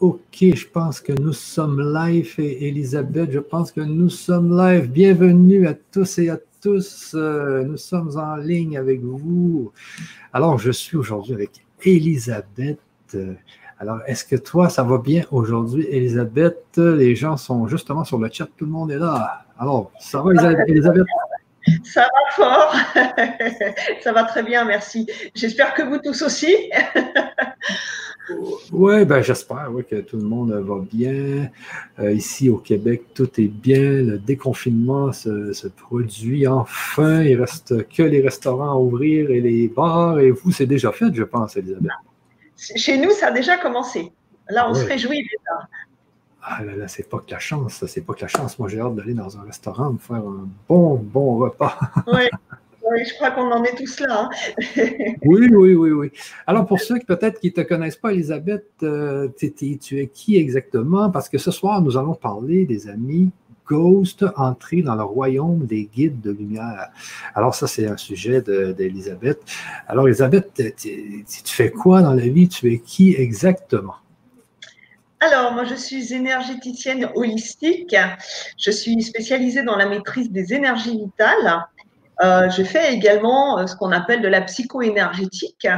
OK, je pense que nous sommes live et Elisabeth, je pense que nous sommes live. Bienvenue à tous et à tous. Euh, nous sommes en ligne avec vous. Alors, je suis aujourd'hui avec Elisabeth. Alors, est-ce que toi, ça va bien aujourd'hui, Elisabeth? Les gens sont justement sur le chat, tout le monde est là. Alors, ça va, Elisabeth? Ça va fort. ça va très bien, merci. J'espère que vous tous aussi. Oui, ben j'espère que tout le monde va bien. Euh, ici au Québec, tout est bien. Le déconfinement se, produit enfin. Il reste que les restaurants à ouvrir et les bars. Et vous, c'est déjà fait, je pense, Elisabeth. Chez nous, ça a déjà commencé. Là, on se réjouit déjà. Ah là là, c'est pas que la chance, c'est pas que la chance. Moi, j'ai hâte d'aller dans un restaurant, me faire un bon, bon repas. Oui. Oui, je crois qu'on en est tous là. Hein. oui, oui, oui, oui. Alors, pour ceux qui peut-être qui ne te connaissent pas, Elisabeth, euh, tu es qui exactement? Parce que ce soir, nous allons parler des amis Ghost, entrer dans le royaume des guides de lumière. Alors, ça, c'est un sujet d'Elisabeth. Alors, Elisabeth, tu, tu fais quoi dans la vie? Tu es qui exactement? Alors, moi, je suis énergéticienne holistique. Je suis spécialisée dans la maîtrise des énergies vitales. Euh, je fais également euh, ce qu'on appelle de la psycho-énergétique.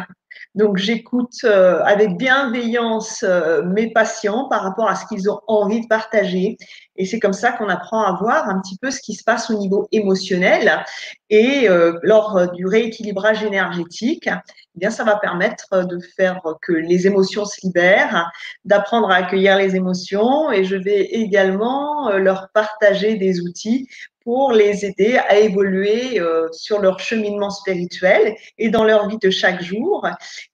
Donc, j'écoute euh, avec bienveillance mes patients par rapport à ce qu'ils ont envie de partager. Et c'est comme ça qu'on apprend à voir un petit peu ce qui se passe au niveau émotionnel. Et lors du rééquilibrage énergétique, eh bien, ça va permettre de faire que les émotions se libèrent, d'apprendre à accueillir les émotions. Et je vais également leur partager des outils pour les aider à évoluer euh, sur leur cheminement spirituel et dans leur vie de chaque jour.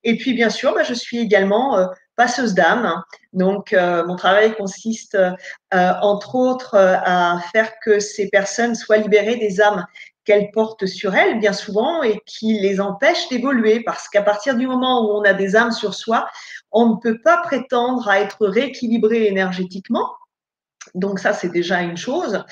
Et puis, bien sûr, bah, je suis également euh, passeuse d'âme. Donc, euh, mon travail consiste, entre autres, à faire que ces personnes soient libérées des âmes qu'elles portent sur elles, bien souvent, et qui les empêchent d'évoluer. Parce qu'à partir du moment où on a des âmes sur soi, on ne peut pas prétendre à être rééquilibré énergétiquement donc ça, c'est déjà une chose.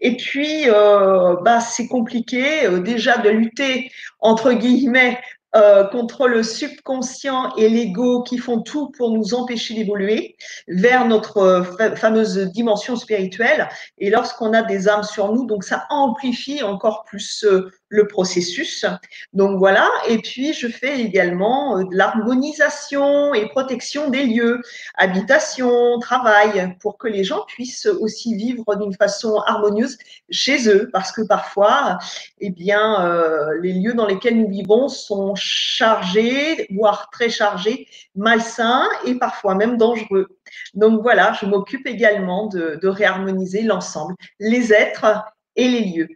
Et puis, euh, bah, c'est compliqué euh, déjà de lutter, entre guillemets, euh, contre le subconscient et l'ego qui font tout pour nous empêcher d'évoluer vers notre fameuse dimension spirituelle. Et lorsqu'on a des âmes sur nous, donc ça amplifie encore plus le processus. Donc voilà, et puis je fais également euh, de l'harmonisation et protection des lieux, habitation, travail, pour que les gens puissent aussi vivre d'une façon harmonieuse chez eux, parce que parfois, eh bien, euh, les lieux dans lesquels nous vivons sont chargés, voire très chargés, malsains et parfois même dangereux. Donc voilà, je m'occupe également de, de réharmoniser l'ensemble, les êtres et les lieux.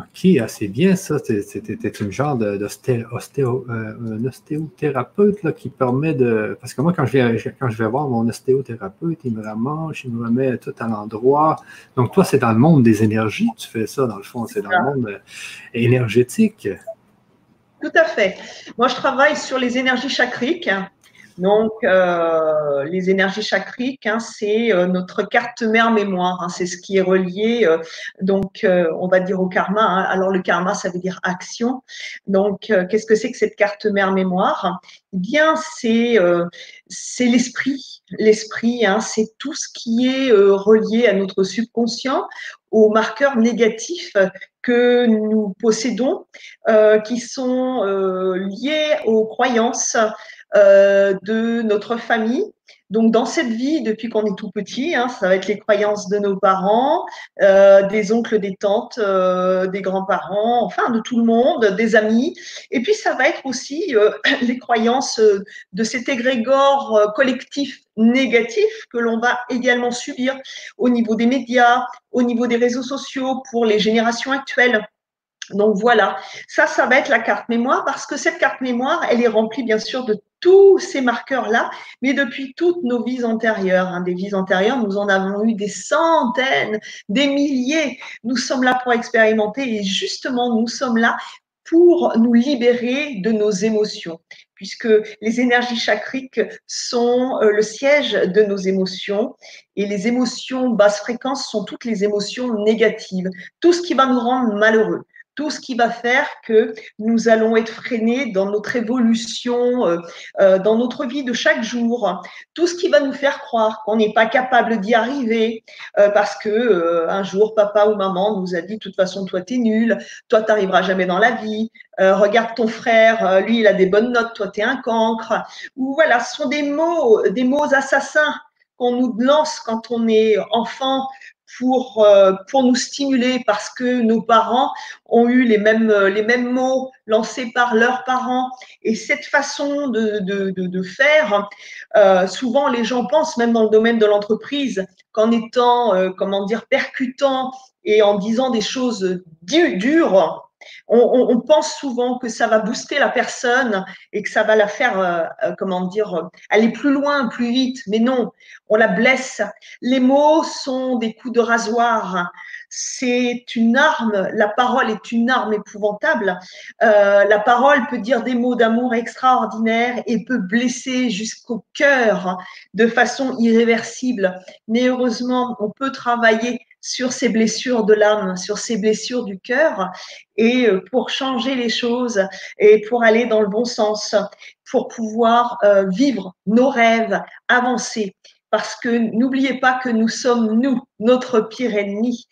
OK, ah, c'est bien ça. C'était une genre d'ostéothérapeute euh, qui permet de. Parce que moi, quand je, vais, quand je vais voir mon ostéothérapeute, il me remanche, il me remet tout à l'endroit. Donc, toi, c'est dans le monde des énergies que tu fais ça, dans le fond. C'est dans le monde euh, énergétique. Tout à fait. Moi, je travaille sur les énergies chakriques. Donc, euh, les énergies chakriques, hein, c'est euh, notre carte mère mémoire. Hein, c'est ce qui est relié, euh, donc, on va dire au karma. Hein. Alors, le karma, ça veut dire action. Donc, qu'est-ce que c'est que cette carte mère mémoire? Eh bien, c'est c'est l'esprit. L'esprit, c'est tout ce qui est relié à notre subconscient, aux marqueurs négatifs que nous possédons, qui sont liés aux croyances, euh, de notre famille. Donc, dans cette vie, depuis qu'on est tout petit, hein, ça va être les croyances de nos parents, euh, des oncles, des tantes, euh, des grands-parents, enfin de tout le monde, des amis. Et puis, ça va être aussi les croyances de cet égrégore collectif négatif que l'on va également subir au niveau des médias, au niveau des réseaux sociaux pour les générations actuelles. Donc voilà, ça, ça va être la carte mémoire parce que cette carte mémoire, elle est remplie bien sûr de tous ces marqueurs-là, mais depuis toutes nos vies antérieures. Hein, des vies antérieures, nous en avons eu des centaines, des milliers. Nous sommes là pour expérimenter et justement, nous sommes là pour nous libérer de nos émotions, puisque les énergies chakriques sont euh, le siège de nos émotions, et les émotions basse fréquence sont toutes les émotions négatives, tout ce qui va nous rendre malheureux tout ce qui va faire que nous allons être freinés dans notre évolution, euh, euh, dans notre vie de chaque jour, tout ce qui va nous faire croire qu'on n'est pas capable d'y arriver euh, parce que un jour papa ou maman nous a dit de toute façon toi t'es nul, toi t'arriveras jamais dans la vie, regarde ton frère, lui il a des bonnes notes, toi t'es un cancre, ou voilà, ce sont des mots, des mots assassins qu'on nous lance quand on est enfant pour, euh, pour nous stimuler parce que nos parents ont eu les mêmes, euh, les mêmes mots lancés par leurs parents. Et cette façon de, de, de, faire, euh, souvent les gens pensent, même dans le domaine de l'entreprise, qu'en étant, comment dire, percutant et en disant des choses dures, on, pense souvent que ça va booster la personne et que ça va la faire, euh, euh, comment dire, aller plus loin, plus vite. Mais non, on la blesse. Les mots sont des coups de rasoir. C'est une arme. La parole est une arme épouvantable. Euh, la parole peut dire des mots d'amour extraordinaires et peut blesser jusqu'au cœur de façon irréversible. Mais heureusement, on peut travailler sur ces blessures de l'âme, sur ces blessures du cœur, et euh, pour changer les choses et pour aller dans le bon sens, pour pouvoir euh, vivre nos rêves, avancer. Parce que n'oubliez pas que nous sommes, nous, notre pire ennemi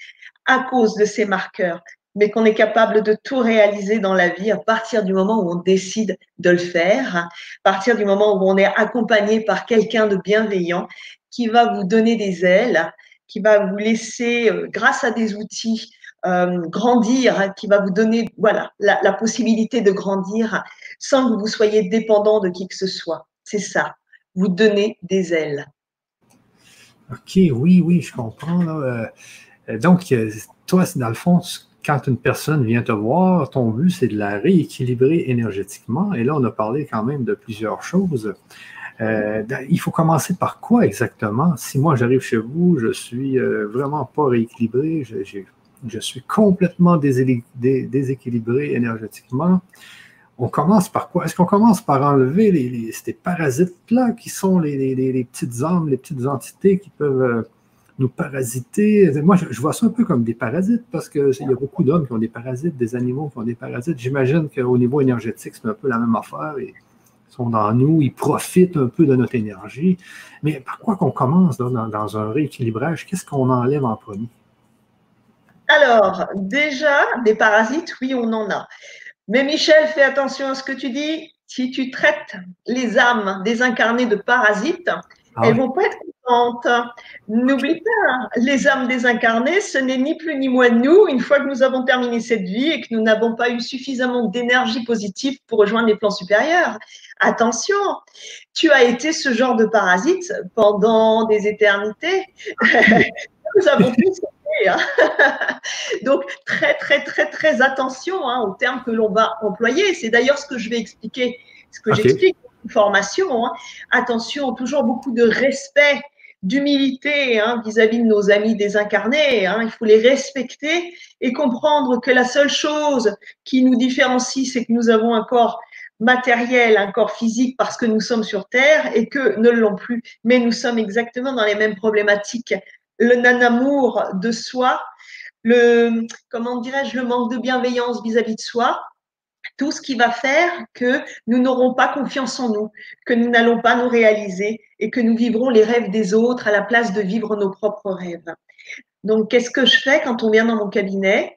à cause de ces marqueurs, mais qu'on est capable de tout réaliser dans la vie à partir du moment où on décide de le faire, à partir du moment où on est accompagné par quelqu'un de bienveillant qui va vous donner des ailes, qui va vous laisser, euh, grâce à des outils, euh, grandir, hein, qui va vous donner voilà, la, possibilité de grandir sans que vous soyez dépendant de qui que ce soit. C'est ça, vous donner des ailes. OK, oui, oui, je comprends. Euh, donc, toi, dans le fond, quand une personne vient te voir, ton but, c'est de la rééquilibrer énergétiquement. Et là, on a parlé quand même de plusieurs choses. Euh, il faut commencer par quoi exactement? Si moi j'arrive chez vous, je suis euh, vraiment pas rééquilibré, je, suis complètement déséquilibré énergétiquement. On commence par quoi? Est-ce qu'on commence par enlever les, ces parasites-là qui sont les, petites âmes, les petites entités qui peuvent euh, nous parasiter? Moi, je, vois ça un peu comme des parasites parce qu'il y a beaucoup d'hommes qui ont des parasites, des animaux qui ont des parasites. J'imagine qu'au niveau énergétique, c'est un peu la même affaire. Sont dans nous, ils profitent un peu de notre énergie. Mais par quoi qu'on commence dans, un rééquilibrage? Qu'est-ce qu'on enlève en premier? Alors, déjà, des parasites, oui, on en a. Mais Michel, fais attention à ce que tu dis. Si tu traites les âmes désincarnées de parasites, ah elles ne vont pas être N'oublie pas, les âmes désincarnées, ce n'est ni plus ni moins nous, une fois que nous avons terminé cette vie et que nous n'avons pas eu suffisamment d'énergie positive pour rejoindre les plans supérieurs. Attention, tu as été ce genre de parasite pendant des éternités. nous avons tous hein. Donc, très, très, très, très attention hein, aux termes que l'on va employer. C'est d'ailleurs ce que je vais expliquer, ce que j'explique en formation. Hein. Attention, toujours beaucoup de respect d'humilité hein, vis-à-vis de nos amis désincarnés. Hein. Il faut les respecter et comprendre que la seule chose qui nous différencie, c'est que nous avons un corps matériel, un corps physique parce que nous sommes sur Terre et que ne l'ont plus. Mais nous sommes exactement dans les mêmes problématiques. Le non-amour de soi, le, comment dirais-je, le manque de bienveillance vis-à-vis de soi, tout ce qui va faire que nous n'aurons pas confiance en nous, que nous n'allons pas nous réaliser et que nous vivrons les rêves des autres à la place de vivre nos propres rêves. Donc, qu'est-ce que je fais quand on vient dans mon cabinet?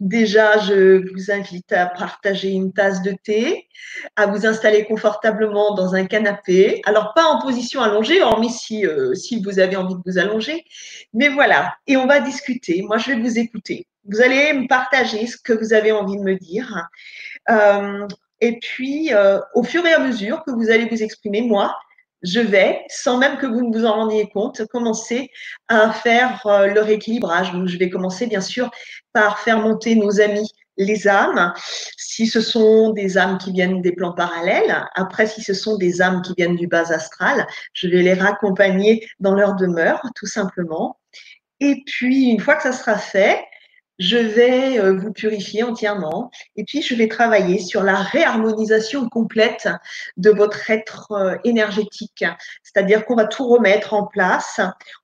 Déjà, je vous invite à partager une tasse de thé, à vous installer confortablement dans un canapé. Alors, pas en position allongée, hormis si, euh, si vous avez envie de vous allonger. Mais voilà, et on va discuter. Moi, je vais vous écouter. Vous allez me partager ce que vous avez envie de me dire. Euh, et puis, euh, au fur et à mesure que vous allez vous exprimer, moi, je vais, sans même que vous ne vous en rendiez compte, commencer à faire euh, le rééquilibrage. Je vais commencer, bien sûr, par faire monter nos amis les âmes, si ce sont des âmes qui viennent des plans parallèles, après si ce sont des âmes qui viennent du bas astral, je vais les raccompagner dans leur demeure, tout simplement. Et puis, une fois que ça sera fait, je vais euh, vous purifier entièrement et puis je vais travailler sur la réharmonisation complète de votre être euh, énergétique. C'est-à-dire qu'on va tout remettre en place,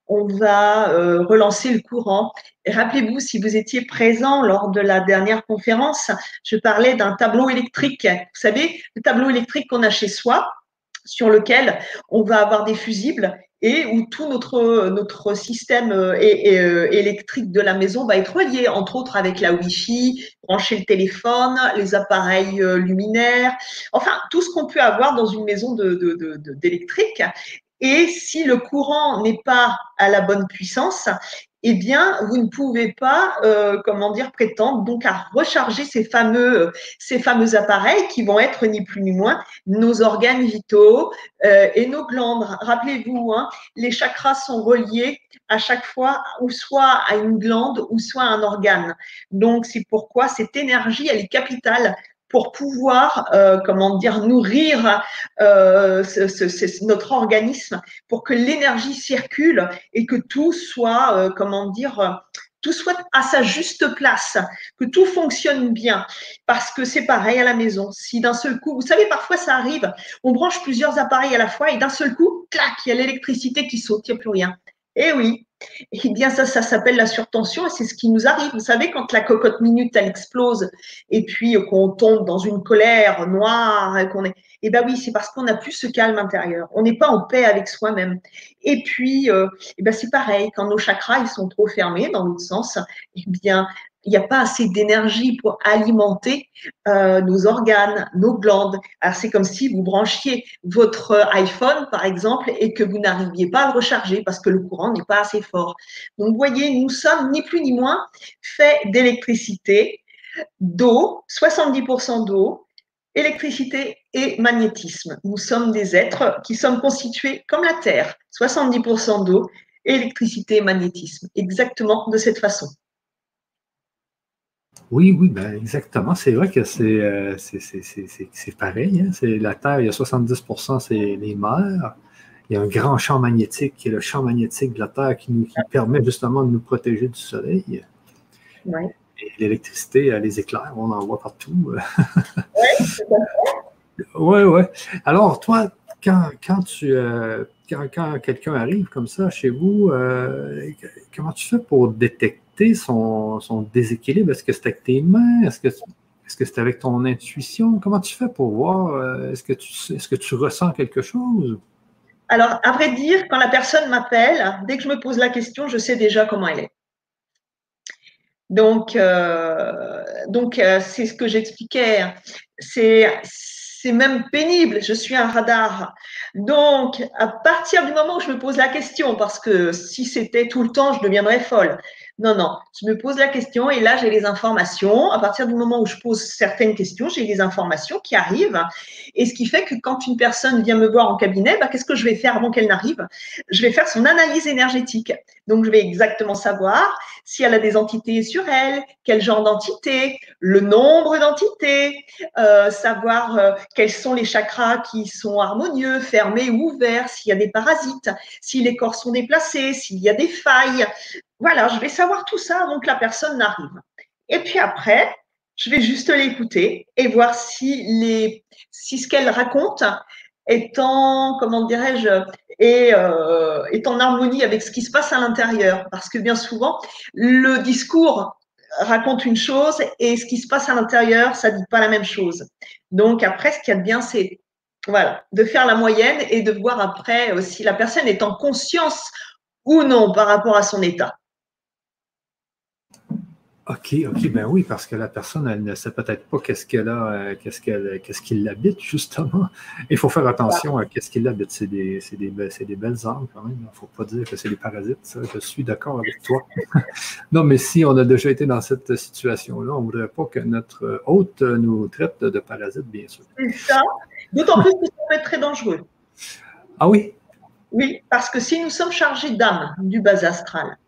on va euh, relancer le courant. Rappelez-vous, si vous étiez présent lors de la dernière conférence, je parlais d'un tableau électrique. Vous savez, le tableau électrique qu'on a chez soi, sur lequel on va avoir des fusibles et où tout notre, notre système euh, euh, électrique de la maison va être relié, entre autres avec la Wi-Fi, brancher le téléphone, les appareils euh, luminaires, enfin tout ce qu'on peut avoir dans une maison d'électrique. De, et si le courant n'est pas à la bonne puissance, eh bien, vous ne pouvez pas, euh, comment dire, prétendre donc à recharger ces fameux, appareils qui vont être ni plus ni moins nos organes vitaux euh, et nos glandes. Rappelez-vous, hein, les chakras sont reliés à chaque fois ou soit à une glande ou soit à un organe. Donc, c'est pourquoi cette énergie, elle est capitale pour pouvoir, euh, comment dire, nourrir euh, notre organisme, pour que l'énergie circule et que tout soit, euh, comment dire, tout soit à sa juste place, que tout fonctionne bien. Parce que c'est pareil à la maison. Si d'un seul coup, vous savez, parfois ça arrive, on branche plusieurs appareils à la fois et d'un seul coup, clac, il y a l'électricité qui saute, il n'y a plus rien. Eh oui, eh bien, ça, ça s'appelle la surtension et c'est ce qui nous arrive. Vous savez, quand la cocotte minute, elle explose et puis qu'on tombe dans une colère noire qu'on est. Eh bien oui, c'est parce qu'on n'a plus ce calme intérieur. On n'est pas en paix avec soi-même. Et puis, euh, eh bien c'est pareil, quand nos chakras, ils sont trop fermés dans l'autre sens, eh bien, il n'y a pas assez d'énergie pour alimenter euh, nos organes, nos glandes. Alors c'est comme si vous branchiez votre iPhone, par exemple, et que vous n'arriviez pas à le recharger parce que le courant n'est pas assez fort. Donc, vous voyez, nous sommes ni plus ni moins faits d'électricité, d'eau, 70% d'eau, électricité et magnétisme. Nous sommes des êtres qui sommes constitués comme la Terre, 70% d'eau, électricité et magnétisme, exactement de cette façon. Oui, oui, ben exactement. C'est vrai que c'est euh, pareil. Hein. C'est la Terre, il y a 70 c'est les mers. Il y a un grand champ magnétique qui est le champ magnétique de la Terre qui nous permet justement de nous protéger du soleil. Oui. Et l'électricité, les éclairs, on en voit partout. oui, Oui. Alors, toi, quand, quand tu euh, quand, quelqu'un arrive comme ça chez vous, euh, comment tu fais pour détecter? Son, déséquilibre? Est-ce que c'est avec tes mains? Est-ce que c'est avec ton intuition? Comment tu fais pour voir? Euh, est-ce que tu, tu ressens quelque chose? Alors, à vrai dire, quand la personne m'appelle, dès que je me pose la question, je sais déjà comment elle est. Donc, euh, donc euh, c'est ce que j'expliquais. C'est, c'est même pénible. Je suis un radar. Donc, à partir du moment où je me pose la question, parce que si c'était tout le temps, je deviendrais folle. Non, non, je me pose la question et là, j'ai les informations. À partir du moment où je pose certaines questions, j'ai les informations qui arrivent. Et ce qui fait que quand une personne vient me voir en cabinet, bah, qu'est-ce que je vais faire avant qu'elle n'arrive? Je vais faire son analyse énergétique. Donc, je vais exactement savoir si elle a des entités sur elle, quel genre d'entité, le nombre d'entités, euh, savoir euh, quels sont les chakras qui sont harmonieux, fermés ou ouverts, s'il y a des parasites, si les corps sont déplacés, s'il y a des failles, voilà, je vais savoir tout ça avant que la personne n'arrive. Et puis après, je vais juste l'écouter et voir si, les, si ce qu'elle raconte est en, comment dirais-je, euh, est en harmonie avec ce qui se passe à l'intérieur. Parce que bien souvent, le discours raconte une chose et ce qui se passe à l'intérieur, ça dit pas la même chose. Donc après, ce qu'il y a de bien, c'est de faire la moyenne et de voir après si la personne est en conscience ou non par rapport à son état. OK, OK, ben oui, parce que la personne, elle ne sait peut-être pas qu'est-ce qu'elle a, euh, qu'est-ce qu'elle, qu'est-ce qui l'habite, justement. Il faut faire attention à qu'est-ce qui l'habite. C'est des, c'est des, c'est des belles âmes, quand même. Il ne faut pas dire que c'est des parasites, ça. Je suis d'accord avec toi. non, mais si on a déjà été dans cette situation-là, on ne voudrait pas que notre hôte nous traite de parasites, bien sûr. C'est ça. D'autant plus que ça peut être très dangereux. Ah oui? Oui, parce que si nous sommes chargés d'âme, du bas astral,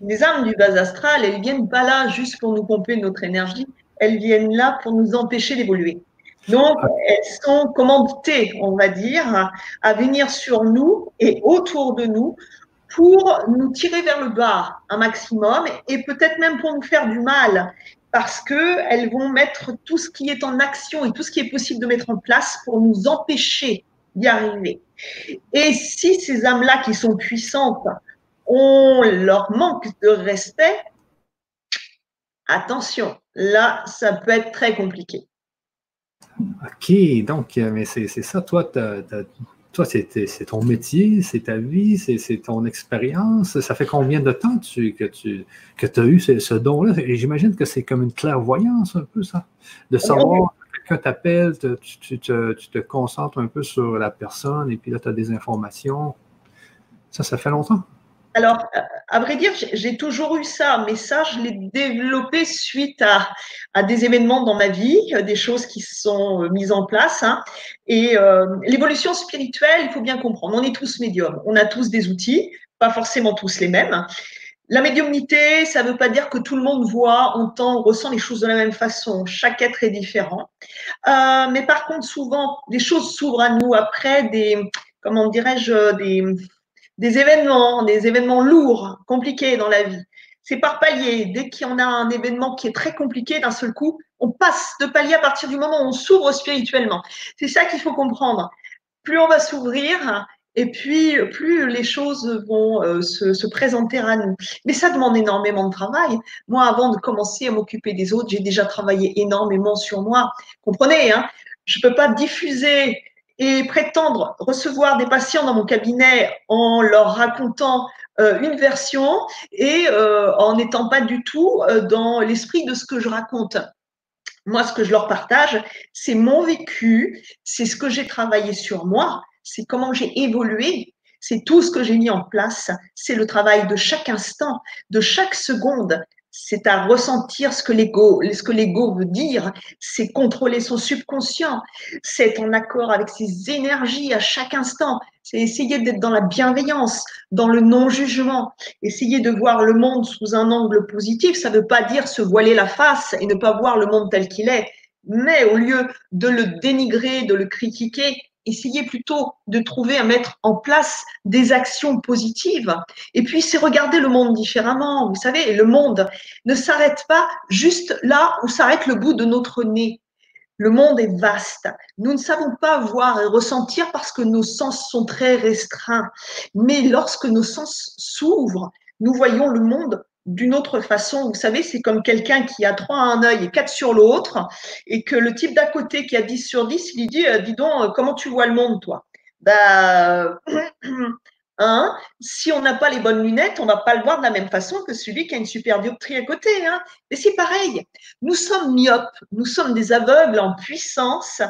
les âmes du bas astral, elles viennent pas là juste pour nous pomper notre énergie, elles viennent là pour nous empêcher d'évoluer. Donc, elles sont commanditées, on va dire, à venir sur nous et autour de nous pour nous tirer vers le bas un maximum et peut-être même pour nous faire du mal parce qu'elles vont mettre tout ce qui est en action et tout ce qui est possible de mettre en place pour nous empêcher d'y arriver. Et si ces âmes-là qui sont puissantes, on leur manque de respect, attention, là, ça peut être très compliqué. OK, donc, euh, mais c'est ça, toi, toi c'est ton métier, c'est ta vie, c'est ton expérience. Ça fait combien de temps que tu que as eu ce, don-là? J'imagine que c'est comme une clairvoyance un peu, ça, de savoir quelqu'un t'appelle, tu, te, tu te concentres un peu sur la personne et puis là, tu as des informations. Ça, ça fait longtemps? Alors, à vrai dire, j'ai toujours eu ça, mais ça, je l'ai développé suite à, des événements dans ma vie, des choses qui sont euh, mises en place. Hein. Et euh, l'évolution spirituelle, il faut bien comprendre, on est tous médiums, on a tous des outils, pas forcément tous les mêmes. La médiumnité, ça ne veut pas dire que tout le monde voit, entend, ressent les choses de la même façon. Chaque être est différent. Euh, mais par contre, souvent, des choses s'ouvrent à nous après des, comment dirais-je, des des événements, des événements lourds, compliqués dans la vie. C'est par palier. Dès qu'il y en a un événement qui est très compliqué, d'un seul coup, on passe de palier à partir du moment où on s'ouvre spirituellement. C'est ça qu'il faut comprendre. Plus on va s'ouvrir, et puis plus les choses vont euh, se, présenter à nous. Mais ça demande énormément de travail. Moi, avant de commencer à m'occuper des autres, j'ai déjà travaillé énormément sur moi. Comprenez, hein je ne peux pas diffuser et prétendre recevoir des patients dans mon cabinet en leur racontant euh, une version et euh, en n'étant pas du tout euh, dans l'esprit de ce que je raconte. Moi, ce que je leur partage, c'est mon vécu, c'est ce que j'ai travaillé sur moi, c'est comment j'ai évolué, c'est tout ce que j'ai mis en place, c'est le travail de chaque instant, de chaque seconde, c'est à ressentir ce que l'ego, ce que l'ego veut dire, c'est contrôler son subconscient, c'est être en accord avec ses énergies à chaque instant, c'est essayer d'être dans la bienveillance, dans le non-jugement, essayer de voir le monde sous un angle positif, ça ne veut pas dire se voiler la face et ne pas voir le monde tel qu'il est, mais au lieu de le dénigrer, de le critiquer, essayez plutôt de trouver à mettre en place des actions positives. Et puis, c'est regarder le monde différemment. Vous savez, le monde ne s'arrête pas juste là où s'arrête le bout de notre nez. Le monde est vaste. Nous ne savons pas voir et ressentir parce que nos sens sont très restreints. Mais lorsque nos sens s'ouvrent, nous voyons le monde d'une autre façon. Vous savez, c'est comme quelqu'un qui a trois à un œil et quatre sur l'autre, et que le type d'à côté qui a 10 sur 10, il lui dit, euh, dis donc, euh, comment tu vois le monde, toi? Bah, hein, si on n'a pas les bonnes lunettes, on ne va pas le voir de la même façon que celui qui a une super dioptrie à côté. Hein. Mais c'est pareil, nous sommes myopes, nous sommes des aveugles en puissance,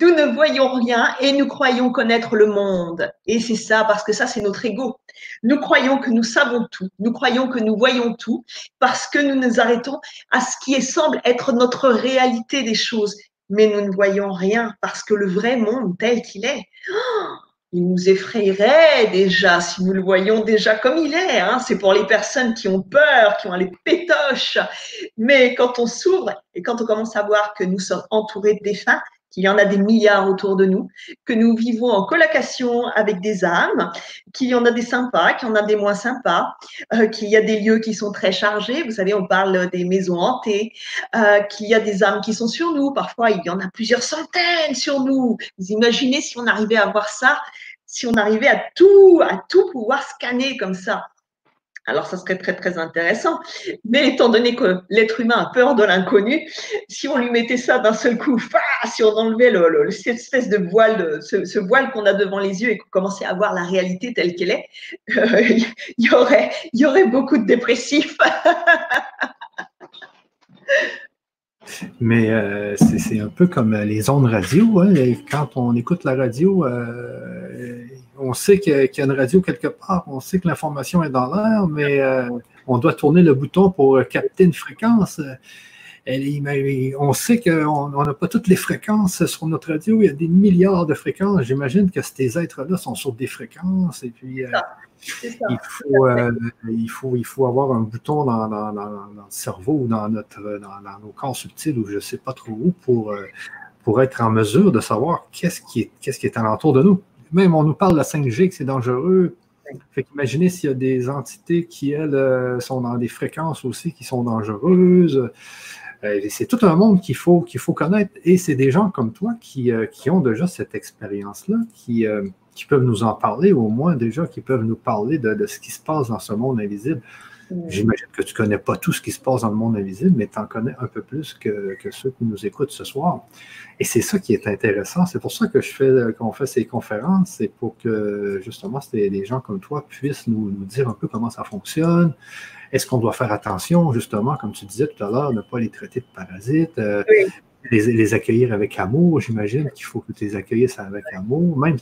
nous ne voyons rien et nous croyons connaître le monde. Et c'est ça, parce que ça, c'est notre ego. Nous croyons que nous savons tout, nous croyons que nous voyons tout, parce que nous nous arrêtons à ce qui semble être notre réalité des choses. Mais nous ne voyons rien, parce que le vrai monde tel qu'il est, oh, il nous effrayerait déjà si nous le voyons déjà comme il est. Hein. C'est pour les personnes qui ont peur, qui ont les pétoches. Mais quand on s'ouvre et quand on commence à voir que nous sommes entourés de défunts, qu'il y en a des milliards autour de nous, que nous vivons en colocation avec des âmes, qu'il y en a des sympas, qu'il y en a des moins sympas, euh, qu'il y a des lieux qui sont très chargés. Vous savez, on parle des maisons hantées, euh, qu'il y a des âmes qui sont sur nous. Parfois, il y en a plusieurs centaines sur nous. Vous imaginez si on arrivait à voir ça, si on arrivait à tout, à tout pouvoir scanner comme ça. Alors, ça serait très, très intéressant. Mais étant donné que l'être humain a peur de l'inconnu, si on lui mettait ça d'un seul coup, si on enlevait le, cette espèce de voile, ce, voile qu'on a devant les yeux et qu'on commençait à voir la réalité telle qu'elle est, euh, il, y aurait, il y aurait beaucoup de dépressifs. Mais euh, c'est un peu comme les ondes radio. Hein. Quand on écoute la radio, euh, on sait qu'il y, a une radio quelque part, on sait que l'information est dans l'air, mais euh, on doit tourner le bouton pour capter une fréquence. on sait qu'on n'a pas toutes les fréquences sur notre radio. Il y a des milliards de fréquences. J'imagine que ces êtres-là sont sur des fréquences. Et puis, euh, il, faut, euh, il, faut, il faut avoir un bouton dans, le cerveau ou dans, notre, dans, nos corps subtils ou je ne sais pas trop où pour, pour être en mesure de savoir qu'est-ce qui est, qu'est-ce qui est alentour de nous même on nous parle de la 5G, que c'est dangereux. Fait qu'imaginez s'il y a des entités qui, elles, euh, sont dans des fréquences aussi qui sont dangereuses. Euh, c'est tout un monde qu'il faut, qu'il faut connaître. Et c'est des gens comme toi qui, euh, qui ont déjà cette expérience-là, qui, qui peuvent nous en parler, au moins déjà, qui peuvent nous parler de, de ce qui se passe dans ce monde invisible. J'imagine que tu ne connais pas tout ce qui se passe dans le monde invisible, mais tu en connais un peu plus que, ceux qui nous écoutent ce soir. Et c'est ça qui est intéressant. C'est pour ça que je fais qu'on fait ces conférences, c'est pour que justement des gens comme toi puissent nous, dire un peu comment ça fonctionne. Est-ce qu'on doit faire attention, justement, comme tu disais tout à l'heure, ne pas les traiter de parasites, euh, les, accueillir avec amour? J'imagine qu'il faut que tu les accueillisses avec amour. Même,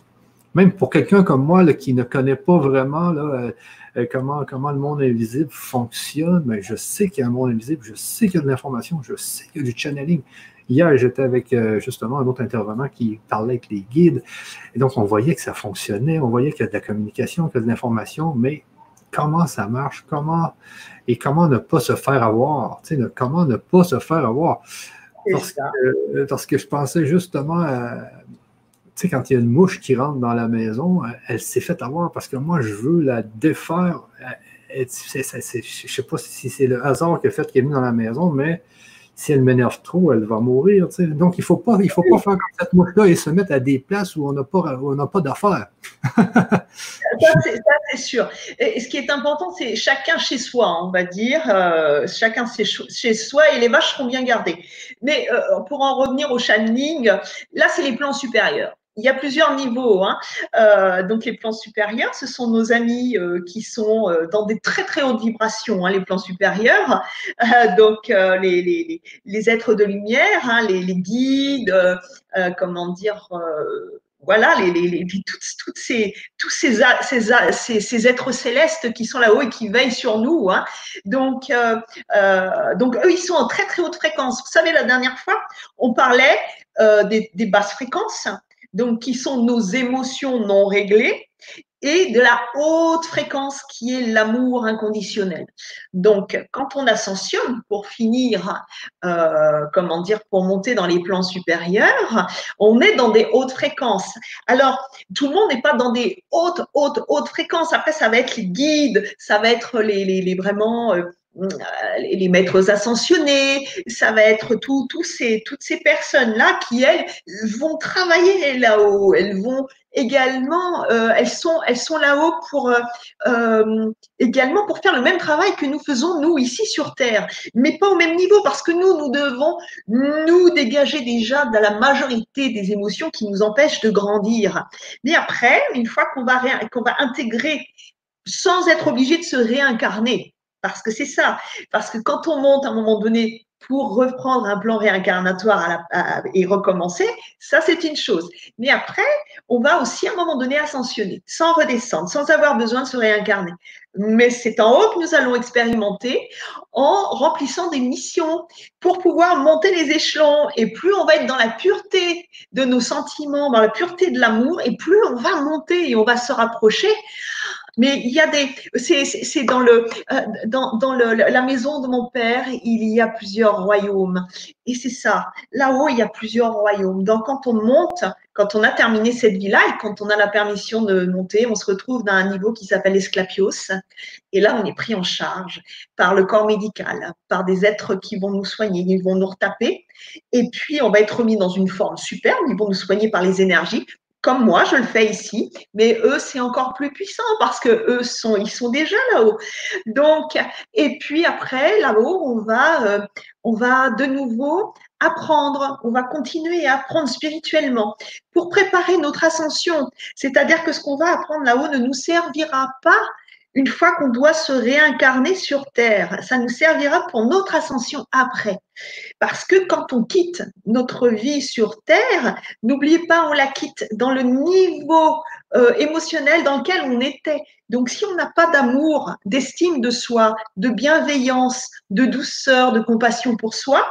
même pour quelqu'un comme moi qui ne connaît pas vraiment là, euh, euh, comment, comment le monde invisible fonctionne, mais je sais qu'il y a un monde invisible, je sais qu'il y a de l'information, je sais qu'il y a du channeling. Hier, j'étais avec euh, justement un autre intervenant qui parlait avec les guides. Et donc, on voyait que ça fonctionnait, on voyait qu'il y a de la communication, qu'il y a de l'information, mais comment ça marche, comment et comment ne pas se faire avoir, tu sais, comment ne pas se faire avoir? Parce que, parce que, je pensais justement à, sais, quand il y a une mouche qui rentre dans la maison, elle, s'est fait avoir parce que moi, je veux la défaire. je ne sais pas si c'est le hasard qui a fait qu'elle est venue dans la maison, mais si elle m'énerve trop, elle va mourir. Donc, il ne faut pas, il faut pas faire comme cette mouche-là et se mettre à des places où on n'a pas, pas d'affaires. ça, c'est sûr. Et ce qui est important, c'est chacun chez soi, on va dire. Euh, chacun chez soi et les vaches seront bien gardées. Mais euh, pour en revenir au channeling, là, c'est les plans supérieurs il y a plusieurs niveaux. Hein. Euh, donc les plans supérieurs, ce sont nos amis euh, qui sont euh, dans des très très hautes vibrations, hein, les plans supérieurs. donc les, les, les, êtres de lumière, hein, les, les, guides, comment dire voilà, les, les, toutes, toutes, ces, tous ces, ces, ces, êtres célestes qui sont là-haut et qui veillent sur nous. Hein. Donc, donc, eux, ils sont en très, très haute fréquence. Vous savez, la dernière fois, on parlait des, des, basses fréquences donc qui sont nos émotions non réglées, et de la haute fréquence qui est l'amour inconditionnel. Donc, quand on ascensionne pour finir, euh, comment dire, pour monter dans les plans supérieurs, on est dans des hautes fréquences. Alors, tout le monde n'est pas dans des hautes, hautes, hautes fréquences. Après, ça va être les guides, ça va être les, vraiment euh, les maîtres ascensionnés, ça va être tout, ces, toutes ces personnes-là qui, elles, vont travailler là-haut. Elles vont également, euh, elles sont, elles sont là-haut pour euh, également pour faire le même travail que nous faisons nous ici sur Terre, mais pas au même niveau parce que nous, nous devons nous dégager déjà de la majorité des émotions qui nous empêchent de grandir. Mais après, une fois qu'on va, qu'on va intégrer sans être obligé de se réincarner, parce que c'est ça. Parce que quand on monte à un moment donné pour reprendre un plan réincarnatoire et recommencer, ça c'est une chose. Mais après, on va aussi à un moment donné ascensionner, sans redescendre, sans avoir besoin de se réincarner. Mais c'est en haut que nous allons expérimenter en remplissant des missions pour pouvoir monter les échelons. Et plus on va être dans la pureté de nos sentiments, dans la pureté de l'amour, et plus on va monter et on va se rapprocher mais il y a des, c'est dans le, euh, dans, dans le, la maison de mon père, il y a plusieurs royaumes. Et c'est ça. Là-haut, il y a plusieurs royaumes. Donc, quand on monte, quand on a terminé cette vie-là et quand on a la permission de monter, on se retrouve dans un niveau qui s'appelle Esclapios. Et là, on est pris en charge par le corps médical, par des êtres qui vont nous soigner, ils vont nous retaper. Et puis, on va être remis dans une forme superbe, ils vont nous soigner par les énergies comme moi, je le fais ici, mais eux, c'est encore plus puissant parce que eux sont, ils sont déjà là-haut. Donc, et puis après, là-haut, on va, euh, on va de nouveau apprendre, on va continuer à apprendre spirituellement pour préparer notre ascension. C'est-à-dire que ce qu'on va apprendre là-haut ne nous servira pas une fois qu'on doit se réincarner sur Terre. Ça nous servira pour notre ascension après. Parce que quand on quitte notre vie sur Terre, n'oubliez pas, on la quitte dans le niveau euh, émotionnel dans lequel on était. Donc si on n'a pas d'amour, d'estime de soi, de bienveillance, de douceur, de compassion pour soi,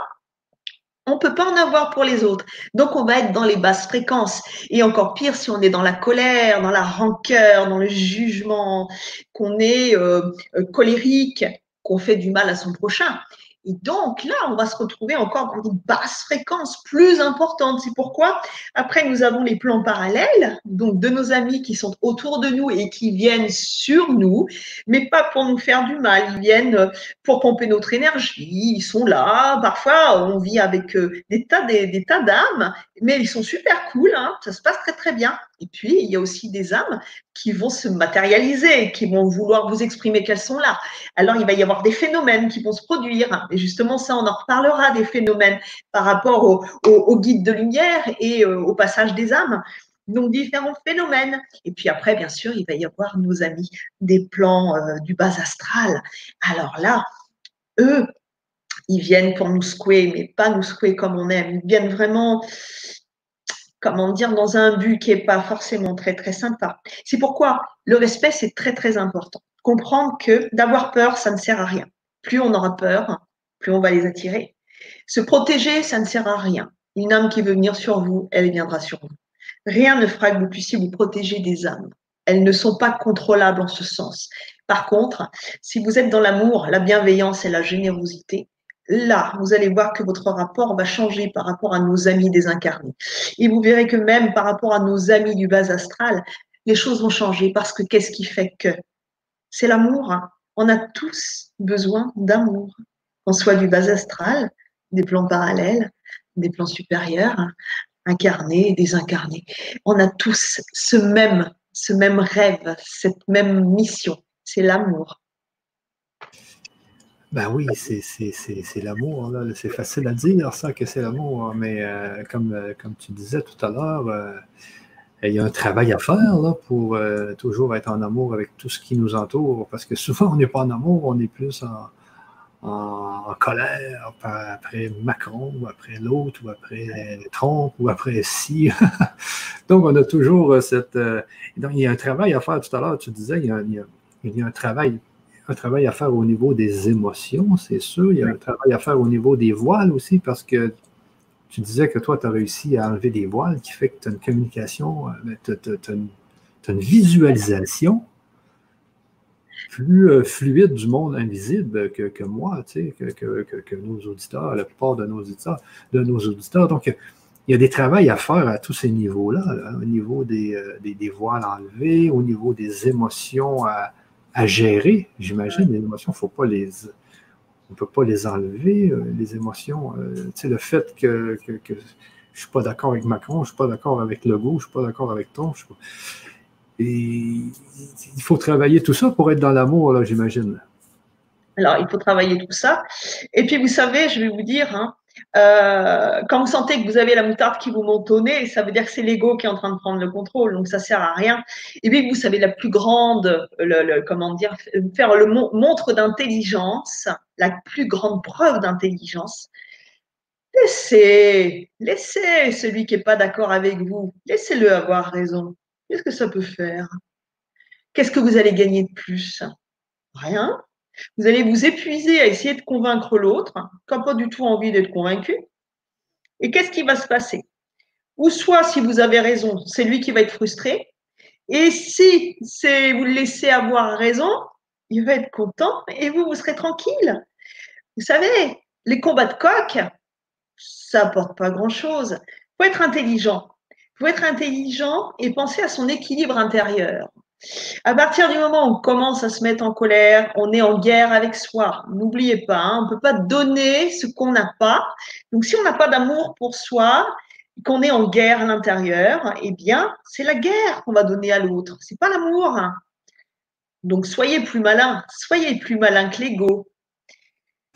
on peut pas en avoir pour les autres. Donc, on va être dans les basses fréquences. Et encore pire, si on est dans la colère, dans la rancœur, dans le jugement, qu'on est euh, euh, colérique, qu'on fait du mal à son prochain. Et donc là, on va se retrouver encore dans une basse fréquence plus importante. C'est pourquoi après, nous avons les plans parallèles, donc de nos amis qui sont autour de nous et qui viennent sur nous, mais pas pour nous faire du mal. Ils viennent pour pomper notre énergie. Ils sont là. Parfois, on vit avec euh, des tas, des, tas d'âmes, mais ils sont super cool. Hein. Ça se passe très, très bien. Et puis, il y a aussi des âmes qui vont se matérialiser, qui vont vouloir vous exprimer qu'elles sont là. Alors, il va y avoir des phénomènes qui vont se produire. Et justement, ça, on en reparlera des phénomènes par rapport au, au, guide de lumière et euh, au passage des âmes. Donc, différents phénomènes. Et puis après, bien sûr, il va y avoir nos amis des plans euh, du bas astral. Alors là, eux, ils viennent pour nous secouer, mais pas nous secouer comme on aime. Ils viennent vraiment comment dire, dans un but qui n'est pas forcément très, très sympa. C'est pourquoi le respect, c'est très, très important. Comprendre que d'avoir peur, ça ne sert à rien. Plus on aura peur, on va les attirer. Se protéger, ça ne sert à rien. Une âme qui veut venir sur vous, elle viendra sur vous. Rien ne fera que vous puissiez vous protéger des âmes. Elles ne sont pas contrôlables en ce sens. Par contre, si vous êtes dans l'amour, la bienveillance et la générosité, là, vous allez voir que votre rapport va changer par rapport à nos amis désincarnés. Et vous verrez que même par rapport à nos amis du bas astral, les choses vont changer parce que qu'est-ce qui fait que? C'est l'amour. Hein. On a tous besoin d'amour, qu'on soit du bas astral, des plans parallèles, des plans supérieurs, hein, incarnés et désincarnés. On a tous ce même, ce même rêve, cette même mission, c'est l'amour. Ben oui, c'est l'amour. C'est facile à dire ça que c'est l'amour, mais euh, comme, euh, comme tu disais tout à l'heure, euh, il y a un travail à faire là, pour toujours être en amour avec tout ce qui nous entoure, parce que souvent on n'est pas en amour, on est plus en, en, colère après Macron, ou après l'autre, ou après Trump, ou après si. Donc on a toujours cette... donc, il y a un travail à faire tout à l'heure, tu disais, il y a, il y a un travail un travail à faire au niveau des émotions, c'est sûr. Il y a un travail à faire au niveau des voiles aussi, parce que tu disais que toi, tu as réussi à enlever des voiles, qui fait que tu as une communication, euh, tu as, une visualisation plus euh, fluide du monde invisible que, moi, tu sais, que, nos auditeurs, la plupart de nos auditeurs. De nos auditeurs. Donc, il y a des travails à faire à tous ces niveaux-là, au niveau des, euh, des, des, voiles enlevées, au niveau des émotions à, à gérer, j'imagine. Les émotions, faut pas les, on ne peut pas les enlever, euh, les émotions. Tu sais, le fait que, je ne suis pas d'accord avec Macron, je ne suis pas d'accord avec Legault, je ne suis pas d'accord avec Tom. Et il faut travailler tout ça pour être dans l'amour, j'imagine. Alors, il faut travailler tout ça. Et puis, vous savez, je vais vous dire, hein, euh, quand vous sentez que vous avez la moutarde qui vous monte au nez, ça veut dire que c'est l'ego qui est en train de prendre le contrôle, donc ça sert à rien. Et puis vous savez la plus grande, comment dire, faire le montre d'intelligence, la plus grande preuve d'intelligence. Laissez, laissez celui qui n'est pas d'accord avec vous, laissez-le avoir raison. Qu'est-ce que ça peut faire? Qu'est-ce que vous allez gagner de plus? Rien. Vous allez vous épuiser à essayer de convaincre l'autre, qui n'a pas du tout envie d'être convaincu. Et qu'est-ce qui va se passer? Ou soit, si vous avez raison, c'est lui qui va être frustré. Et si vous le laissez avoir raison, il va être content et vous, vous serez tranquille. Vous savez, les combats de coq, ça apporte pas grand-chose. Il faut être intelligent. Il faut être intelligent et penser à son équilibre intérieur. À partir du moment où on commence à se mettre en colère, on est en guerre avec soi. N'oubliez pas, hein, on ne peut pas donner ce qu'on n'a pas. Donc, si on n'a pas d'amour pour soi, qu'on est en guerre à l'intérieur, eh bien, c'est la guerre qu'on va donner à l'autre. C'est pas l'amour. Donc, soyez plus malin. Soyez plus malin que l'ego.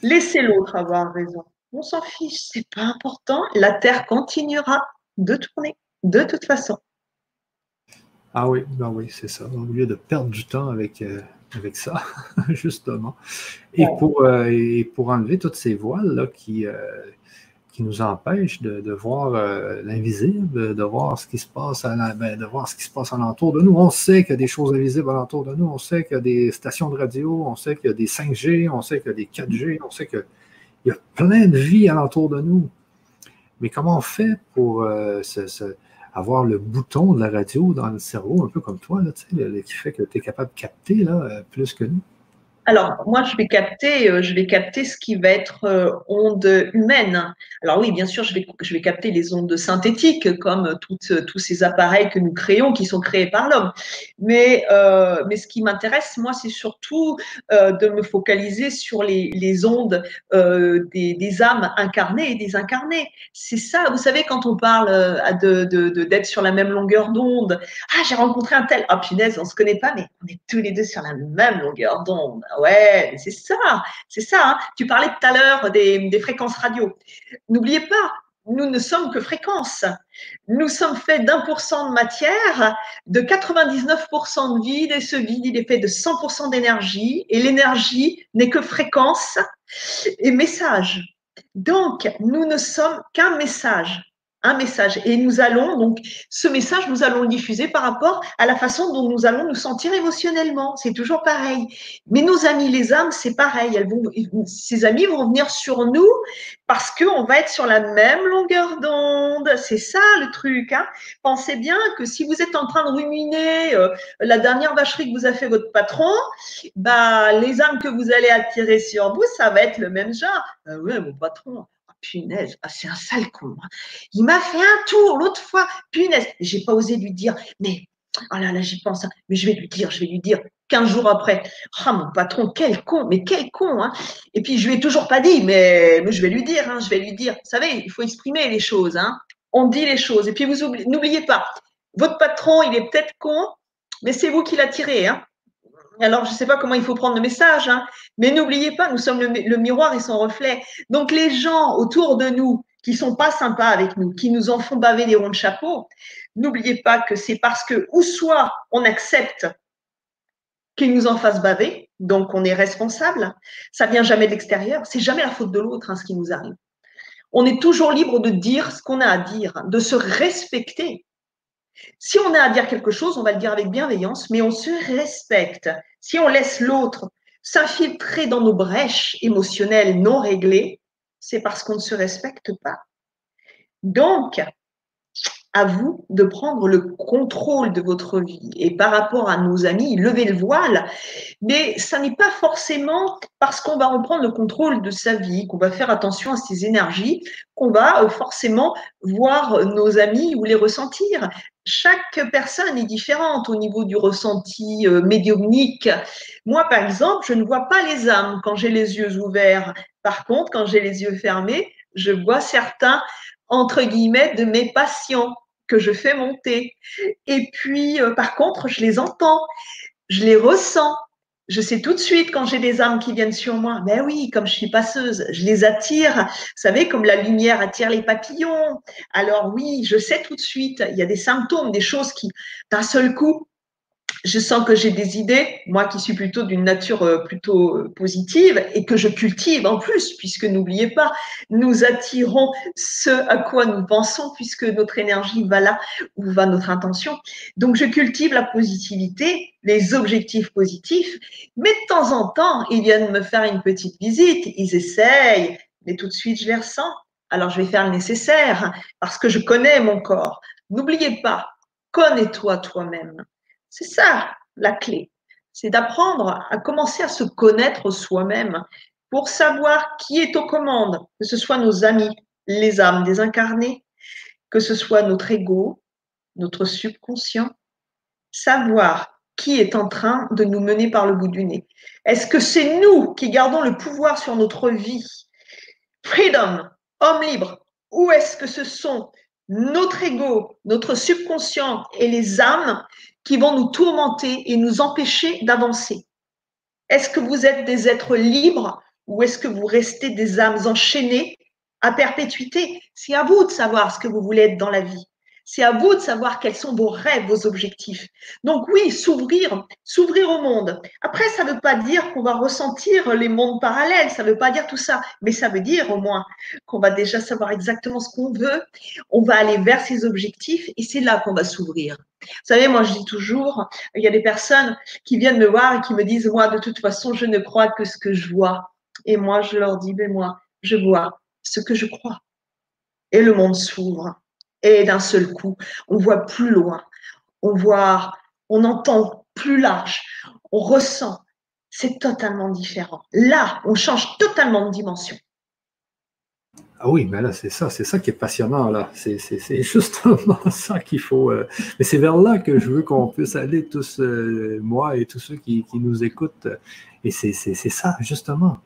Laissez l'autre avoir raison. On s'en fiche, c'est pas important. La terre continuera de tourner de toute façon. Ah oui, ben oui, c'est ça. Au lieu de perdre du temps avec, euh, avec ça, justement. Et, pour, euh, et pour enlever toutes ces voiles là, qui, euh, qui nous empêchent de, de voir l'invisible, de voir ce qui se passe à ben, de voir ce qui se passe alentour de nous. On sait qu'il y a des choses invisibles alentour de nous, on sait qu'il y a des stations de radio, on sait qu'il y a des 5G, on sait qu'il y a des 4G, on sait qu'il y a plein de vie alentour de nous. Mais comment on fait pour se avoir le bouton de la radio dans le cerveau, un peu comme toi, là, qui fait que tu es capable de capter là, euh, plus que nous? Alors, moi, je vais capter, euh, je vais capter ce qui va être euh, onde humaine. Alors oui, bien sûr, je vais, capter les ondes synthétiques, comme toutes, tous ces appareils que nous créons, qui sont créés par l'homme. Mais, euh, ce qui m'intéresse, moi, c'est surtout de me focaliser sur les, ondes des, âmes incarnées et désincarnées. C'est ça, vous savez, quand on parle d'être sur la même longueur d'onde, ah, j'ai rencontré un tel, ah, punaise, on se connaît pas, mais on est tous les deux sur la même longueur d'onde. Ouais, c'est ça, c'est ça. Hein. Tu parlais tout à l'heure des, fréquences radio. N'oubliez pas, nous ne sommes que fréquences. Nous sommes faits d'un pour cent de matière, de 99% de vide, et ce vide, il est fait de 100% d'énergie, et l'énergie n'est que fréquence et message. Donc, nous ne sommes qu'un message un message. Et nous allons, donc, ce message, nous allons le diffuser par rapport à la façon dont nous allons nous sentir émotionnellement. C'est toujours pareil. Mais nos amis, les âmes, c'est pareil. Elles vont, ces amis vont venir sur nous parce qu'on va être sur la même longueur d'onde. C'est ça le truc. Hein. Pensez bien que si vous êtes en train de ruminer euh, la dernière vacherie que vous a fait votre patron, bah, les âmes que vous allez attirer sur vous, ça va être le même genre. Ah ouais, mon patron punaise, ah, c'est un sale con. Hein. Il m'a fait un tour l'autre fois, punaise. J'ai pas osé lui dire, mais oh là là, j'y pense, hein. mais je vais lui dire, je vais lui dire 15 jours après. Ah, mon patron, quel con, mais quel con. Hein. Et puis, je lui ai toujours pas dit, mais, je vais lui dire, hein, je vais lui dire. Vous savez, il faut exprimer les choses. On dit les choses. Et puis, vous n'oubliez pas, votre patron, il est peut-être con, mais c'est vous qui l'attirez. Hein. Alors, je ne sais pas comment il faut prendre le message, hein, mais n'oubliez pas, nous sommes le, miroir et son reflet. Donc, les gens autour de nous qui sont pas sympas avec nous, qui nous en font baver des ronds de chapeau, n'oubliez pas que c'est parce que, ou soit on accepte qu'ils nous en fassent baver, donc on est responsable. Ça vient jamais de l'extérieur, c'est jamais la faute de l'autre hein, ce qui nous arrive. On est toujours libre de dire ce qu'on a à dire, de se respecter. Si on a à dire quelque chose, on va le dire avec bienveillance, mais on se respecte. Si on laisse l'autre s'infiltrer dans nos brèches émotionnelles non réglées, c'est parce qu'on ne se respecte pas. Donc, à vous de prendre le contrôle de votre vie. Et par rapport à nos amis, levez le voile. Mais ça n'est pas forcément parce qu'on va reprendre le contrôle de sa vie, qu'on va faire attention à ses énergies, qu'on va euh, forcément voir nos amis ou les ressentir. Chaque personne est différente au niveau du ressenti euh, médiumnique. Moi, par exemple, je ne vois pas les âmes quand j'ai les yeux ouverts. Par contre, quand j'ai les yeux fermés, je vois certains entre guillemets, de mes patients que je fais monter. Et puis, euh, par contre, je les entends, je les ressens. Je sais tout de suite quand j'ai des âmes qui viennent sur moi. Ben oui, comme je suis passeuse, je les attire. Vous savez, comme la lumière attire les papillons. Alors oui, je sais tout de suite. Il y a des symptômes, des choses qui, d'un seul coup, je sens que j'ai des idées, moi qui suis plutôt d'une nature euh, plutôt euh, positive et que je cultive en plus, puisque n'oubliez pas, nous attirons ce à quoi nous pensons, puisque notre énergie va là où va notre intention. Donc je cultive la positivité, les objectifs positifs, mais de temps en temps, ils viennent me faire une petite visite, ils essayent, mais tout de suite je les ressens. Alors je vais faire le nécessaire parce que je connais mon corps. N'oubliez pas, connais-toi toi-même. C'est ça la clé. C'est d'apprendre à commencer à se connaître soi-même pour savoir qui est aux commandes, que ce soit nos amis, les âmes désincarnées, que ce soit notre ego, notre subconscient, savoir qui est en train de nous mener par le bout du nez. Est-ce que c'est nous qui gardons le pouvoir sur notre vie? Freedom, homme libre, ou est-ce que ce sont notre ego, notre subconscient et les âmes qui vont nous tourmenter et nous empêcher d'avancer. Est-ce que vous êtes des êtres libres ou est-ce que vous restez des âmes enchaînées à perpétuité? C'est à vous de savoir ce que vous voulez être dans la vie. C'est à vous de savoir quels sont vos rêves, vos objectifs. Donc oui, s'ouvrir, s'ouvrir au monde. Après, ça ne veut pas dire qu'on va ressentir les mondes parallèles, ça ne veut pas dire tout ça, mais ça veut dire au moins qu'on va déjà savoir exactement ce qu'on veut, on va aller vers ses objectifs et c'est là qu'on va s'ouvrir. Vous savez, moi je dis toujours, il y a des personnes qui viennent me voir et qui me disent, moi de toute façon, je ne crois que ce que je vois. Et moi, je leur dis, mais moi, je vois ce que je crois. Et le monde s'ouvre. Et d'un seul coup, on voit plus loin, on voit, on entend plus large, on ressent. c'est totalement différent. Là, on change totalement de dimension. Ah oui, mais là, c'est ça, c'est ça qui est passionnant, là. C'est justement ça qu'il faut. Euh, mais c'est vers là que je veux qu'on puisse aller tous, euh, moi et tous ceux qui, nous écoutent. Et c'est ça, justement.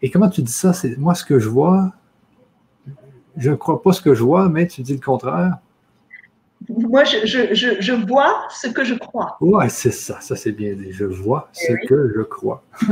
Et comment tu dis ça? Moi ce que je vois. Je ne crois pas ce que je vois, mais tu dis le contraire. Moi, je, vois ce que je crois. Oui, c'est ça, ça c'est bien dit. Je vois ce eh que je crois.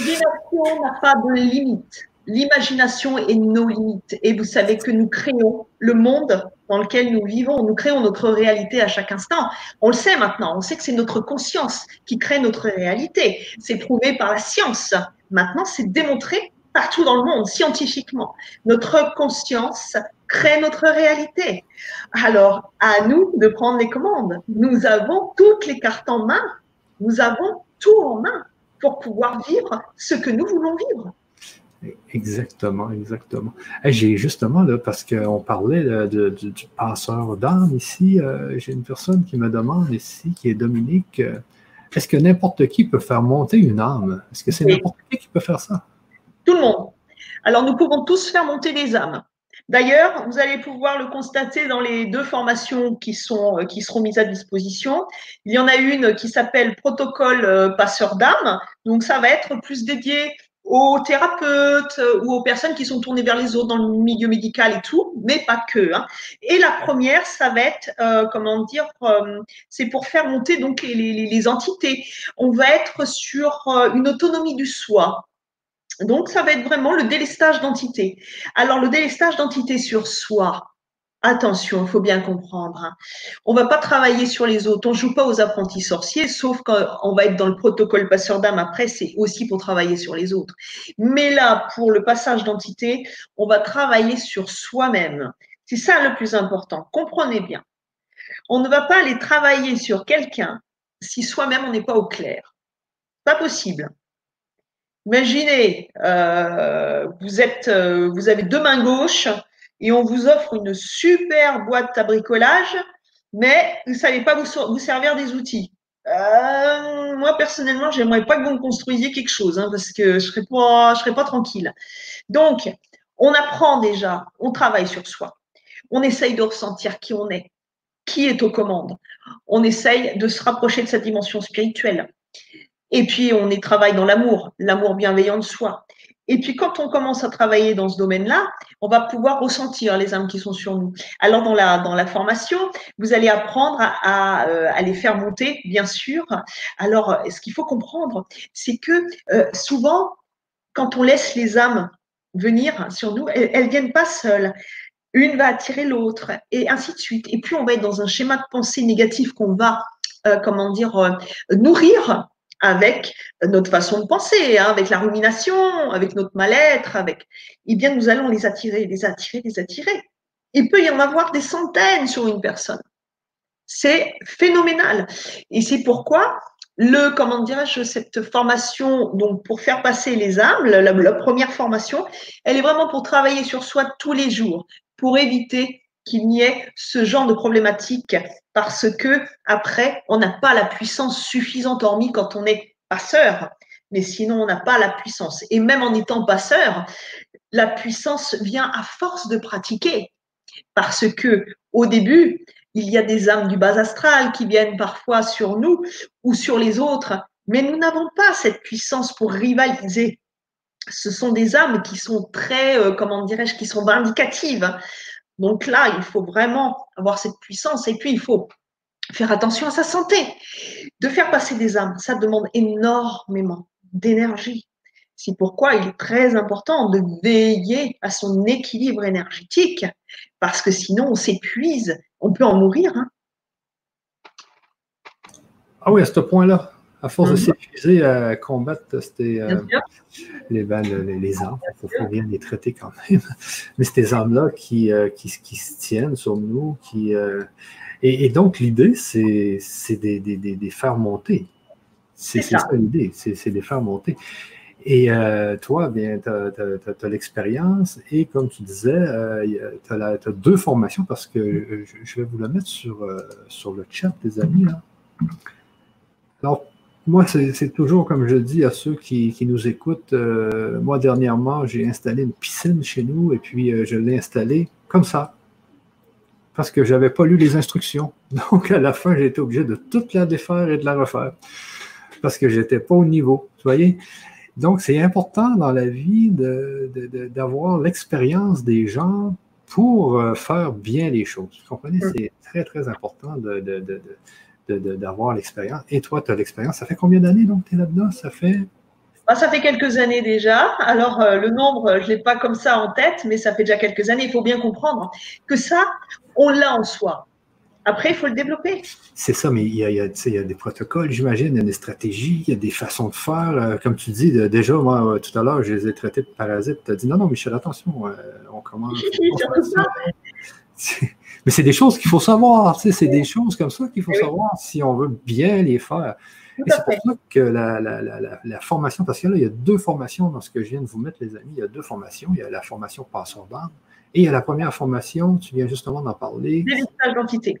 L'imagination n'a pas de limite. L'imagination est nos limites. Et vous savez que nous créons le monde dans lequel nous vivons. Nous créons notre réalité à chaque instant. On le sait maintenant. On sait que c'est notre conscience qui crée notre réalité. C'est prouvé par la science. Maintenant, c'est démontré partout dans le monde, scientifiquement. Notre conscience crée notre réalité. Alors, à nous de prendre les commandes. Nous avons toutes les cartes en main. Nous avons tout en main pour pouvoir vivre ce que nous voulons vivre. Exactement, exactement. j'ai justement, là, parce qu'on parlait du passeur d'âme ici, euh, j'ai une personne qui me demande ici, qui est Dominique, euh, est-ce que n'importe qui peut faire monter une âme? Est-ce que c'est n'importe qui qui peut faire ça? Tout le monde. Alors, nous pouvons tous faire monter des âmes. D'ailleurs, vous allez pouvoir le constater dans les deux formations qui, sont, euh, qui seront mises à disposition. Il y en a une qui s'appelle protocole euh, passeur d'âme. Donc, ça va être plus dédié aux thérapeutes euh, ou aux personnes qui sont tournées vers les autres dans le milieu médical et tout, mais pas que. Hein. Et la première, ça va être, comment dire, c'est pour faire monter donc les, les, les, entités. On va être sur une autonomie du soi. Donc, ça va être vraiment le délestage d'entité. Alors, le délestage d'entité sur soi, attention, il faut bien comprendre. Hein. On va pas travailler sur les autres. On joue pas aux apprentis sorciers, sauf quand on va être dans le protocole passeur d'âme. Après, c'est aussi pour travailler sur les autres. Mais là, pour le passage d'entité, on va travailler sur soi-même. C'est ça le plus important. Comprenez bien. On ne va pas aller travailler sur quelqu'un si soi-même on n'est pas au clair. Pas possible. Imaginez, euh, vous, êtes, euh, vous avez deux mains gauches et on vous offre une super boîte à bricolage, mais vous ne savez pas vous, servir des outils. Euh, moi, personnellement, j'aimerais pas que vous me construisiez quelque chose, hein, parce que je serais je serais pas tranquille. Donc, on apprend déjà, on travaille sur soi. On essaye de ressentir qui on est, qui est aux commandes. On essaye de se rapprocher de sa dimension spirituelle. Et puis, on y travaille dans l'amour, l'amour bienveillant de soi. Et puis, quand on commence à travailler dans ce domaine-là, on va pouvoir ressentir les âmes qui sont sur nous. Alors, dans la, formation, vous allez apprendre à, à, euh, les faire monter, bien sûr. Alors, ce qu'il faut comprendre, c'est que euh, souvent, quand on laisse les âmes venir sur nous, elles ne viennent pas seules. Une va attirer l'autre, et ainsi de suite. Et puis, on va être dans un schéma de pensée négatif qu'on va, euh, comment dire, nourrir avec notre façon de penser, hein, avec la rumination, avec notre mal-être, avec, eh bien, nous allons les attirer, les attirer, les attirer. Il peut y en avoir des centaines sur une personne. C'est phénoménal. Et c'est pourquoi le, comment dirais-je, cette formation, donc pour faire passer les âmes, la, la, première formation, elle est vraiment pour travailler sur soi tous les jours, pour éviter qu'il n'y ait ce genre de problématique parce que après, on n'a pas la puissance suffisante, hormis quand on est passeur, mais sinon on n'a pas la puissance. Et même en étant passeur, la puissance vient à force de pratiquer, parce que au début, il y a des âmes du bas astral qui viennent parfois sur nous ou sur les autres, mais nous n'avons pas cette puissance pour rivaliser. Ce sont des âmes qui sont très, euh, comment dirais-je, qui sont vindicatives. Donc là, il faut vraiment avoir cette puissance et puis il faut faire attention à sa santé. De faire passer des âmes, ça demande énormément d'énergie. C'est pourquoi il est très important de veiller à son équilibre énergétique, parce que sinon on s'épuise, on peut en mourir. Hein. Ah oui, à ce point-là à force de mhm. s'épuiser à combattre c'était, euh, les, ben, les, les, armes, il faut, bien les traiter quand même. Mais ces armes-là qui, euh, qui, qui, se tiennent sur nous. Qui, euh, et, donc, l'idée, c'est, c'est des, des, des, faire monter. C'est, ça, l'idée, c'est, des faire monter. Et toi, bien, tu as, l'expérience et comme tu disais, tu as, deux formations parce que je, vais vous la mettre sur, sur le chat, les amis. Là. Alors, moi, c'est toujours comme je dis à ceux qui, nous écoutent. Euh, moi, dernièrement, j'ai installé une piscine chez nous et puis euh, je l'ai installée comme ça. Parce que je n'avais pas lu les instructions. Donc, à la fin, j'ai été obligé de toute la défaire et de la refaire. Parce que je n'étais pas au niveau. Vous voyez? Donc, c'est important dans la vie d'avoir l'expérience des gens pour euh, faire bien les choses. Vous comprenez? Mm. C'est très, très important d'avoir l'expérience. Et toi, tu as l'expérience. Ça fait combien d'années donc tu es là-dedans? Ça fait? Bah, ça fait quelques années déjà. Alors, euh, le nombre, je ne l'ai pas comme ça en tête, mais ça fait déjà quelques années. Il faut bien comprendre que ça, on l'a en soi. Après, il faut le développer. C'est ça, mais il y, a, il, y a, des protocoles, j'imagine, il y a des stratégies, il y a des façons de faire. Euh, comme tu dis, déjà, moi, euh, tout à l'heure, je les ai traités de parasites. Tu as dit non, non, Michel, attention, euh, on commence. Mais c'est des choses qu'il faut savoir, c'est des choses comme ça qu'il faut savoir si on veut bien les faire. Et c'est pour ça que la, la, la, formation, parce que là, il y a deux formations dans ce que je viens de vous mettre, les amis. Il y a deux formations. Il y a la formation passeur d'âme et il y a la première formation, tu viens justement d'en parler. Délestage d'entité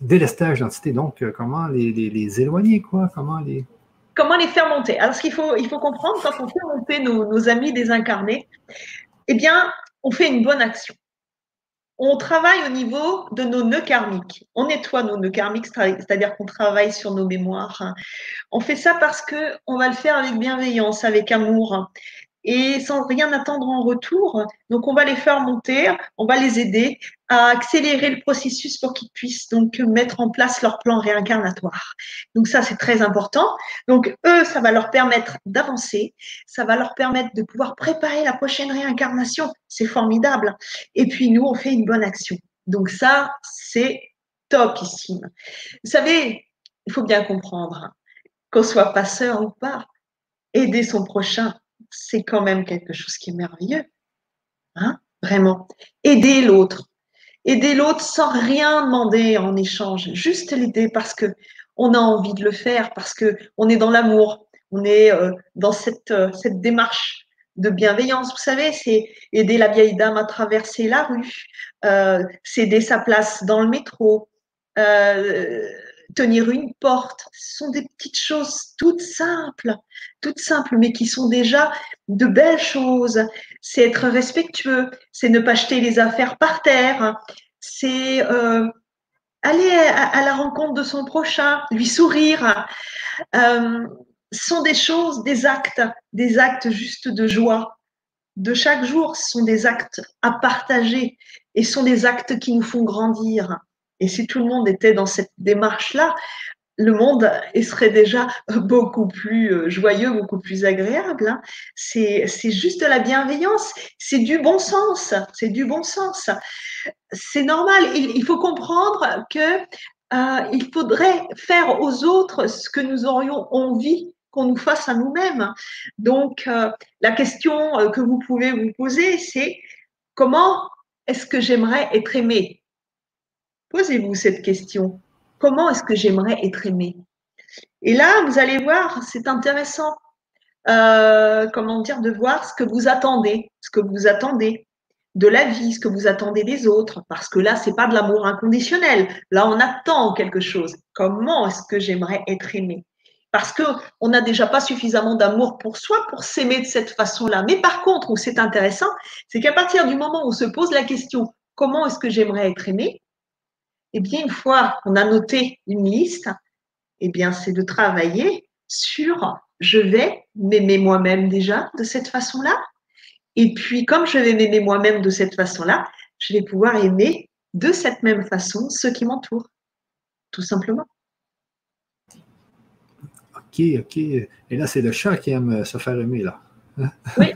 délestage d'entité. Donc, euh, comment les, les, éloigner, quoi? Comment les. Comment les faire monter? Alors, ce qu'il faut, il faut comprendre, quand on fait monter nos, amis désincarnés, eh bien, on fait une bonne action. On travaille au niveau de nos nœuds karmiques. On nettoie nos nœuds karmiques, c'est-à-dire qu'on travaille sur nos mémoires. On fait ça parce que on va le faire avec bienveillance, avec amour et sans rien attendre en retour. Donc, on va les faire monter, on va les aider à accélérer le processus pour qu'ils puissent donc mettre en place leur plan réincarnatoire. Donc, ça, c'est très important. Donc, eux, ça va leur permettre d'avancer, ça va leur permettre de pouvoir préparer la prochaine réincarnation. C'est formidable. Et puis, nous, on fait une bonne action. Donc, ça, c'est topissime. Vous savez, il faut bien comprendre, qu'on soit passeur ou pas, aider son prochain, c'est quand même quelque chose qui est merveilleux. Hein Vraiment. Aider l'autre. Aider l'autre sans rien demander en échange. Juste l'aider parce que on a envie de le faire, parce que on est dans l'amour, on est euh, dans cette, euh, cette démarche de bienveillance. Vous savez, c'est aider la vieille dame à traverser la rue, euh, céder sa place dans le métro, euh, tenir une porte. Ce sont des petites choses toutes simples, toutes simples, mais qui sont déjà de belles choses. C'est être respectueux, c'est ne pas jeter les affaires par terre, c'est euh, aller à, la rencontre de son prochain, lui sourire. Euh, ce sont des choses, des actes, des actes juste de joie de chaque jour. Ce sont des actes à partager et ce sont des actes qui nous font grandir. Et si tout le monde était dans cette démarche-là, le monde serait déjà beaucoup plus euh, joyeux, beaucoup plus agréable. Hein. C'est juste de la bienveillance, c'est du bon sens, c'est du bon sens. C'est normal, il, faut comprendre que euh, il faudrait faire aux autres ce que nous aurions envie qu'on nous fasse à nous-mêmes. Donc, euh, la question que vous pouvez vous poser, c'est comment est-ce que j'aimerais être aimé Posez-vous cette question. Comment est-ce que j'aimerais être aimé? Et là, vous allez voir, c'est intéressant. Euh, comment dire, de voir ce que vous attendez, ce que vous attendez de la vie, ce que vous attendez des autres, parce que là, c'est pas de l'amour inconditionnel. Là, on attend quelque chose. Comment est-ce que j'aimerais être aimé? Parce que on n'a déjà pas suffisamment d'amour pour soi pour s'aimer de cette façon-là. Mais par contre, où c'est intéressant, c'est qu'à partir du moment où on se pose la question comment est-ce que j'aimerais être aimé, eh bien, une fois qu'on a noté une liste, eh bien, c'est de travailler sur je vais m'aimer moi-même déjà de cette façon-là. Et puis, comme je vais m'aimer moi-même de cette façon-là, je vais pouvoir aimer de cette même façon ceux qui m'entourent, tout simplement. Ok, ok. Et là, c'est le chat qui aime se faire aimer, là. oui,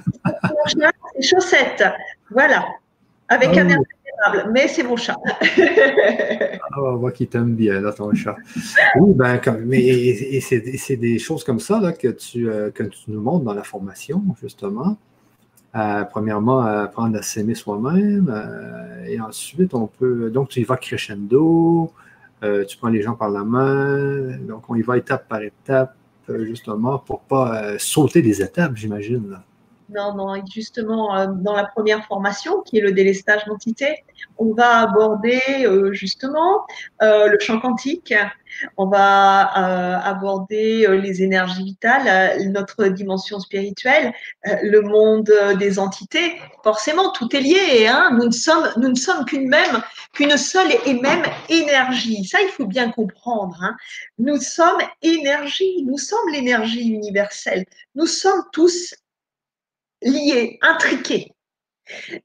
c'est chaussette. Voilà. Avec ah un mais c'est mon chat. ah, on voit qu'il t'aime bien, ton chat. Oui, ben, mais et, c'est des choses comme ça que, tu, euh, que tu nous montres dans la formation, justement. Euh, premièrement, apprendre à s'aimer soi-même. Euh, et ensuite, on peut. Donc, tu y vas crescendo. tu prends les gens par la main. Donc, on y va étape par étape, justement, pour ne pas sauter des étapes, j'imagine. Non, non, justement, euh, dans la première formation, qui est le délestage d'entité, on va aborder euh, justement euh, le champ quantique, on va aborder les énergies vitales, notre dimension spirituelle, le monde des entités. Forcément, tout est lié. Hein nous ne sommes, nous ne sommes qu'une même, qu'une seule et même énergie. Ça, il faut bien comprendre. Hein nous sommes énergie, nous sommes l'énergie universelle. Nous sommes tous liés, intriqués.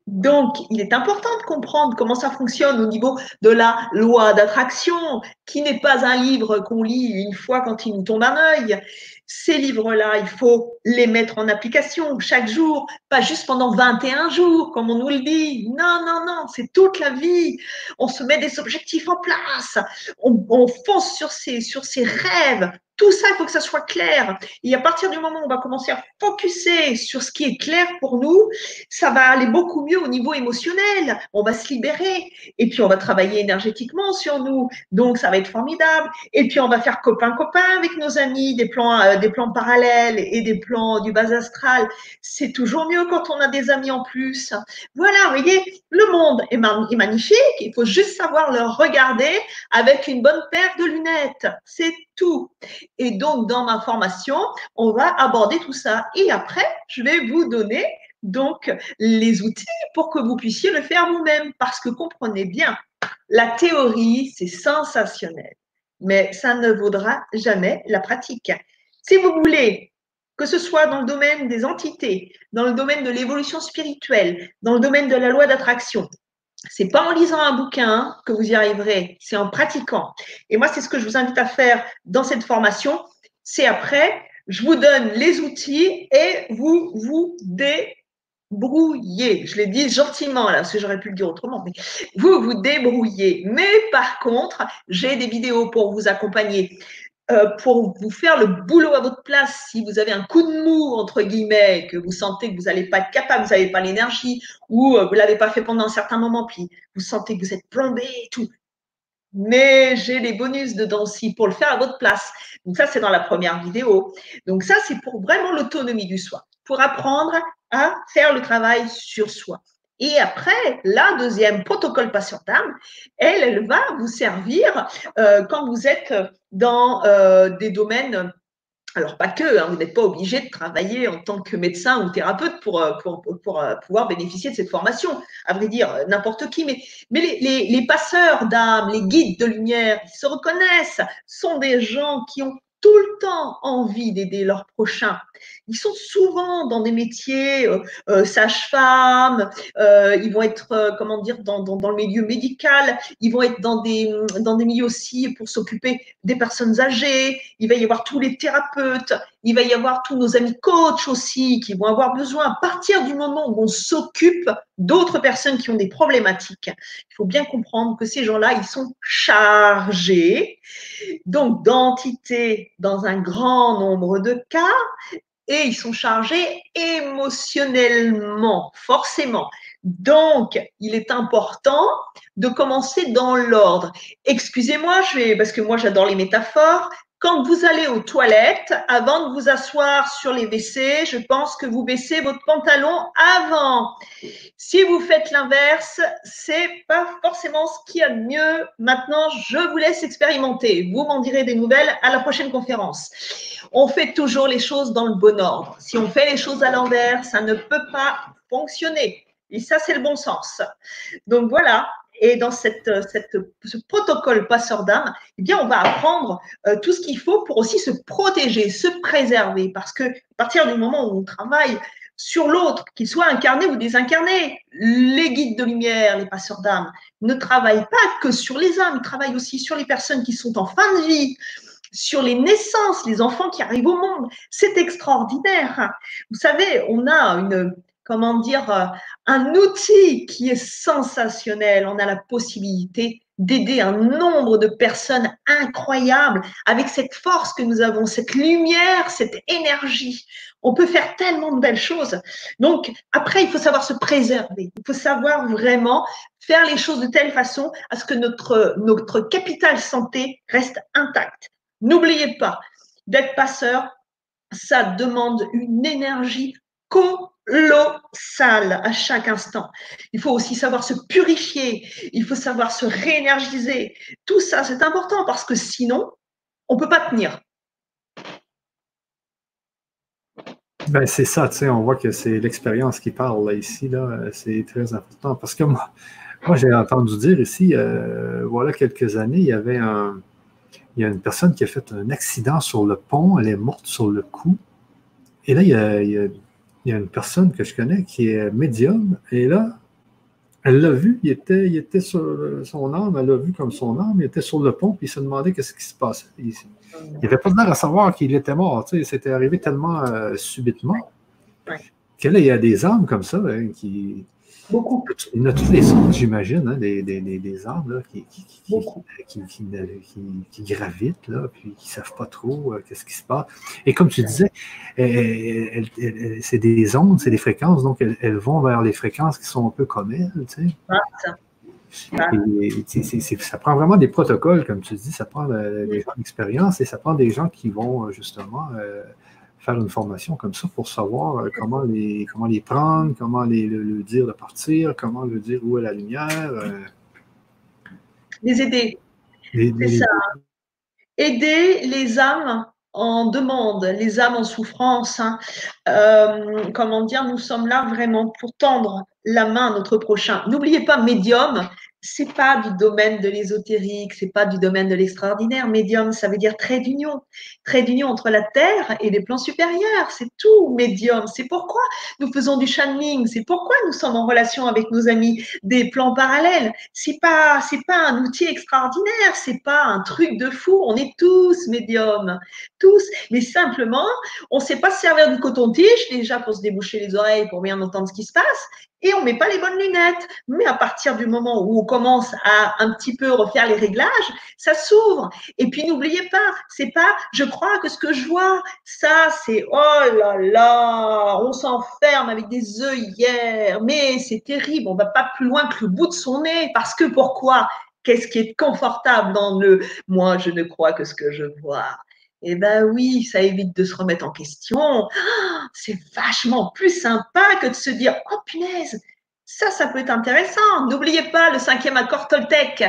Donc, il est important de comprendre comment ça fonctionne au niveau de la loi d'attraction, qui n'est pas un livre qu'on lit une fois quand il nous tombe un œil. Ces livres-là, il faut les mettre en application chaque jour, pas juste pendant 21 jours, comme on nous le dit. Non, non, non, c'est toute la vie. On se met des objectifs en place. On, on fonce sur ses, sur ses rêves. Tout ça, il faut que ça soit clair. Et à partir du moment où on va commencer à focuser sur ce qui est clair pour nous, ça va aller beaucoup mieux au niveau émotionnel. On va se libérer. Et puis, on va travailler énergétiquement sur nous. Donc, ça va être formidable. Et puis, on va faire copain-copain avec nos amis, des plans, euh, des plans parallèles et des plans du bas astral. C'est toujours mieux quand on a des amis en plus. Voilà, vous voyez, le monde est, est magnifique. Il faut juste savoir le regarder avec une bonne paire de lunettes. C'est tout. Et donc, dans ma formation, on va aborder tout ça. Et après, je vais vous donner donc les outils pour que vous puissiez le faire vous-même. Parce que comprenez bien, la théorie, c'est sensationnel, mais ça ne vaudra jamais la pratique. Si vous voulez que ce soit dans le domaine des entités, dans le domaine de l'évolution spirituelle, dans le domaine de la loi d'attraction, c'est pas en lisant un bouquin que vous y arriverez, c'est en pratiquant. Et moi, c'est ce que je vous invite à faire dans cette formation. C'est après, je vous donne les outils et vous vous débrouillez. Je l'ai dit gentiment là, parce que j'aurais pu le dire autrement, mais vous vous débrouillez. Mais par contre, j'ai des vidéos pour vous accompagner. Euh, pour vous faire le boulot à votre place, si vous avez un coup de mou, entre guillemets, que vous sentez que vous n'allez pas être capable, vous n'avez pas l'énergie, ou euh, vous ne l'avez pas fait pendant un certain moment, puis vous sentez que vous êtes plombé et tout. Mais j'ai les bonus dedans aussi pour le faire à votre place. Donc ça, c'est dans la première vidéo. Donc ça, c'est pour vraiment l'autonomie du soi, pour apprendre à faire le travail sur soi. Et après, la deuxième protocole patient d'âme, elle, elle va vous servir euh, quand vous êtes dans euh, des domaines alors, pas que, hein, vous n'êtes pas obligé de travailler en tant que médecin ou thérapeute pour, euh, pour, pour, pouvoir bénéficier de cette formation. À vrai dire, n'importe qui, mais, mais les, les, les passeurs d'âme, les guides de lumière, ils se reconnaissent, sont des gens qui ont tout le temps envie d'aider leurs prochains. Ils sont souvent dans des métiers euh, euh sage-femme, euh, ils vont être, euh, comment dire, dans, dans, dans, le milieu médical, ils vont être dans des, dans des milieux aussi pour s'occuper des personnes âgées, il va y avoir tous les thérapeutes, il va y avoir tous nos amis coachs aussi qui vont avoir besoin, à partir du moment où on s'occupe d'autres personnes qui ont des problématiques, il faut bien comprendre que ces gens-là, ils sont chargés, donc d'entités dans un grand nombre de cas, et ils sont chargés émotionnellement, forcément. Donc, il est important de commencer dans l'ordre. Excusez-moi, parce que moi j'adore les métaphores, quand vous allez aux toilettes, avant de vous asseoir sur les WC, je pense que vous baissez votre pantalon avant. Si vous faites l'inverse, c'est pas forcément ce qu'il y a de mieux. Maintenant, je vous laisse expérimenter. Vous m'en direz des nouvelles à la prochaine conférence. On fait toujours les choses dans le bon ordre. Si on fait les choses à l'envers, ça ne peut pas fonctionner. Et ça, c'est le bon sens. Donc voilà, et dans cette, cette, ce protocole passeur d'âme, eh bien, on va apprendre euh, tout ce qu'il faut pour aussi se protéger, se préserver. Parce que à partir du moment où on travaille sur l'autre, qu'il soit incarné ou désincarné, les guides de lumière, les passeurs d'âme, ne travaillent pas que sur les âmes, ils travaillent aussi sur les personnes qui sont en fin de vie, sur les naissances, les enfants qui arrivent au monde. C'est extraordinaire. Vous savez, on a une, comment dire, euh, un outil qui est sensationnel. On a la possibilité d'aider un nombre de personnes incroyables avec cette force que nous avons, cette lumière, cette énergie. On peut faire tellement de belles choses. Donc, après, il faut savoir se préserver. Il faut savoir vraiment faire les choses de telle façon à ce que notre, notre capital santé reste intact. N'oubliez pas d'être passeur, ça demande une énergie colossal à chaque instant. Il faut aussi savoir se purifier, il faut savoir se réénergiser. Tout ça, c'est important parce que sinon, on ne peut pas tenir. Ben, c'est ça, tu sais, on voit que c'est l'expérience qui parle ici, là, c'est très important. Parce que moi, moi j'ai entendu dire ici, euh, voilà quelques années, il y avait un, il y a une personne qui a fait un accident sur le pont, elle est morte sur le coup. Et là, il y a une personne que je connais qui est médium, et là, elle l'a vu, il était, il était sur son âme, elle l'a vu comme son âme, il était sur le pont, puis il se demandait qu'est-ce qui se passait. Il n'avait pas l'air à savoir qu'il était mort, tu sais, c'était arrivé tellement euh, subitement. Que là, il y a des âmes comme ça hein, qui, Beaucoup. Il y a tous les sens, j'imagine, hein, des, des, des, arbres qui, qui, qui, gravitent, là, puis qui ne savent pas trop euh, qu'est-ce qui se passe. Et comme tu disais, c'est des ondes, c'est des fréquences, donc elles, vont vers les fréquences qui sont un peu comme elles. Tu sais. Ah, ça. ça prend vraiment des protocoles, comme tu dis, ça prend euh, des gens d'expérience et ça prend des gens qui vont justement euh, faire une formation comme ça pour savoir euh, comment les, comment les prendre, comment les, le, dire de partir, comment le dire où est la lumière. Euh. Les aider. C'est ça. Aider les âmes en demande, les âmes en souffrance. Hein. Euh, comment dire, nous sommes là vraiment pour tendre la main à notre prochain. N'oubliez pas, médium, c'est pas du domaine de l'ésotérique, c'est pas du domaine de l'extraordinaire. Médium, ça veut dire trait d'union, trait d'union entre la terre et les plans supérieurs. C'est tout, médium. C'est pourquoi nous faisons du channeling. C'est pourquoi nous sommes en relation avec nos amis des plans parallèles. C'est pas, c'est pas un outil extraordinaire. C'est pas un truc de fou. On est tous médiums, tous. Mais simplement, on sait pas se servir du coton-tige déjà pour se déboucher les oreilles pour bien entendre ce qui se passe et on met pas les bonnes lunettes. Mais à partir du moment où on commence à un petit peu refaire les réglages, ça s'ouvre. Et puis n'oubliez pas, c'est pas je crois que ce que je vois, ça c'est oh là là, on s'enferme avec des œillères, mais c'est terrible, on va pas plus loin que le bout de son nez parce que pourquoi? Qu'est-ce qui est confortable dans le moi je ne crois que ce que je vois eh ben oui, ça évite de se remettre en question. Ah, c'est vachement plus sympa que de se dire Oh punaise, ça, ça peut être intéressant. N'oubliez pas le cinquième accord Toltec.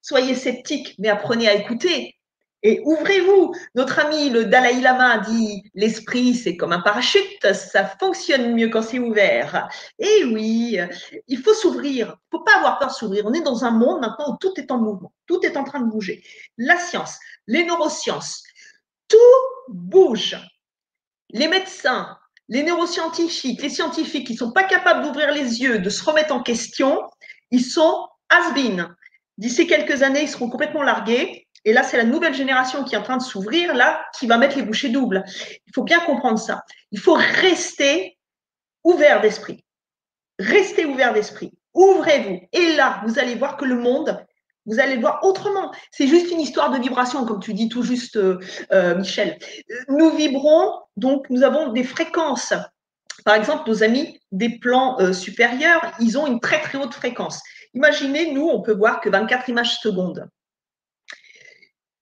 Soyez sceptiques, mais apprenez à écouter. Et ouvrez-vous. Notre ami le Dalai Lama dit L'esprit, c'est comme un parachute, ça fonctionne mieux quand c'est ouvert. Et oui, il faut s'ouvrir. Il ne faut pas avoir peur de s'ouvrir. On est dans un monde maintenant où tout est en mouvement, tout est en train de bouger. La science, les neurosciences, tout bouge. Les médecins, les neuroscientifiques, les scientifiques qui ne sont pas capables d'ouvrir les yeux, de se remettre en question, ils sont has-been. D'ici quelques années, ils seront complètement largués. Et là, c'est la nouvelle génération qui est en train de s'ouvrir, là, qui va mettre les bouchées doubles. Il faut bien comprendre ça. Il faut rester ouvert d'esprit. Restez ouvert d'esprit. Ouvrez-vous. Et là, vous allez voir que le monde vous allez le voir autrement. C'est juste une histoire de vibration, comme tu dis tout juste, euh, euh, Michel. Nous vibrons, donc nous avons des fréquences. Par exemple, nos amis des plans euh, supérieurs, ils ont une très très haute fréquence. Imaginez, nous, on peut voir que 24 images secondes.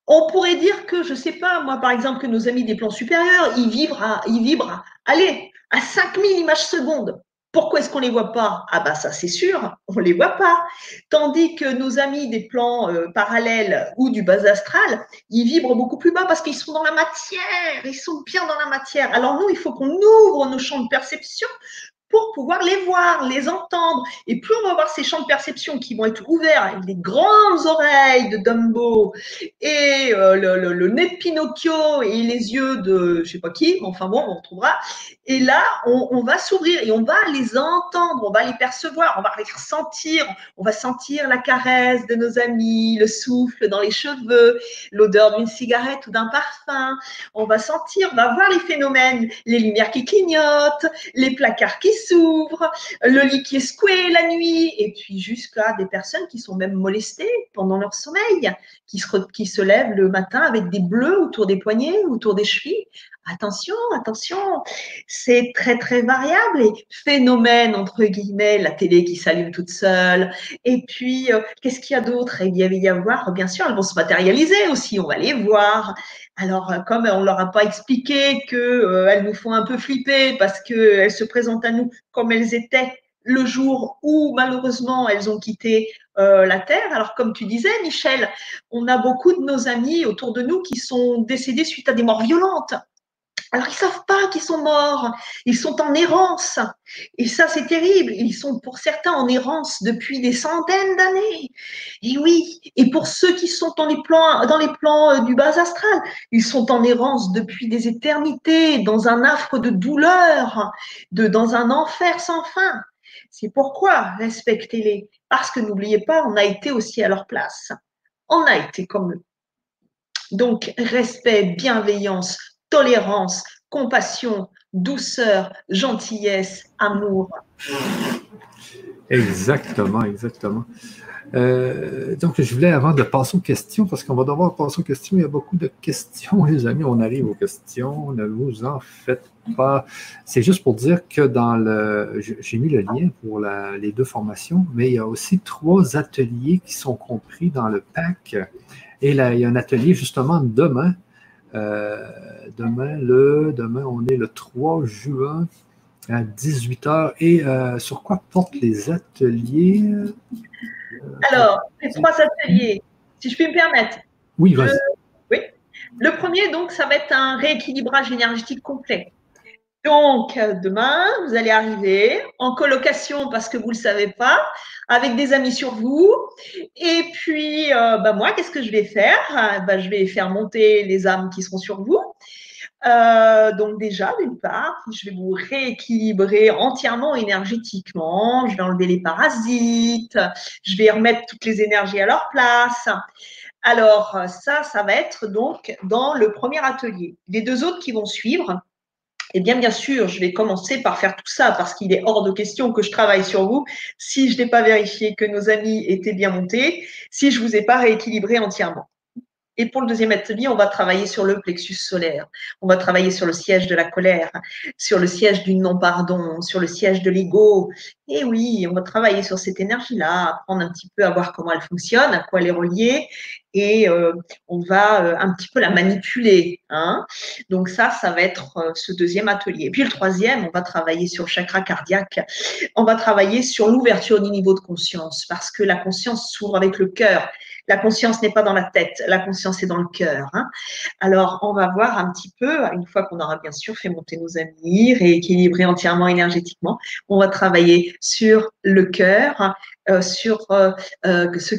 On pourrait dire que, je ne sais pas, moi par exemple, que nos amis des plans supérieurs, ils vibrent à, ils vibrent à, allez, à 5000 images secondes. Pourquoi est-ce qu'on ne les voit pas? Ah bah ça c'est sûr, on ne les voit pas. Tandis que nos amis des plans euh, parallèles ou du bas astral, ils vibrent beaucoup plus bas parce qu'ils sont dans la matière, ils sont bien dans la matière. Alors nous, il faut qu'on ouvre nos champs de perception pour pouvoir les voir, les entendre. Et plus on va voir ces champs de perception qui vont être ouverts avec des grandes oreilles de Dumbo et euh, le, nez de Pinocchio et les yeux de je sais pas qui, mais enfin bon, on retrouvera. Et là, on, va s'ouvrir et on va les entendre, on va les percevoir, on va les ressentir, on va sentir la caresse de nos amis, le souffle dans les cheveux, l'odeur d'une cigarette ou d'un parfum. On va sentir, on va voir les phénomènes, les lumières qui clignotent, les placards qui s'ouvre, le lit qui est secoué la nuit, et puis jusqu'à des personnes qui sont même molestées pendant leur sommeil, qui se, qui se lèvent le matin avec des bleus autour des poignets, autour des chevilles. Attention, attention, c'est très très variable et phénomène entre guillemets, la télé qui s'allume toute seule. Et puis, euh, qu'est-ce qu'il y a d'autre? Il va y avoir, bien sûr, elles vont se matérialiser aussi, on va les voir. Alors, euh, comme on ne leur a pas expliqué qu'elles euh, nous font un peu flipper parce qu'elles se présentent à nous comme elles étaient le jour où malheureusement elles ont quitté la Terre. Alors comme tu disais, Michel, on a beaucoup de nos amis autour de nous qui sont décédés suite à des morts violentes. Alors, ils savent pas qu'ils sont morts. Ils sont en errance. Et ça, c'est terrible. Ils sont pour certains en errance depuis des centaines d'années. Et oui. Et pour ceux qui sont dans les plans, dans les plans euh, du bas astral, ils sont en errance depuis des éternités, dans un affre de douleur, de, dans un enfer sans fin. C'est pourquoi respectez-les. Parce que n'oubliez pas, on a été aussi à leur place. On a été comme eux. Donc, respect, bienveillance, tolérance, compassion, douceur, gentillesse, amour. Exactement, exactement. Euh, donc, je voulais, avant de passer aux questions, parce qu'on va devoir passer aux questions, il y a beaucoup de questions, les amis, on arrive aux questions, ne vous en faites pas. C'est juste pour dire que dans le. J'ai mis le lien pour les deux formations, mais il y a aussi trois ateliers qui sont compris dans le pack. Et là, il y a un atelier justement demain demain, le, demain, on est le 3 juin à 18h. Et euh, sur quoi portent les ateliers? Euh, Alors, les trois ateliers, si je puis me permettre. Oui, vas-y. oui. Le premier, donc, ça va être un rééquilibrage énergétique complet. Donc, demain, vous allez arriver en colocation parce que vous ne le savez pas, avec des amis sur vous. Et puis, euh, bah, moi, qu'est-ce que je vais faire? Bah, Je vais faire monter les âmes qui seront sur vous. Euh, donc déjà, d'une part, je vais vous rééquilibrer entièrement énergétiquement, je vais enlever les parasites, je vais remettre toutes les énergies à leur place. Alors ça, ça va être donc dans le premier atelier. Les deux autres qui vont suivre, eh bien, bien sûr, je vais commencer par faire tout ça parce qu'il est hors de question que je travaille sur vous si je n'ai pas vérifié que nos amis étaient bien montés, si je ne vous ai pas rééquilibré entièrement. Et pour le deuxième atelier, on va travailler sur le plexus solaire. On va travailler sur le siège de la colère, sur le siège du non-pardon, sur le siège de l'ego. Et oui, on va travailler sur cette énergie-là, apprendre un petit peu à voir comment elle fonctionne, à quoi elle est reliée. Et euh, on va euh, un petit peu la manipuler. Hein. Donc ça, ça va être euh, ce deuxième atelier. puis le troisième, on va travailler sur le chakra cardiaque. On va travailler sur l'ouverture du niveau de conscience parce que la conscience s'ouvre avec le cœur. La conscience n'est pas dans la tête, la conscience est dans le cœur. Hein. Alors, on va voir un petit peu, une fois qu'on aura bien sûr fait monter nos amis, rééquilibré entièrement énergétiquement, on va travailler sur le cœur, sur euh, euh, ce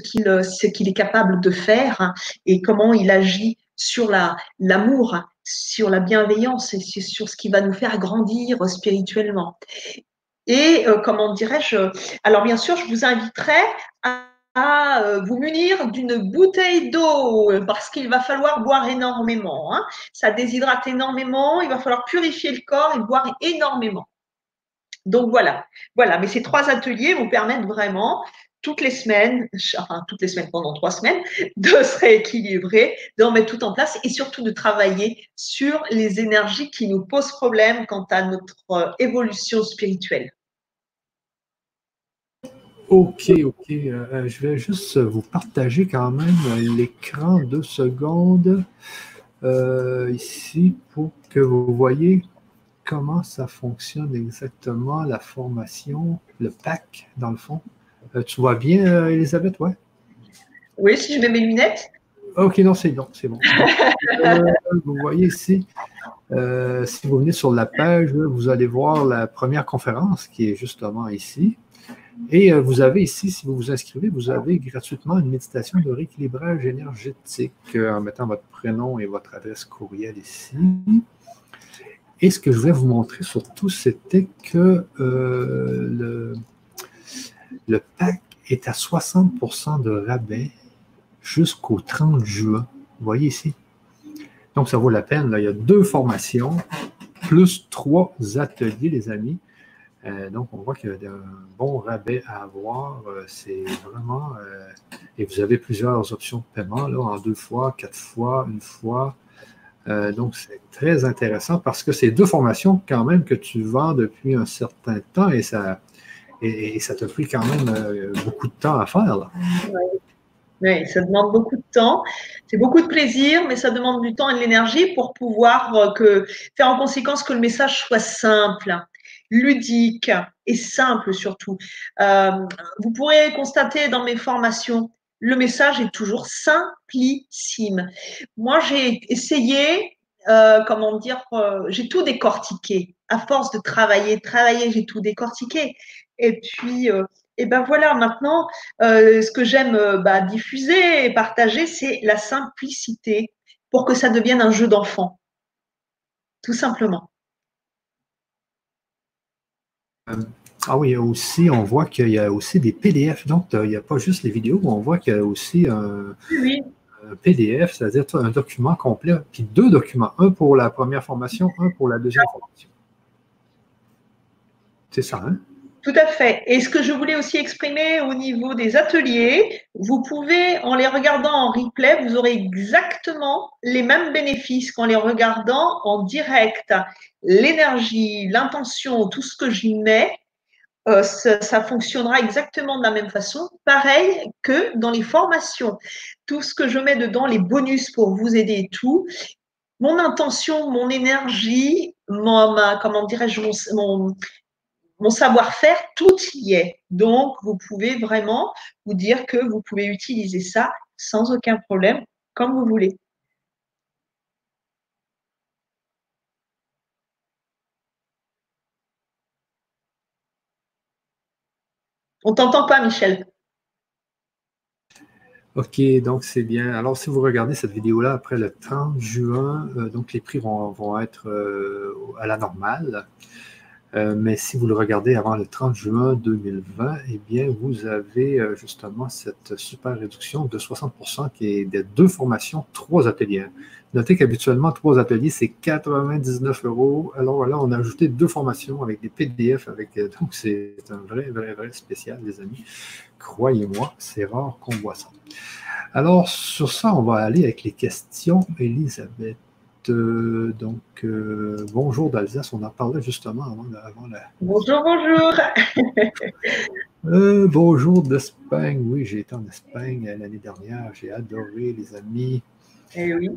qu'il est capable de faire et comment il agit sur l'amour, sur la bienveillance et sur ce qui va nous faire grandir spirituellement. Et comment dirais-je Alors bien sûr, je vous inviterai à euh, vous munir d'une bouteille d'eau euh, parce qu'il va falloir boire énormément. Hein. Ça déshydrate énormément, il va falloir purifier le corps et boire énormément. Donc voilà, voilà. Mais ces trois ateliers vous permettent vraiment toutes les semaines, enfin toutes les semaines pendant trois semaines, de se rééquilibrer, de remettre tout en place et surtout de travailler sur les énergies qui nous posent problème quant à notre euh, évolution spirituelle. Ok, ok. Euh, euh, je vais juste vous partager quand même l'écran deux secondes ici pour que vous voyez comment ça fonctionne exactement, la formation, le pack dans le fond? tu vois bien, Elisabeth, ouais? Oui, si je mets mes lunettes. Ok, non, c'est bon, c'est bon. vous voyez ici, si vous venez sur la page, vous allez voir la première conférence qui est justement ici. Et euh, vous avez ici, si vous vous inscrivez, vous avez gratuitement une méditation de rééquilibrage énergétique euh, en mettant votre prénom et votre adresse courriel ici. Et ce que je voulais vous montrer surtout, c'était que euh, le, le pack est à 60% de rabais jusqu'au 30 juin. Vous voyez ici? Donc, ça vaut la peine. Là. Il y a deux formations, plus trois ateliers, les amis. Euh, donc, on voit qu'il y a un bon rabais à avoir. Euh, c'est vraiment. Et vous avez plusieurs options de paiement, en deux fois, quatre fois, une fois. Donc, c'est très intéressant parce que c'est deux formations quand même que tu vends depuis un certain temps et ça, et, ça te pris quand même beaucoup de temps à faire. Oui, ça demande beaucoup de temps. C'est beaucoup de plaisir, mais ça demande du temps et de l'énergie pour pouvoir euh, que, faire en conséquence que le message soit simple, ludique et simple surtout. Euh, vous pourrez constater dans mes formations, le message est toujours simplissime. Moi, j'ai essayé, euh, comment dire, j'ai tout décortiqué. À force de travailler, travailler, j'ai tout décortiqué. Et puis, et ben voilà, maintenant, euh, ce que j'aime euh, bah, diffuser et partager, c'est la simplicité pour que ça devienne un jeu d'enfant. Tout simplement. Euh, ah oui, aussi, on voit qu'il y a aussi des PDF. Donc, il n'y a pas juste les vidéos, on voit qu'il y a aussi un, PDF, c'est-à-dire un document complet, puis deux documents, un pour la première formation, un pour la deuxième formation. C'est ça, hein? Tout à fait. Et ce que je voulais aussi exprimer au niveau des ateliers, vous pouvez, en les regardant en replay, vous aurez exactement les mêmes bénéfices qu'en les regardant en direct. L'énergie, l'intention, tout ce que j'y mets, euh, ça, fonctionnera exactement de la même façon, pareil que dans les formations. Tout ce que je mets dedans, les bonus pour vous aider et tout, mon intention, mon énergie, ma, comment dirais-je, mon savoir-faire, tout y est. Donc, vous pouvez vraiment vous dire que vous pouvez utiliser ça sans aucun problème, comme vous voulez. On t'entend pas, Michel. OK, donc c'est bien. Alors, si vous regardez cette vidéo-là après le 30 juin, euh, donc les prix vont, être euh, à la normale. Euh, mais si vous le regardez avant le 30 juin 2020, eh bien, vous avez euh, justement cette super réduction de 60% qui est de deux formations, trois ateliers. Notez qu'habituellement, trois ateliers, c'est 99 euros. Alors là, on a ajouté deux formations avec des PDF. Avec, euh, donc, c'est un vrai, vrai, vrai spécial, les amis. Croyez-moi, c'est rare qu'on voit ça. Alors, sur ça, on va aller avec les questions. Elisabeth. Euh, donc, euh, bonjour d'Alsace, on en parlait justement avant, la. Bonjour, bonjour. Euh, bonjour d'Espagne. Oui, j'ai été en Espagne l'année dernière. J'ai adoré les amis. Eh oui.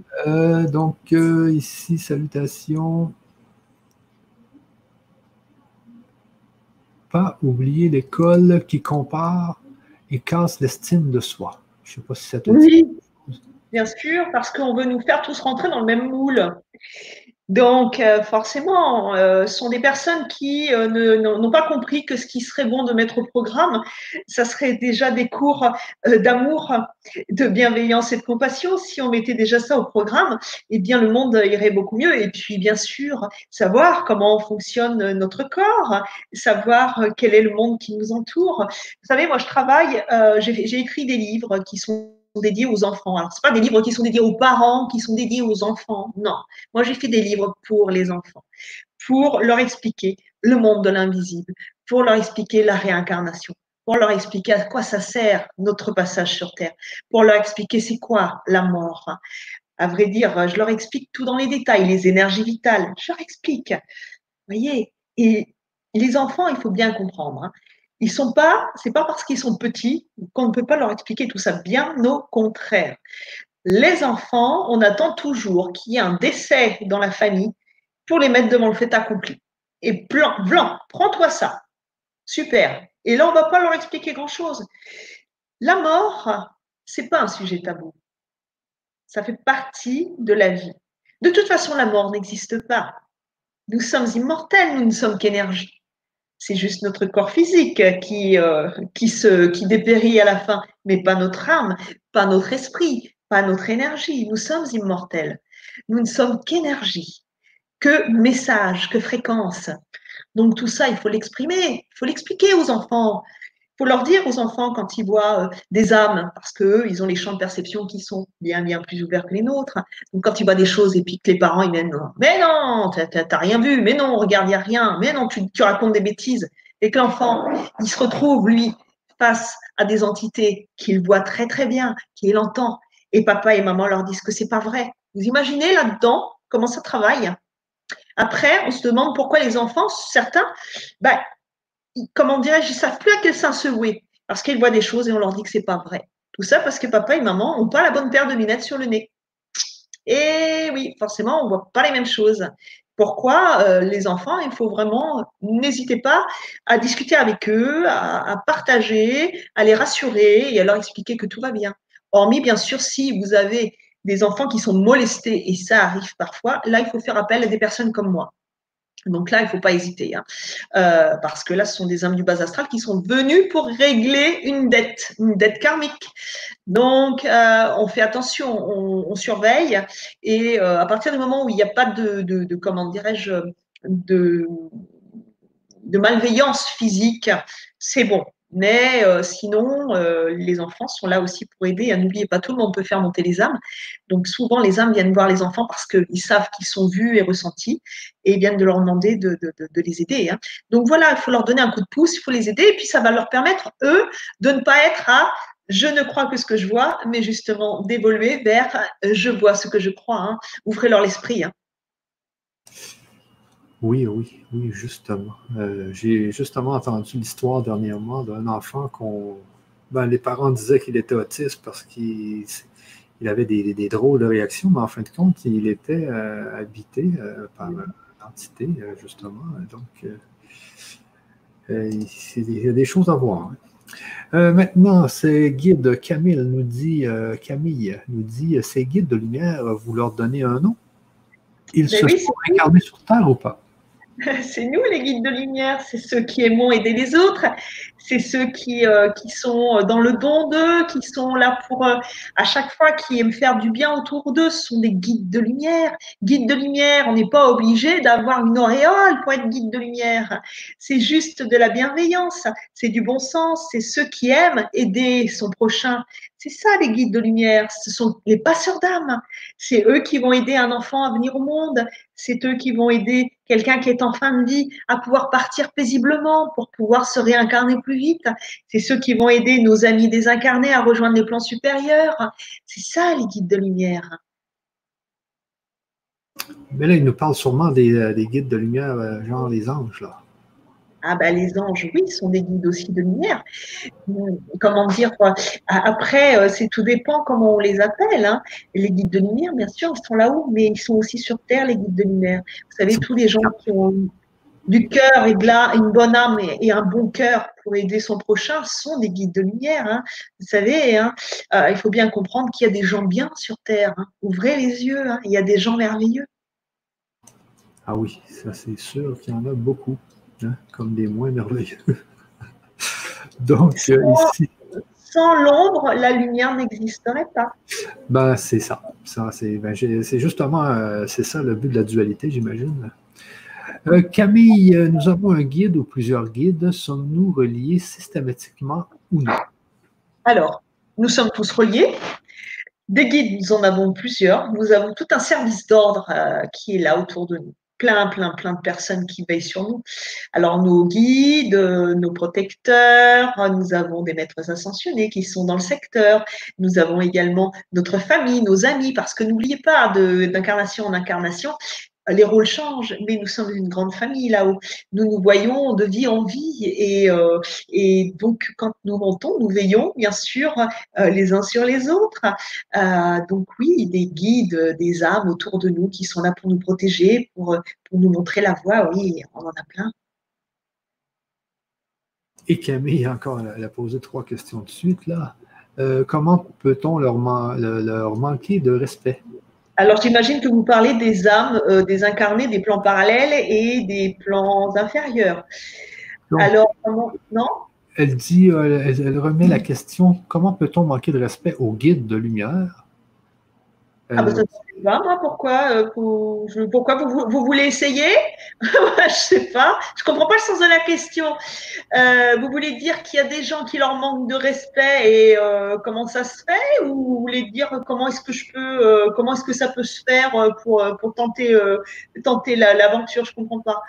donc, ici, salutations. Pas oublier l'école qui compare et casse l'estime de soi. Je ne sais pas si ça te oui bien sûr, parce qu'on veut nous faire tous rentrer dans le même moule. Donc, euh, forcément, euh, sont des personnes qui euh, n'ont pas compris que ce qui serait bon de mettre au programme, ça serait déjà des cours d'amour, de bienveillance et de compassion. Si on mettait déjà ça au programme, eh bien, le monde irait beaucoup mieux. Et puis, bien sûr, savoir comment fonctionne notre corps, savoir quel est le monde qui nous entoure. Vous savez, moi, je travaille, j'ai écrit des livres qui sont dédiés aux enfants. Alors, ce pas des livres qui sont dédiés aux parents, qui sont dédiés aux enfants. Non. Moi, j'ai fait des livres pour les enfants, pour leur expliquer le monde de l'invisible, pour leur expliquer la réincarnation, pour leur expliquer à quoi ça sert notre passage sur Terre, pour leur expliquer c'est quoi la mort. À vrai dire, je leur explique tout dans les détails, les énergies vitales. Je leur explique. Vous voyez? Et les enfants, il faut bien comprendre. Hein, ils sont pas, c'est pas parce qu'ils sont petits qu'on ne peut pas leur expliquer tout ça. Bien au contraire. Les enfants, on attend toujours qu'il y ait un décès dans la famille pour les mettre devant le fait accompli. Et blanc, blanc, prends-toi ça. Super. Et là, on va pas leur expliquer grand-chose. La mort, c'est pas un sujet tabou. Ça fait partie de la vie. De toute façon, la mort n'existe pas. Nous sommes immortels, nous ne sommes qu'énergie c'est juste notre corps physique qui, euh, qui, dépérit à la fin, mais pas notre âme, pas notre esprit, pas notre énergie. Nous sommes immortels. Nous ne sommes qu'énergie, que message, que fréquence. Donc tout ça, il faut l'exprimer, il faut l'expliquer aux enfants faut leur dire aux enfants quand ils voient euh, des âmes, parce qu'eux, ils ont les champs de perception qui sont bien, bien plus ouverts que les nôtres. Donc, quand ils voient des choses et puis que les parents, ils viennent, mais non, t'as rien vu, mais non, regarde, il n'y a rien, mais non, tu, tu racontes des bêtises. Et que l'enfant, il se retrouve, lui, face à des entités qu'il voit très, très bien, qu'il entend. Et papa et maman leur disent que c'est pas vrai. Vous imaginez là-dedans comment ça travaille? Après, on se demande pourquoi les enfants, certains, ben, comment dirais-je, ils ne savent plus à quel sein se vouer parce qu'ils voient des choses et on leur dit que c'est pas vrai. Tout ça parce que papa et maman n'ont pas la bonne paire de lunettes sur le nez. Et oui, forcément, on voit pas les mêmes choses. Pourquoi euh, les enfants, il faut vraiment, n'hésitez pas à discuter avec eux, à, partager, à les rassurer et à leur expliquer que tout va bien. Hormis, bien sûr, si vous avez des enfants qui sont molestés, et ça arrive parfois, là, il faut faire appel à des personnes comme moi. Donc là, il ne faut pas hésiter, hein. euh, parce que là, ce sont des âmes du bas astral qui sont venus pour régler une dette, une dette karmique. Donc, euh, on fait attention, on, surveille, et euh, à partir du moment où il n'y a pas de, de comment dirais-je, de, de malveillance physique, c'est bon. Mais euh, sinon, euh, les enfants sont là aussi pour aider. N'oubliez pas, tout le monde peut faire monter les âmes. Donc souvent, les âmes viennent voir les enfants parce qu'ils savent qu'ils sont vus et ressentis et viennent de leur demander de, les aider. Hein. Donc voilà, il faut leur donner un coup de pouce, il faut les aider et puis ça va leur permettre, eux, de ne pas être à je ne crois que ce que je vois, mais justement d'évoluer vers je vois ce que je crois. Hein. Ouvrez-leur l'esprit. Hein. Oui, oui, oui, justement. Euh, j'ai justement entendu l'histoire dernièrement d'un enfant qu'on. Ben, les parents disaient qu'il était autiste parce qu'il avait des, drôles de réactions, mais en fin de compte, il était euh, habité euh, par une entité, justement. Donc, il y a des choses à voir. Hein. maintenant, ces guides, Camille nous dit, Camille nous dit, ces guides de lumière, vous leur donnez un nom? Ils ben se sont incarnés sur Terre ou pas? c'est nous les guides de lumière, c'est ceux qui aimons aider les autres, c'est ceux qui, euh, qui sont dans le don d'eux, qui sont là pour, euh, à chaque fois, qui aiment faire du bien autour d'eux, ce sont des guides de lumière. Guides de lumière, on n'est pas obligé d'avoir une auréole pour être guide de lumière. C'est juste de la bienveillance, c'est du bon sens, c'est ceux qui aiment aider son prochain. C'est ça les guides de lumière, ce sont les passeurs d'âme. C'est eux qui vont aider un enfant à venir au monde, c'est eux qui vont aider quelqu'un qui est en fin de vie à pouvoir partir paisiblement pour pouvoir se réincarner plus vite. C'est ceux qui vont aider nos amis désincarnés à rejoindre les plans supérieurs. C'est ça les guides de lumière. Mais là, il nous parle sûrement des, euh, guides de lumière, euh, genre les anges, là. Ah ben les anges, oui, sont des guides aussi de lumière. Comment dire Après, euh, c'est tout dépend comment on les appelle. Hein. Les guides de lumière, bien sûr, ils sont là-haut, mais ils sont aussi sur Terre, les guides de lumière. Vous savez, tous les gens qui ont du cœur et de là une bonne âme et, un bon cœur pour aider son prochain sont des guides de lumière. Hein. Vous savez, hein, euh, il faut bien comprendre qu'il y a des gens bien sur Terre. Ouvrez les yeux, il y a des gens merveilleux. Ah oui, ça c'est sûr qu'il y en a beaucoup. Hein, comme des moins merveilleux. Donc, euh, ici. Sans l'ombre, la lumière n'existerait pas. Ben, c'est ça. ça c'est ben, justement euh, c'est ça le but de la dualité, j'imagine. Euh, Camille, nous avons un guide ou plusieurs guides. Sommes-nous reliés systématiquement ou non? Alors, nous sommes tous reliés. Des guides, nous en avons plusieurs. Nous avons tout un service d'ordre qui est là autour de nous plein, plein, plein de personnes qui veillent sur nous. Alors, nos guides, nos protecteurs, nous avons des maîtres ascensionnés qui sont dans le secteur. Nous avons également notre famille, nos amis, parce que n'oubliez pas, d'incarnation en incarnation, les rôles changent, mais nous sommes une grande famille là-haut. Nous nous voyons de vie en vie et, euh, et donc quand nous montons, nous veillons bien sûr euh, les uns sur les autres. Euh, donc oui, des guides, des âmes autour de nous qui sont là pour nous protéger, pour, nous montrer la voie. Oui, on en a plein. Et Camille, encore, elle a posé trois questions de suite là. comment peut-on leur manquer de respect? Alors, j'imagine que vous parlez des âmes, euh, des incarnés, des plans parallèles et des plans inférieurs. Alors, comment, non Elle dit, euh, elle, remet la question comment peut-on manquer de respect aux guides de lumière? Ah, bah, ne moi, pourquoi, euh, pourquoi vous, vous, voulez essayer? Je sais pas. Je comprends pas le sens de la question. Euh, vous voulez dire qu'il y a des gens qui leur manquent de respect et euh, comment ça se fait? Ou vous voulez dire comment est-ce que je peux, comment est-ce que ça peut se faire pour, pour tenter, tenter l'aventure? Je comprends pas.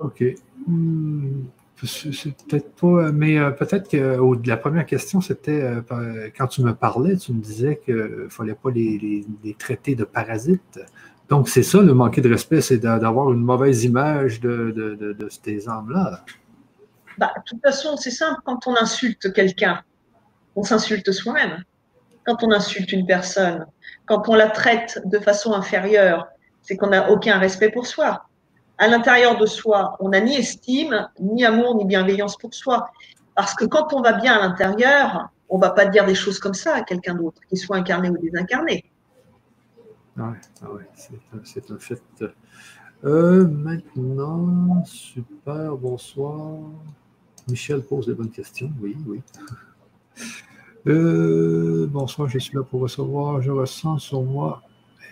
Ok. Hmm. Peut-être pas, mais euh, peut-être que la première question, c'était euh, quand tu me parlais, tu me disais qu'il ne fallait pas les, traiter de parasites. Donc, c'est ça, le manquer de respect, c'est d'avoir une mauvaise image de, de, ces âmes-là. Bah, de toute façon, c'est simple. Quand on insulte quelqu'un, on s'insulte soi-même. Quand on insulte une personne, quand on la traite de façon inférieure, c'est qu'on n'a aucun respect pour soi. À l'intérieur de soi, on n'a ni estime, ni amour, ni bienveillance pour soi. Parce que quand on va bien à l'intérieur, on ne va pas dire des choses comme ça à quelqu'un d'autre, qu'il soit incarné ou désincarné. Ah ouais, c'est un, fait. Euh, maintenant, super, bonsoir. Michel pose des bonnes questions, oui, oui. Euh, bonsoir, je suis là pour recevoir. Je ressens sur moi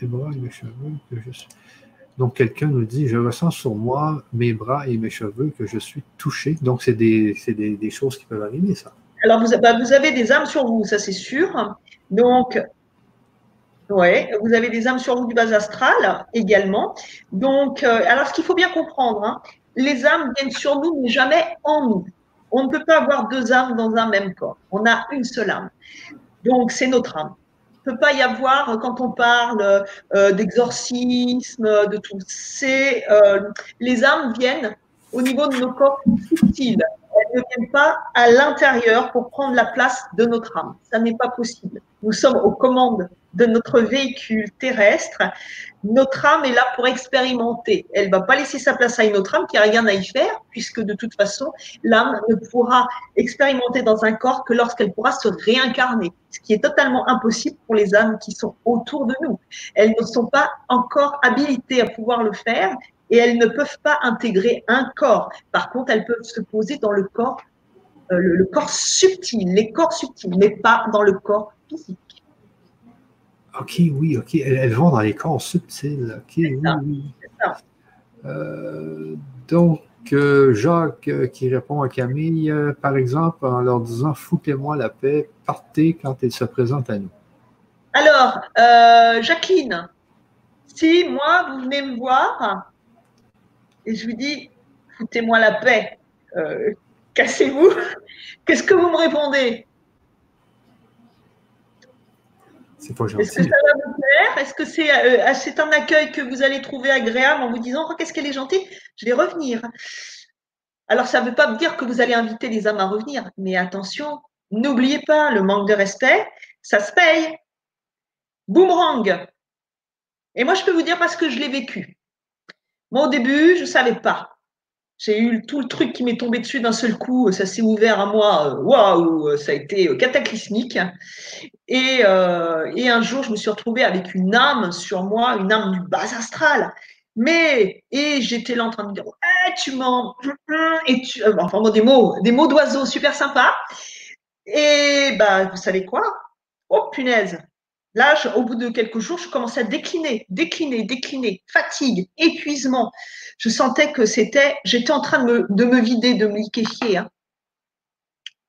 mes bras et que je suis. Donc, quelqu'un nous dit Je ressens sur moi mes bras et mes cheveux que je suis touché. Donc, c'est des, des, choses qui peuvent arriver, ça. Alors, vous, bah, avez des âmes sur vous, ça c'est sûr. Donc, ouais, vous avez des âmes sur vous du bas astral également. Donc, euh, alors, ce qu'il faut bien comprendre, hein, les âmes viennent sur nous, mais jamais en nous. On ne peut pas avoir deux âmes dans un même corps. On a une seule âme. Donc, c'est notre âme. Peut pas y avoir, quand on parle euh, d'exorcisme, de tout, c'est euh, les âmes viennent au niveau de nos corps subtils. Elles ne viennent pas à l'intérieur pour prendre la place de notre âme. Ça n'est pas possible. Nous sommes aux commandes de notre véhicule terrestre, notre âme est là pour expérimenter. Elle ne va pas laisser sa place à une autre âme qui n'a rien à y faire, puisque de toute façon, l'âme ne pourra expérimenter dans un corps que lorsqu'elle pourra se réincarner, ce qui est totalement impossible pour les âmes qui sont autour de nous. Elles ne sont pas encore habilitées à pouvoir le faire et elles ne peuvent pas intégrer un corps. Par contre, elles peuvent se poser dans le corps, euh, le corps subtil, les corps subtils, mais pas dans le corps physique. OK, oui, OK. Elles, vont dans les corps subtils. OK, oui, oui. Euh, donc, euh, Jacques euh, qui répond à Camille, par exemple, en leur disant Foutez-moi la paix, partez quand elle se présente à nous. Alors, Jacqueline, si moi, vous venez me voir et je vous dis Foutez-moi la paix, cassez-vous, qu'est-ce que vous me répondez? Est-ce que ça va vous plaire? Est-ce que euh, c'est un accueil que vous allez trouver agréable en vous disant oh, qu'est-ce qu'elle est gentille Je vais revenir. Alors, ça ne veut pas dire que vous allez inviter les âmes à revenir, mais attention, n'oubliez pas, le manque de respect, ça se paye. Boomerang. Et moi, je peux vous dire parce que je l'ai vécu. Moi, au début, je ne savais pas. J'ai eu tout le truc qui m'est tombé dessus d'un seul coup, ça s'est ouvert à moi, euh, waouh, ça a été euh, cataclysmique. Et, euh, et, un jour, je me suis retrouvée avec une âme sur moi, une âme du bas astral. Mais, et j'étais là en train de dire, tu m'en. Et tu, enfin, des mots, des mots d'oiseaux super sympas. Et bah, vous savez quoi? Oh punaise, Là, au bout de quelques jours, je commençais à décliner, décliner, décliner, fatigue, épuisement. Je sentais que c'était, j'étais en train de me, vider, de me liquéfier. Hein.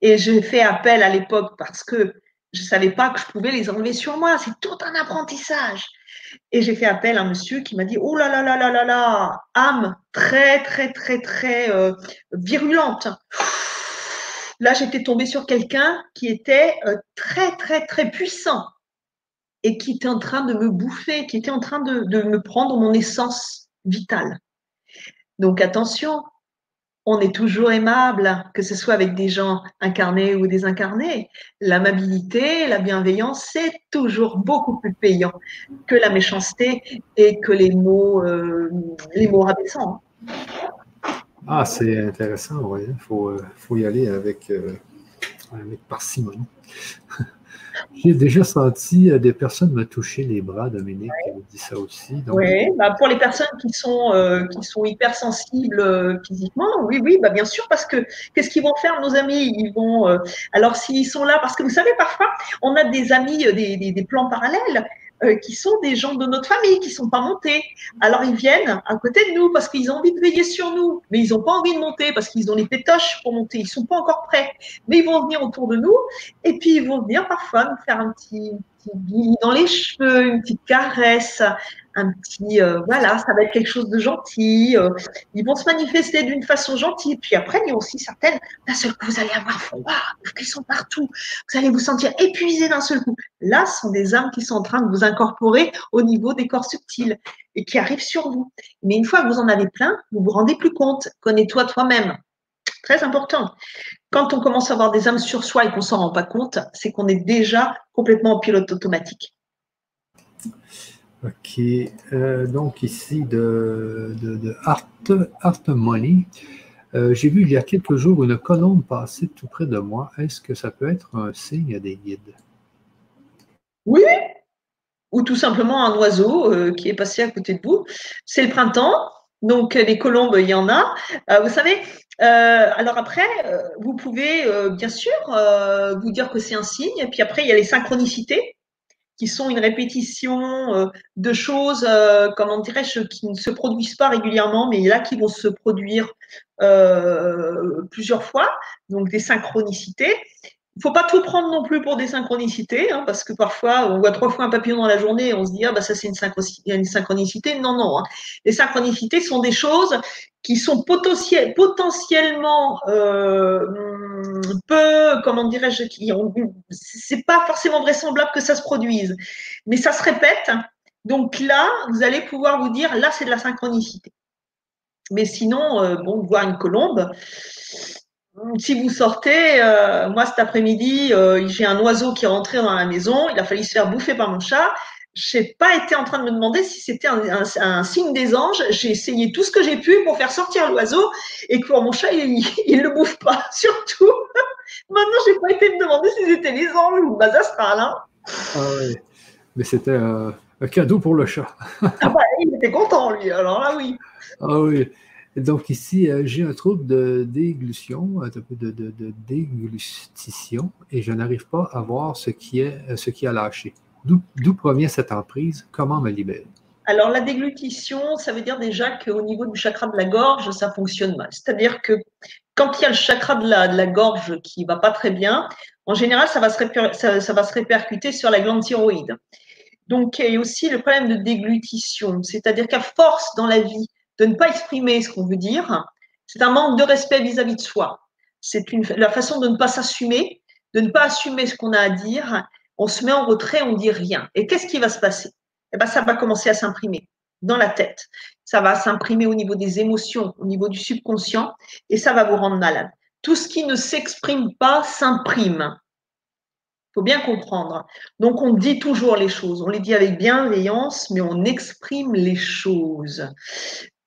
Et j'ai fait appel à l'époque parce que je ne savais pas que je pouvais les enlever sur moi. C'est tout un apprentissage. Et j'ai fait appel à un monsieur qui m'a dit Oh là là là là là là, âme très, très, très, très euh, virulente. Là, j'étais tombée sur quelqu'un qui était euh, très, très, très puissant et qui était en train de me bouffer, qui était en train de, me prendre mon essence vitale. Donc attention, on est toujours aimable, que ce soit avec des gens incarnés ou désincarnés. L'amabilité, la bienveillance, c'est toujours beaucoup plus payant que la méchanceté et que les mots, euh, les mots rabaissants. Ah, c'est intéressant, il faut, euh, faut, y aller avec, euh, avec parcimonie. J'ai déjà senti euh, des personnes me toucher les bras, Dominique vous dit ça aussi. Oui, bah, pour les personnes qui sont, euh, qui sont hypersensibles euh, physiquement, oui, oui, bah, bien sûr, parce que qu'est-ce qu'ils vont faire, nos amis? Ils vont, alors s'ils sont là, parce que vous savez, parfois, on a des amis, des, des plans parallèles, euh, qui sont des gens de notre famille, qui sont pas montés. Alors ils viennent à côté de nous parce qu'ils ont envie de veiller sur nous, mais ils n'ont pas envie de monter parce qu'ils ont les pétoches pour monter, ils sont pas encore prêts. Mais ils vont venir autour de nous et puis ils vont venir parfois nous faire un petit, petit dans les cheveux, une petite caresse, un petit, euh, voilà, ça va être quelque chose de gentil. Euh, ils vont se manifester d'une façon gentille. Puis après, il y a aussi certaines, d'un seul coup, vous allez avoir froid, qui sont partout. Vous allez vous sentir épuisé d'un seul coup. Là, ce sont des âmes qui sont en train de vous incorporer au niveau des corps subtils et qui arrivent sur vous. Mais une fois que vous en avez plein, vous vous rendez plus compte. Connais-toi toi-même. Très important. Quand on commence à avoir des âmes sur soi et qu'on s'en rend pas compte, c'est qu'on est déjà complètement en pilote automatique. OK. Euh, donc ici de, de, Art, Money. Euh, j'ai vu il y a quelques jours une colombe passer tout près de moi. Est-ce que ça peut être un signe des guides? Oui, ou tout simplement un oiseau euh, qui est passé à côté de vous. C'est le printemps, donc les colombes, il y en a. vous savez, alors après, vous pouvez bien sûr vous dire que c'est un signe, puis après, il y a les synchronicités qui sont une répétition euh, de choses, euh, comment dirais-je, qui ne se produisent pas régulièrement, mais là qui vont se produire euh, plusieurs fois, donc des synchronicités. Il ne faut pas tout prendre non plus pour des synchronicités, hein, parce que parfois on voit trois fois un papillon dans la journée et on se dit ah bah ça c'est une, synchronicité. Non non, hein. les synchronicités sont des choses qui sont potentiellement euh, peu, comment dirais-je, qui c'est pas forcément vraisemblable que ça se produise, mais ça se répète. Donc là, vous allez pouvoir vous dire là c'est de la synchronicité. Mais sinon, euh, bon, voir une colombe, si vous sortez, euh, moi cet après-midi, euh, j'ai un oiseau qui est rentré dans la maison, il a fallu se faire bouffer par mon chat. Je n'ai pas été en train de me demander si c'était un, signe des anges. J'ai essayé tout ce que j'ai pu pour faire sortir l'oiseau et que pour mon chat, il ne le bouffe pas. Surtout, maintenant, je n'ai pas été me demander si c'était les anges ou bas astral. Hein. Ah oui, mais c'était un cadeau pour le chat. ah bah, il était content, lui. Alors là, oui. Ah oui. Donc ici, euh, j'ai un trouble de déglution, un peu de, déglutition, et je n'arrive pas à voir ce qui, est, euh, ce qui a lâché. D'où provient cette emprise? Comment me libérer? Alors la déglutition, ça veut dire déjà qu'au niveau du chakra de la gorge, ça fonctionne mal. C'est-à-dire que quand il y a le chakra de la, de la gorge qui va pas très bien, en général, ça va, se ça, ça va se répercuter sur la glande thyroïde. Donc, il y a aussi le problème de déglutition, c'est-à-dire qu'à force dans la vie de ne pas exprimer ce qu'on veut dire, c'est un manque de respect vis-à-vis de soi. C'est la façon de ne pas s'assumer, de ne pas assumer ce qu'on a à dire. On se met en retrait, on dit rien. Et qu'est-ce qui va se passer? Eh ben, ça va commencer à s'imprimer dans la tête. Ça va s'imprimer au niveau des émotions, au niveau du subconscient, et ça va vous rendre malade. Tout ce qui ne s'exprime pas s'imprime. Faut bien comprendre. Donc, on dit toujours les choses. On les dit avec bienveillance, mais on exprime les choses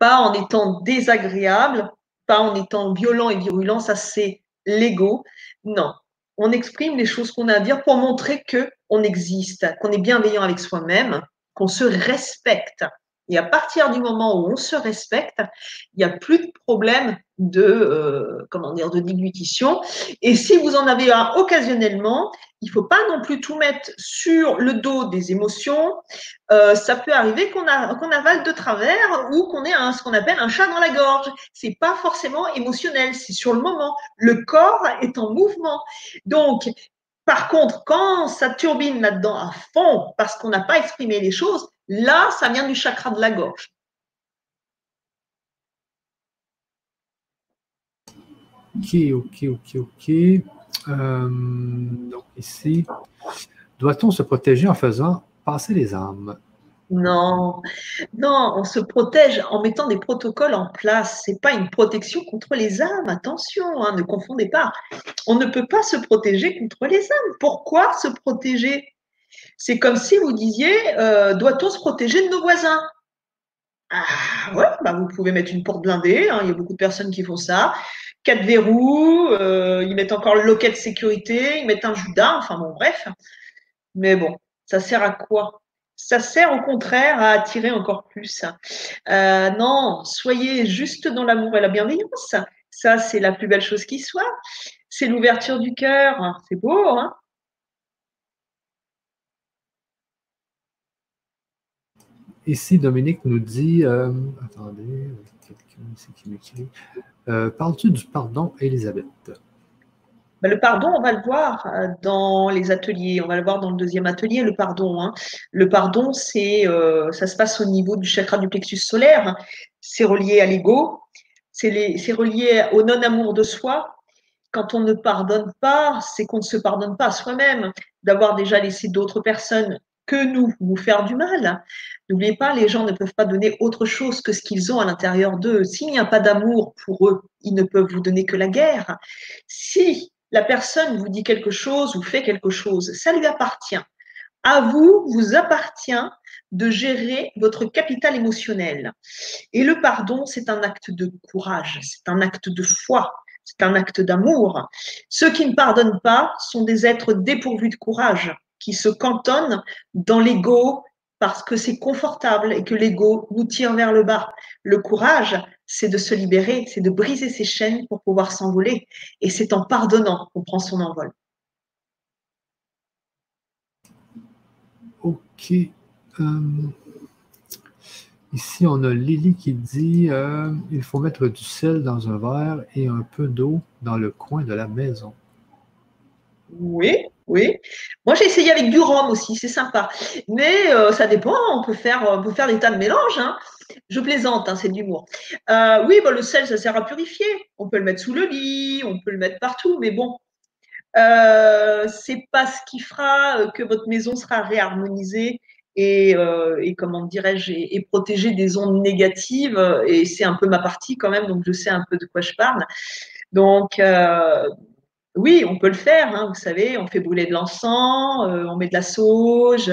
pas en étant désagréable, pas en étant violent et virulent, ça c'est l'ego. Non, on exprime les choses qu'on a à dire pour montrer que on existe, qu'on est bienveillant avec soi-même, qu'on se respecte. Et à partir du moment où on se respecte, il n'y a plus de problème de, euh, comment dire, de déglutition. Et si vous en avez un occasionnellement, il ne faut pas non plus tout mettre sur le dos des émotions. Euh, ça peut arriver qu'on avale de travers ou qu'on ait ce qu'on appelle un chat dans la gorge. C'est pas forcément émotionnel, c'est sur le moment. Le corps est en mouvement. Donc, par contre, quand ça turbine là-dedans à fond parce qu'on n'a pas exprimé les choses, Là, ça vient du chakra de la gorge. Ok, ok, ok, ok. Euh, donc ici, doit-on se protéger en faisant passer les âmes Non, non, on se protège en mettant des protocoles en place. Ce n'est pas une protection contre les âmes, attention, hein, ne confondez pas. On ne peut pas se protéger contre les âmes. Pourquoi se protéger? C'est comme si vous disiez, euh, doit-on se protéger de nos voisins? Ah ouais, bah vous pouvez mettre une porte blindée, hein, il y a beaucoup de personnes qui font ça. Quatre verrous, euh, ils mettent encore le loquet de sécurité, ils mettent un judas, enfin bon, bref. Mais bon, ça sert à quoi? Ça sert au contraire à attirer encore plus. Euh, non, soyez juste dans l'amour et la bienveillance. Ça, c'est la plus belle chose qui soit. C'est l'ouverture du cœur. C'est beau, hein? Ici, Dominique nous dit euh, Attendez, quelqu'un ici qui m'écrit. Euh, Parles-tu du pardon, Elisabeth ben, le pardon, on va le voir euh, dans les ateliers, on va le voir dans le deuxième atelier, le pardon. Hein. Le pardon, c'est, ça se passe au niveau du chakra du plexus solaire, c'est relié à l'ego, c'est relié au non-amour de soi. Quand on ne pardonne pas, c'est qu'on ne se pardonne pas à soi-même, d'avoir déjà laissé d'autres personnes que nous nous faire du mal. N'oubliez pas, les gens ne peuvent pas donner autre chose que ce qu'ils ont à l'intérieur d'eux. S'il n'y a pas d'amour pour eux, ils ne peuvent vous donner que la guerre. Si la personne vous dit quelque chose ou fait quelque chose, ça lui appartient. À vous, vous appartient de gérer votre capital émotionnel. Et le pardon, c'est un acte de courage, c'est un acte de foi, c'est un acte d'amour. Ceux qui ne pardonnent pas sont des êtres dépourvus de courage, qui se cantonnent dans l'ego parce que c'est confortable et que l'ego nous tire vers le bas. Le courage, c'est de se libérer, c'est de briser ses chaînes pour pouvoir s'envoler. Et c'est en pardonnant qu'on prend son envol. Ok. Euh, ici, on a Lily qui dit euh, il faut mettre du sel dans un verre et un peu d'eau dans le coin de la maison. Oui, oui. Moi, j'ai essayé avec du rhum aussi, c'est sympa. Mais euh, ça dépend, on peut faire, des tas de mélanges. Hein. Je plaisante, hein, c'est de l'humour. Euh, oui, bah, le sel, ça sert à purifier. On peut le mettre sous le lit, on peut le mettre partout, mais bon, euh, c'est pas ce qui fera que votre maison sera réharmonisée et, et comment dirais-je, et, protégée des ondes négatives. Et c'est un peu ma partie quand même, donc je sais un peu de quoi je parle. Donc, oui, on peut le faire, hein, vous savez, on fait brûler de l'encens, euh, on met de la sauge.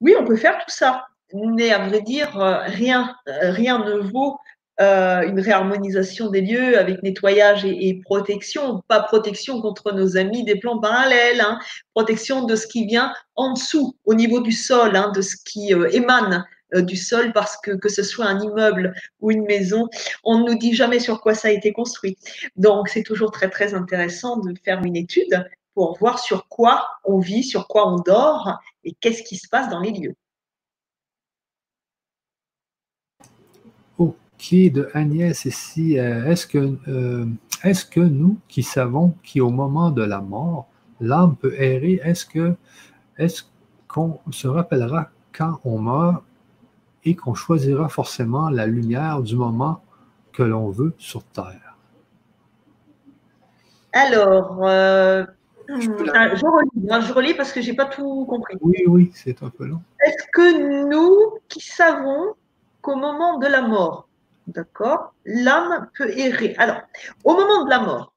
Oui, on peut faire tout ça. Mais à vrai dire, euh, rien, euh, rien ne vaut une réharmonisation des lieux avec nettoyage et, protection. Pas protection contre nos amis des plans parallèles, hein. protection de ce qui vient en dessous, au niveau du sol, hein, de ce qui émane du sol parce que que ce soit un immeuble ou une maison, on ne nous dit jamais sur quoi ça a été construit. Donc c'est toujours très très intéressant de faire une étude pour voir sur quoi on vit, sur quoi on dort et qu'est-ce qui se passe dans les lieux. Ok, de Agnès ici, euh, est-ce que, euh, que nous qui savons qu'au moment de la mort, l'âme peut errer, est-ce est-ce qu'on se rappellera quand on meurt et qu'on choisira forcément la lumière du moment que l'on veut sur Terre. Alors, euh, je, relis, hein, je, relis, parce que je n'ai pas tout compris. Oui, oui, c'est un peu long. Est-ce que nous qui savons qu'au moment de la mort, d'accord, l'âme peut errer? Alors, au moment de la mort,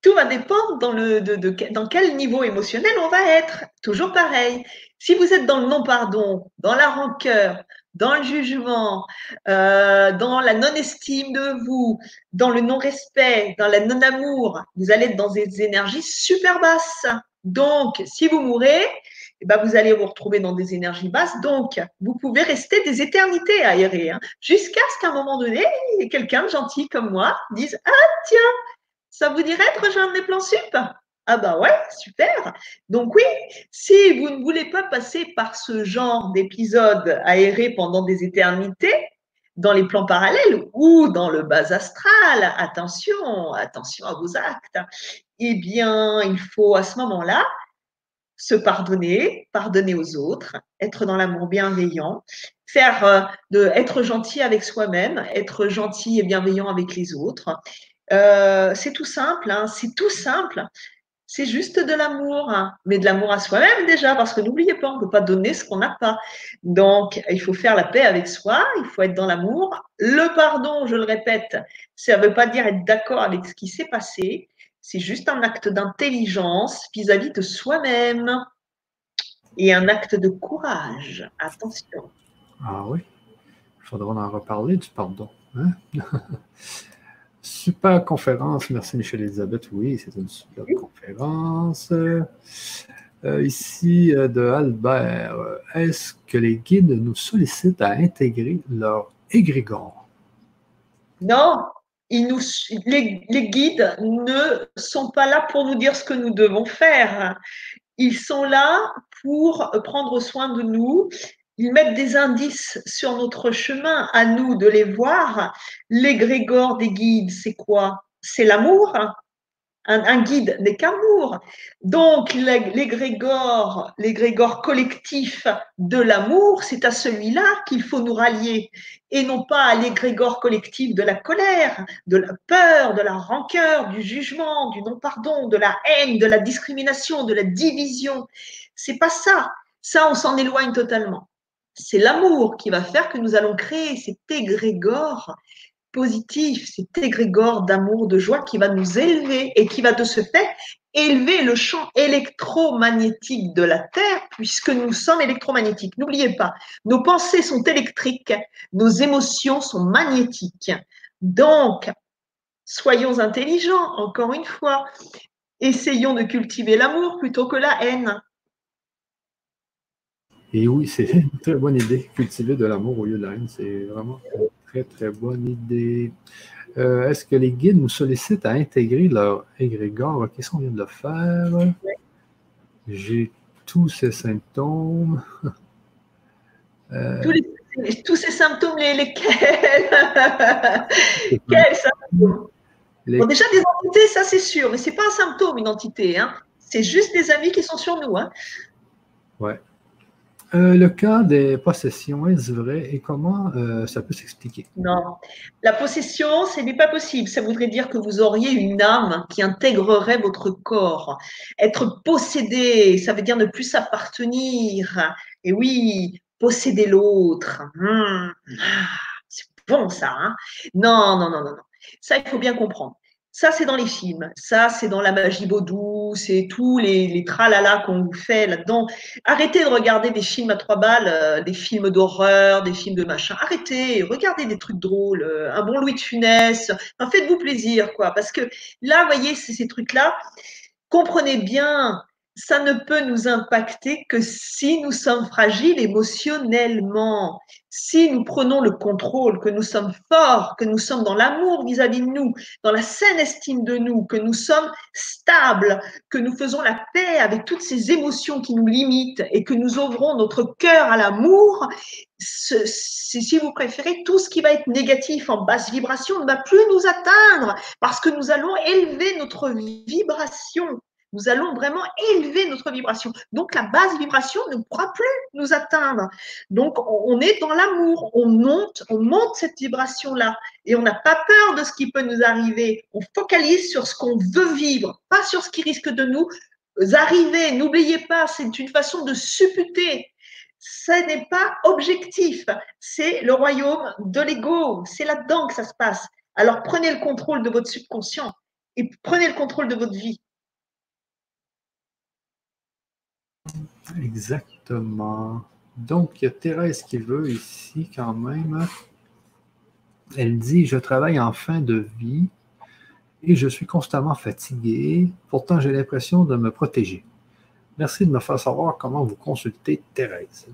tout va dépendre dans, le, dans quel niveau émotionnel on va être. Toujours pareil. Si vous êtes dans le non-pardon, dans la rancœur, dans le jugement, euh, dans la non-estime de vous, dans le non-respect, dans la non-amour, vous allez être dans des énergies super basses. Donc, si vous mourrez, eh ben, vous allez vous retrouver dans des énergies basses. Donc, vous pouvez rester des éternités aérées, hein, jusqu'à ce qu'à un moment donné, quelqu'un gentil comme moi dise Ah, tiens, ça vous dirait de rejoindre mes plans sup? Ah bah ouais, super. Donc oui, si vous ne voulez pas passer par ce genre d'épisode aéré pendant des éternités, dans les plans parallèles ou dans le bas astral, attention, attention à vos actes, eh bien, il faut à ce moment-là se pardonner, pardonner aux autres, être dans l'amour bienveillant, faire euh, de être gentil avec soi-même, être gentil et bienveillant avec les autres. Euh, c'est tout simple, hein, c'est tout simple. C'est juste de l'amour, hein. mais de l'amour à soi-même déjà, parce que n'oubliez pas, on ne peut pas donner ce qu'on n'a pas. Donc, il faut faire la paix avec soi, il faut être dans l'amour. Le pardon, je le répète, ça ne veut pas dire être d'accord avec ce qui s'est passé, c'est juste un acte d'intelligence vis-à-vis de soi-même et un acte de courage. Attention. Ah oui, il faudra en reparler du pardon. Hein? Super conférence. Merci Michel Elisabeth. Oui, c'est une super conférence. Euh, ici, euh, de Albert. Est-ce que les guides nous sollicitent à intégrer leur égrégore? Non, ils nous, les, les, guides ne sont pas là pour nous dire ce que nous devons faire. Ils sont là pour prendre soin de nous ils mettent des indices sur notre chemin, à nous de les voir. L'égrégore des guides, c'est quoi? C'est l'amour. un, guide n'est qu'amour. Donc, l'égrégore, l'égrégore collectif de l'amour, c'est à celui-là qu'il faut nous rallier et non pas à l'égrégore collectif de la colère, de la peur, de la rancœur, du jugement, du non-pardon, de la haine, de la discrimination, de la division. C'est pas ça. Ça, on s'en éloigne totalement. C'est l'amour qui va faire que nous allons créer cet égrégore positif, cet égrégore d'amour, de joie qui va nous élever et qui va de ce fait élever le champ électromagnétique de la Terre puisque nous sommes électromagnétiques. N'oubliez pas, nos pensées sont électriques, nos émotions sont magnétiques. Donc, soyons intelligents, encore une fois. Essayons de cultiver l'amour plutôt que la haine. Et oui, c'est une très bonne idée, cultiver de l'amour au lieu de la haine. C'est vraiment très, très bonne idée. Euh, est-ce que les guides nous sollicitent à intégrer leur égrégore? Qu'est-ce qu'on vient de le faire? J'ai tous ces symptômes. Euh, tous, ces symptômes, les, lesquels? Quels symptômes? déjà, des entités, ça c'est sûr, mais ce n'est pas un symptôme, une entité. Hein. C'est juste des amis qui sont sur nous. Hein. Ouais. Euh, le cas des possessions, est-ce vrai et comment euh, ça peut s'expliquer? Non. La possession, ce n'est pas possible. Ça voudrait dire que vous auriez une âme qui intégrerait votre corps. Être possédé, ça veut dire ne plus s'appartenir. Et oui, posséder l'autre. Hum. Ah, c'est bon ça. Hein non, non, non, non, non. Ça, il faut bien comprendre. Ça, c'est dans les films. Ça, c'est dans la magie vaudou. C'est tous les, tralala qu'on vous fait là-dedans. Arrêtez de regarder des films à trois balles, euh, des films d'horreur, des films de machin. Arrêtez. Regardez des trucs drôles. Euh, un bon Louis de Funès. Enfin, faites-vous plaisir, quoi. Parce que là, voyez, ces trucs-là. Comprenez bien ça ne peut nous impacter que si nous sommes fragiles émotionnellement, si nous prenons le contrôle, que nous sommes forts, que nous sommes dans l'amour vis-à-vis de nous, dans la saine estime de nous, que nous sommes stables, que nous faisons la paix avec toutes ces émotions qui nous limitent et que nous ouvrons notre cœur à l'amour, si vous préférez, tout ce qui va être négatif en basse vibration ne va plus nous atteindre parce que nous allons élever notre vibration nous allons vraiment élever notre vibration. Donc, la basse vibration ne pourra plus nous atteindre. Donc, on est dans l'amour. On monte, on monte cette vibration-là. Et on n'a pas peur de ce qui peut nous arriver. On focalise sur ce qu'on veut vivre, pas sur ce qui risque de nous arriver. N'oubliez pas, c'est une façon de supputer. Ce n'est pas objectif. C'est le royaume de l'ego. C'est là-dedans que ça se passe. Alors, prenez le contrôle de votre subconscient et prenez le contrôle de votre vie. Exactement. Donc, il y a Thérèse qui veut ici quand même. Elle dit Je travaille en fin de vie et je suis constamment fatiguée. Pourtant, j'ai l'impression de me protéger. Merci de me faire savoir comment vous consultez Thérèse.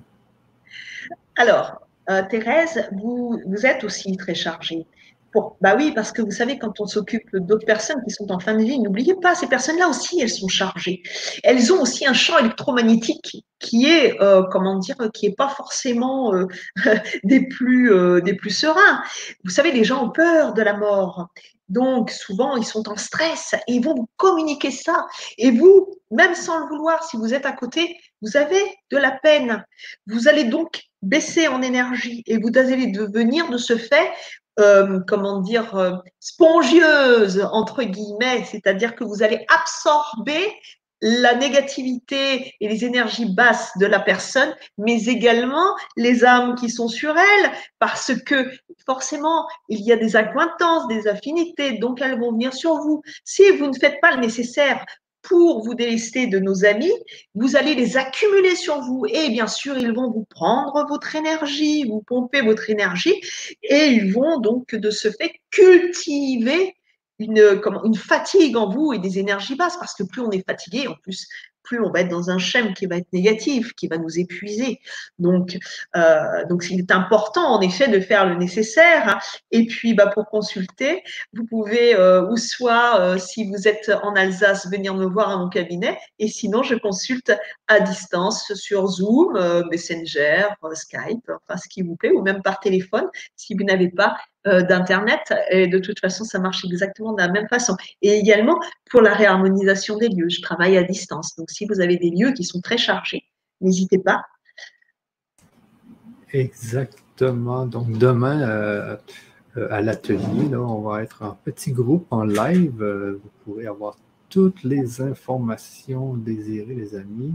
Alors, euh, Thérèse, vous, vous êtes aussi très chargée bah oui, parce que vous savez, quand on s'occupe d'autres personnes qui sont en fin de vie, n'oubliez pas, ces personnes-là aussi, elles sont chargées. Elles ont aussi un champ électromagnétique qui est, euh, comment dire, qui est pas forcément euh, des plus euh, des plus sereins. Vous savez, les gens ont peur de la mort. Donc, souvent, ils sont en stress et ils vont vous communiquer ça. Et vous, même sans le vouloir, si vous êtes à côté, vous avez de la peine. Vous allez donc baisser en énergie et vous allez devenir de ce fait euh, comment dire, euh, spongieuse, entre guillemets, c'est-à-dire que vous allez absorber la négativité et les énergies basses de la personne, mais également les âmes qui sont sur elle, parce que forcément, il y a des acquaintances, des affinités, donc elles vont venir sur vous. Si vous ne faites pas le nécessaire pour vous délester de nos amis, vous allez les accumuler sur vous et bien sûr, ils vont vous prendre votre énergie, vous pomper votre énergie et ils vont donc de ce fait cultiver une, une fatigue en vous et des énergies basses parce que plus on est fatigué, en plus, on va être dans un schéma qui va être négatif, qui va nous épuiser. Donc, euh, donc il est important en effet de faire le nécessaire. Et puis, bah, pour consulter, vous pouvez euh, ou soit, euh, si vous êtes en Alsace, venir me voir à mon cabinet. Et sinon, je consulte à distance sur Zoom, Messenger, Skype, enfin ce qui vous plaît, ou même par téléphone, si vous n'avez pas d'Internet. Et de toute façon, ça marche exactement de la même façon. Et également pour la réharmonisation des lieux. Je travaille à distance. Donc, si vous avez des lieux qui sont très chargés, n'hésitez pas. Exactement. Donc, demain, euh, euh, à l'atelier, on va être en petit groupe, en live. Euh, vous pourrez avoir toutes les informations désirées, les amis.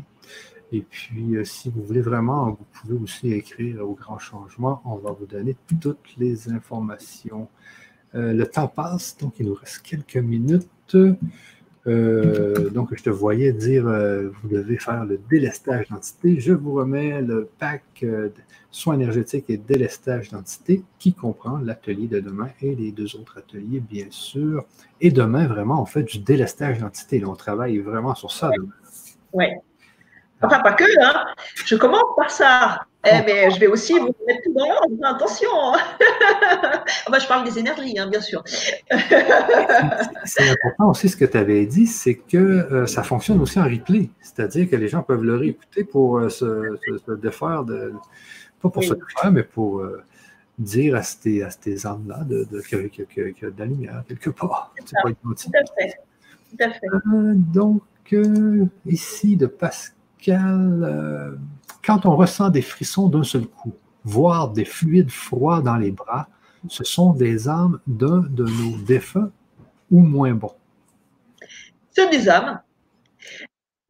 Et puis, si vous voulez vraiment, vous pouvez aussi écrire au grand changement. On va vous donner toutes les informations. le temps passe, donc il nous reste quelques minutes. Euh, donc, je te voyais dire, euh, vous devez faire le délestage d'entité. Je vous remets le pack euh, soins énergétiques et délestage d'entité qui comprend l'atelier de demain et les deux autres ateliers, bien sûr. Et demain, vraiment, on fait du délestage d'entité. On travaille vraiment sur ça demain. Oui. Enfin, pas que, hein. Je commence par ça. Eh, mais je vais aussi vous mettre tout dans l'ordre, attention. enfin, je parle des énergies, hein, bien sûr. c'est important aussi ce que tu avais dit, c'est que euh, ça fonctionne aussi en replay. C'est-à-dire que les gens peuvent le réécouter pour euh, se, défaire de. Pas pour se défaire, mais pour euh, dire à ces, à ces âmes-là de, de, qu'il y a de la lumière quelque part. C'est pas tout à fait. Tout à fait. donc, ici, de Pascal. Euh, quand on ressent des frissons d'un seul coup, voire des fluides froids dans les bras, ce sont des âmes d'un de nos défunts ou moins bons. Ce des âmes.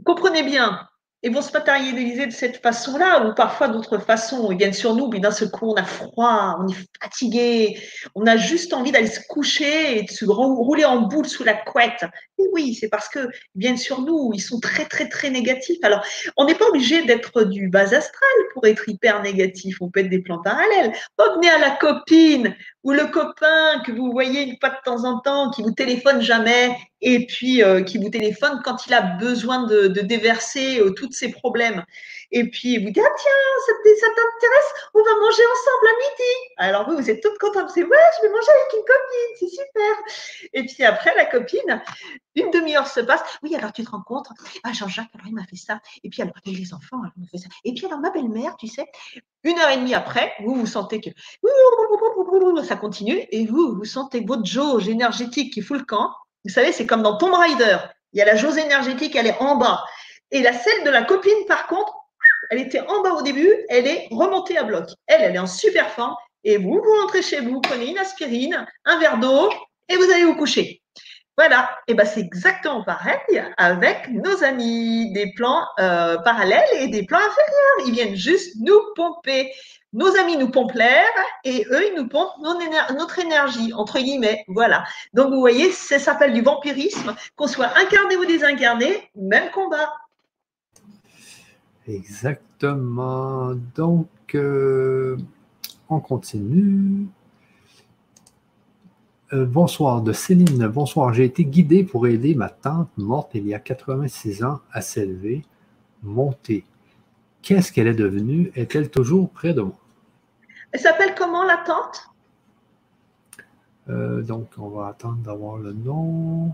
Comprenez bien, et vont se matérialiser de cette façon-là, ou parfois d'autres façons. Ils viennent sur nous, puis d'un seul coup, on a froid, on est fatigué, on a juste envie d'aller se coucher et de se rouler en boule sous la couette. Et oui, c'est parce qu'ils viennent sur nous, ils sont très, très, très négatifs. Alors, on n'est pas obligé d'être du bas astral pour être hyper négatif. On peut être des plans parallèles. Venez à la copine ou le copain que vous voyez une fois de temps en temps, qui vous téléphone jamais, et puis euh, qui vous téléphone quand il a besoin de, déverser euh, tous ses problèmes. Et puis vous dit ah tiens ça, t'intéresse, on va manger ensemble à midi. Alors vous vous êtes toute contente, c'est ouais je vais manger avec une copine, c'est super. Et puis après la copine, une demi-heure se passe. Oui alors tu te rends compte, ah Jean-Jacques alors il m'a fait ça. Et puis alors les enfants alors, il fait ça. Et puis alors ma belle-mère, tu sais, une heure et demie après, vous vous sentez que ça continue et vous vous sentez votre jauge énergétique qui fout le camp vous savez, c'est comme dans Tomb Raider. Il y a la jauge énergétique, elle est en bas. Et la celle de la copine, par contre, elle était en bas au début, elle est remontée à bloc. Elle, elle est en super forme. Et vous, vous rentrez chez vous, prenez une aspirine, un verre d'eau, et vous allez vous coucher. Voilà, et ben c'est exactement pareil avec nos amis des plans euh, parallèles et des plans inférieurs. Ils viennent juste nous pomper nos amis nous pompent l'air et eux, ils nous pompent notre énergie, entre guillemets. Voilà. Donc, vous voyez, ça s'appelle du vampirisme, qu'on soit incarné ou désincarné, même combat. Exactement. Donc, euh, on continue. Euh, bonsoir de Céline. Bonsoir. J'ai été guidé pour aider ma tante morte il y a 86 ans à s'élever, monter. Qu'est-ce qu'elle est devenue? Est-elle toujours près de moi? Elle s'appelle comment la tante? Euh, Donc, on va attendre d'avoir le nom.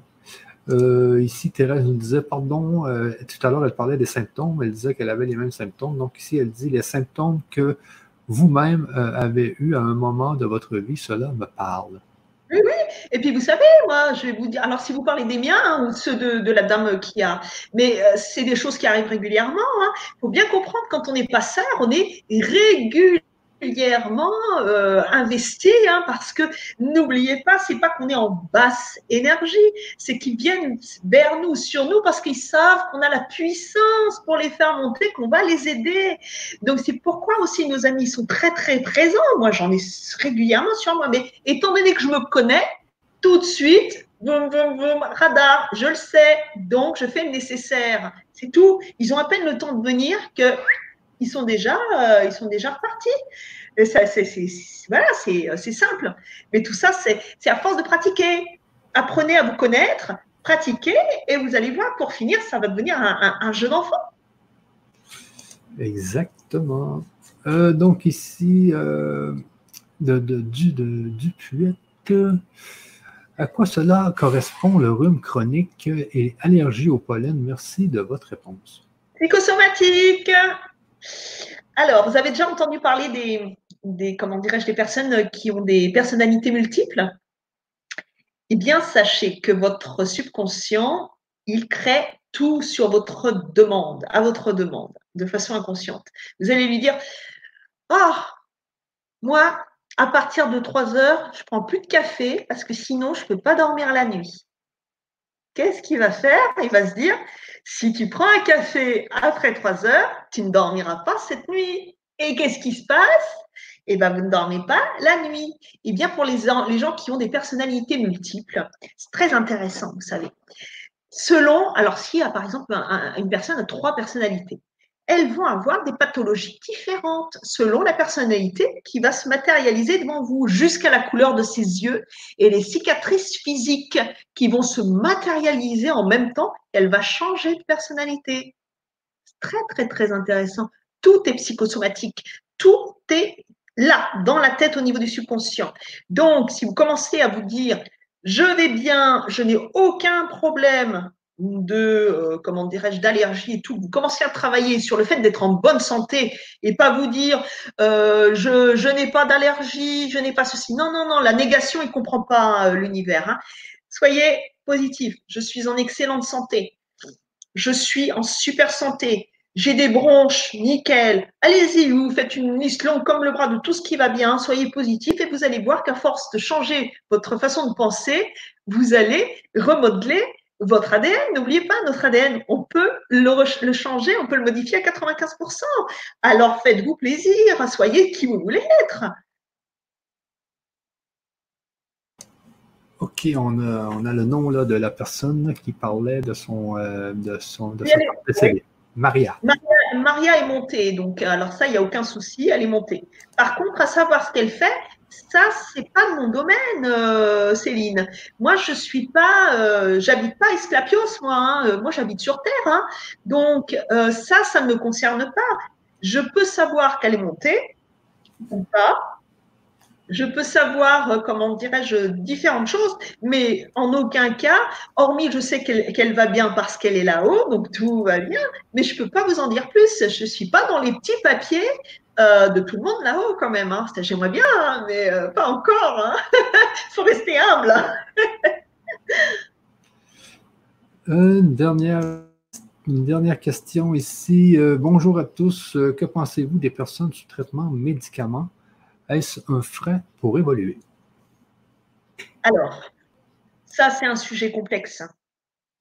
Euh, ici, Thérèse nous disait, pardon, euh, tout à l'heure, elle parlait des symptômes. Elle disait qu'elle avait les mêmes symptômes. Donc, ici, elle dit les symptômes que vous-même avez eus à un moment de votre vie, cela me parle. Oui, oui. Et puis, vous savez, moi, je vais vous dire, alors si vous parlez des miens hein, ou ceux de, la dame qui a, mais c'est des choses qui arrivent régulièrement. Il hein. faut bien comprendre, quand on est passeur, on est régulièrement régulièrement euh, investi, hein, parce que n'oubliez pas, c'est pas qu'on est en basse énergie, c'est qu'ils viennent vers nous, sur nous, parce qu'ils savent qu'on a la puissance pour les faire monter, qu'on va les aider. Donc c'est pourquoi aussi nos amis sont très très présents. Moi, j'en ai régulièrement sur moi, mais étant donné que je me connais, tout de suite, boum, boum, boum, radar, je le sais, donc je fais le nécessaire. C'est tout. Ils ont à peine le temps de venir que ils sont déjà, euh, ils sont déjà repartis. Et ça, c'est, voilà, euh, c'est, simple. Mais tout ça, c'est, à force de pratiquer. Apprenez à vous connaître, pratiquez, et vous allez voir, pour finir, ça va devenir un, jeu d'enfant. Exactement. Euh, donc ici, de, de, du, de, à quoi cela correspond le rhume chronique et allergie au pollen? Merci de votre réponse. Psychosomatique. Alors, vous avez déjà entendu parler des, des comment dirais-je, des personnes qui ont des personnalités multiples, eh bien, sachez que votre subconscient, il crée tout sur votre demande, à votre demande, de façon inconsciente. Vous allez lui dire, ah, moi, à partir de 3 heures, je prends plus de café parce que sinon, je ne peux pas dormir la nuit. Qu'est-ce qu'il va faire? Il va se dire, si tu prends un café après 3 heures, tu ne dormiras pas cette nuit. Et qu'est-ce qui se passe? Eh bien, vous ne dormez pas la nuit. Et bien, pour les, les gens qui ont des personnalités multiples, c'est très intéressant, vous savez. Selon, alors s'il y a par exemple une personne a trois personnalités, elles vont avoir des pathologies différentes selon la personnalité qui va se matérialiser devant vous, jusqu'à la couleur de ses yeux et les cicatrices physiques qui vont se matérialiser en même temps. Elle va changer de personnalité. Très, très, très intéressant. Tout est psychosomatique. Tout est là, dans la tête au niveau du subconscient. Donc, si vous commencez à vous dire, je vais bien, je n'ai aucun problème de, euh, comment dirais-je, d'allergie et tout, vous commencez à travailler sur le fait d'être en bonne santé et pas vous dire euh, je, je n'ai pas d'allergie, je n'ai pas ceci. Non, non, non, la négation, il comprend pas euh, l'univers. Hein. Soyez positif. Je suis en excellente santé. Je suis en super santé. J'ai des bronches, nickel. Allez-y, vous faites une liste longue comme le bras de tout ce qui va bien. Soyez positif et vous allez voir qu'à force de changer votre façon de penser, vous allez remodeler votre ADN. N'oubliez pas, notre ADN, on peut le, changer, on peut le modifier à 95%. Alors faites-vous plaisir, soyez qui vous voulez être. OK, on a, le nom là, de la personne qui parlait de son, euh, de son, de Maria. Maria. est montée, donc alors ça, il n'y a aucun souci, elle est montée. Par contre, à savoir ce qu'elle fait, ça, c'est pas mon domaine, euh, Céline. Moi, je suis pas, euh, j'habite pas Esclapios, moi. Hein. Euh, moi, j'habite sur Terre. Hein. Donc, ça, ça ne me concerne pas. Je peux savoir qu'elle est montée ou pas. Je peux savoir, comment dirais-je, différentes choses, mais en aucun cas, hormis je sais qu'elle va bien parce qu'elle est là-haut, donc tout va bien, mais je ne peux pas vous en dire plus. Je ne suis pas dans les petits papiers euh, de tout le monde là-haut quand même. Hein. J'aimerais bien, hein, mais euh, pas encore. Il hein. faut rester humble. une, dernière, une dernière question ici. Euh, bonjour à tous. que pensez-vous des personnes sous traitement médicaments? Est-ce un frein pour évoluer? Alors, ça, c'est un sujet complexe.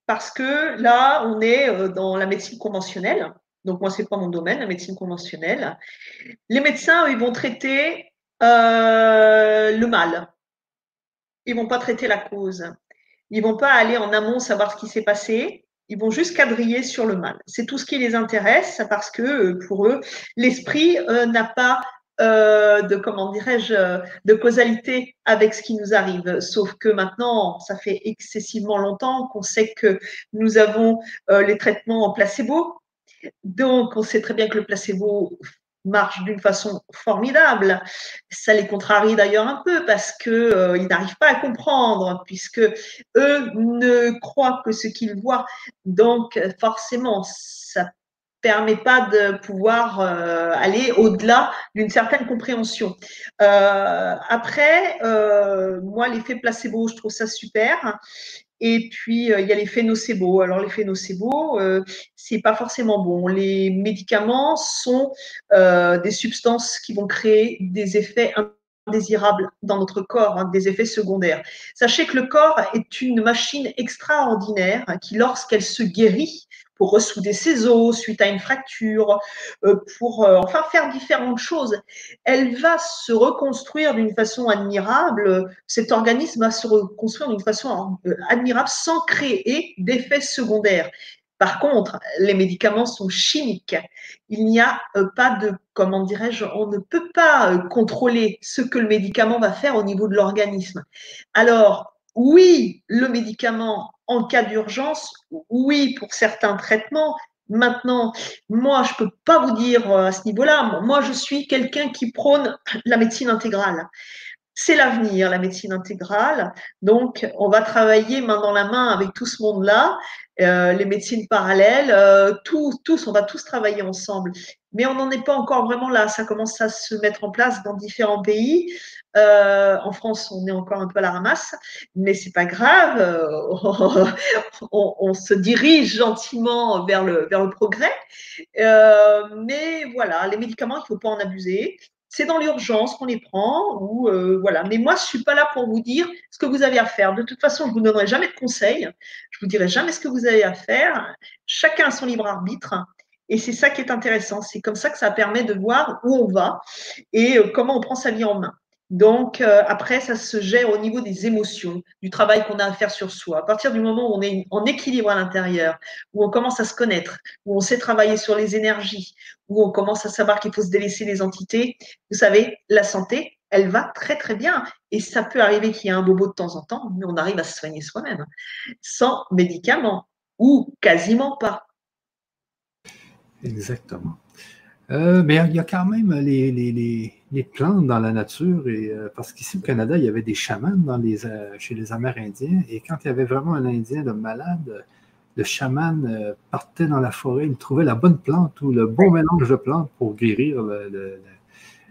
Parce que là, on est dans la médecine conventionnelle. Donc, moi, ce n'est pas mon domaine, la médecine conventionnelle. Les médecins, eux, ils vont traiter euh, le mal. Ils ne vont pas traiter la cause. Ils ne vont pas aller en amont savoir ce qui s'est passé. Ils vont juste quadriller sur le mal. C'est tout ce qui les intéresse parce que euh, pour eux, l'esprit euh, n'a pas de comment dirais-je de causalité avec ce qui nous arrive. Sauf que maintenant, ça fait excessivement longtemps qu'on sait que nous avons les traitements en placebo, donc, on sait très bien que le placebo marche d'une façon formidable. Ça les contrarie d'ailleurs un peu parce qu'ils euh, n'arrivent pas à comprendre, puisque eux ne croient que ce qu'ils voient. Donc, forcément, ça permet pas de pouvoir euh, aller au-delà d'une certaine compréhension. Euh, après, moi, l'effet placebo, je trouve ça super. Et puis, euh, il y a l'effet nocebo. Alors, l'effet nocebo, euh, c'est pas forcément bon. Les médicaments sont euh, des substances qui vont créer des effets indésirables dans notre corps, hein, des effets secondaires. Sachez que le corps est une machine extraordinaire qui, lorsqu'elle se guérit, pour ressouder ses os suite à une fracture, euh, pour euh, enfin faire différentes choses. Elle va se reconstruire d'une façon admirable. Cet organisme va se reconstruire d'une façon euh, admirable sans créer d'effets secondaires. Par contre, les médicaments sont chimiques. Il n'y a pas de, comment dirais-je, on ne peut pas contrôler ce que le médicament va faire au niveau de l'organisme. Alors, oui, le médicament en cas d'urgence, oui, pour certains traitements. Maintenant, moi, je ne peux pas vous dire euh, à ce niveau-là. Moi, je suis quelqu'un qui prône la médecine intégrale. C'est l'avenir, la médecine intégrale. Donc, on va travailler main dans la main avec tout ce monde-là, euh, les médecines parallèles, euh, tous, on va tous travailler ensemble. Mais on n'en est pas encore vraiment là. Ça commence à se mettre en place dans différents pays. Euh, en France, on est encore un peu à la ramasse, mais c'est pas grave. Euh, on, se dirige gentiment vers le, vers le progrès. Euh, mais voilà, les médicaments, il ne faut pas en abuser. C'est dans l'urgence qu'on les prend, ou voilà. Mais moi, je suis pas là pour vous dire ce que vous avez à faire. De toute façon, je vous donnerai jamais de conseils. Je vous dirai jamais ce que vous avez à faire. Chacun a son libre arbitre. Et c'est ça qui est intéressant. C'est comme ça que ça permet de voir où on va et comment on prend sa vie en main. Donc, euh, après, ça se gère au niveau des émotions, du travail qu'on a à faire sur soi. À partir du moment où on est en équilibre à l'intérieur, où on commence à se connaître, où on sait travailler sur les énergies, où on commence à savoir qu'il faut se délaisser les entités, vous savez, la santé, elle va très très bien. Et ça peut arriver qu'il y ait un bobo de temps en temps, mais on arrive à se soigner soi-même, sans médicaments, ou quasiment pas. Exactement. Euh, mais il y a quand même les, les, les, plantes dans la nature, et, euh, parce qu'ici au Canada, il y avait des chamans euh, chez les Amérindiens, et quand il y avait vraiment un Indien de malade, le chaman partait dans la forêt, il trouvait la bonne plante ou le bon mélange de plantes pour guérir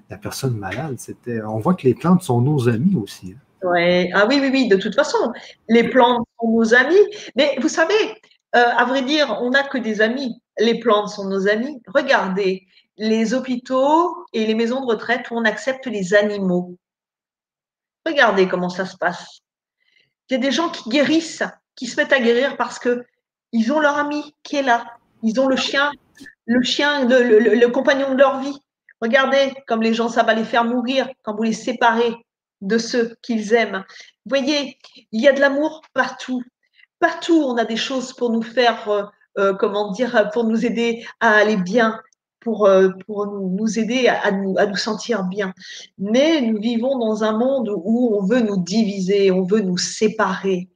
la personne malade. C'était, on voit que les plantes sont nos amis aussi. Hein. Ouais. Ah oui, oui, oui, de toute façon, les plantes sont nos amis. Mais vous savez, à vrai dire, on n'a que des amis. Les plantes sont nos amis. Regardez, les hôpitaux et les maisons de retraite où on accepte les animaux. Regardez comment ça se passe. Il y a des gens qui guérissent, qui se mettent à guérir parce que ils ont leur ami qui est là. Ils ont le chien, le chien, le, compagnon de leur vie. Regardez comme les gens, ça va les faire mourir quand vous les séparez de ceux qu'ils aiment. Vous voyez, il y a de l'amour partout. Partout, on a des choses pour nous faire, euh, comment dire, pour nous aider à aller bien pour, euh, pour nous, nous aider à, nous, à nous sentir bien. Mais nous vivons dans un monde où on veut nous diviser, on veut nous séparer.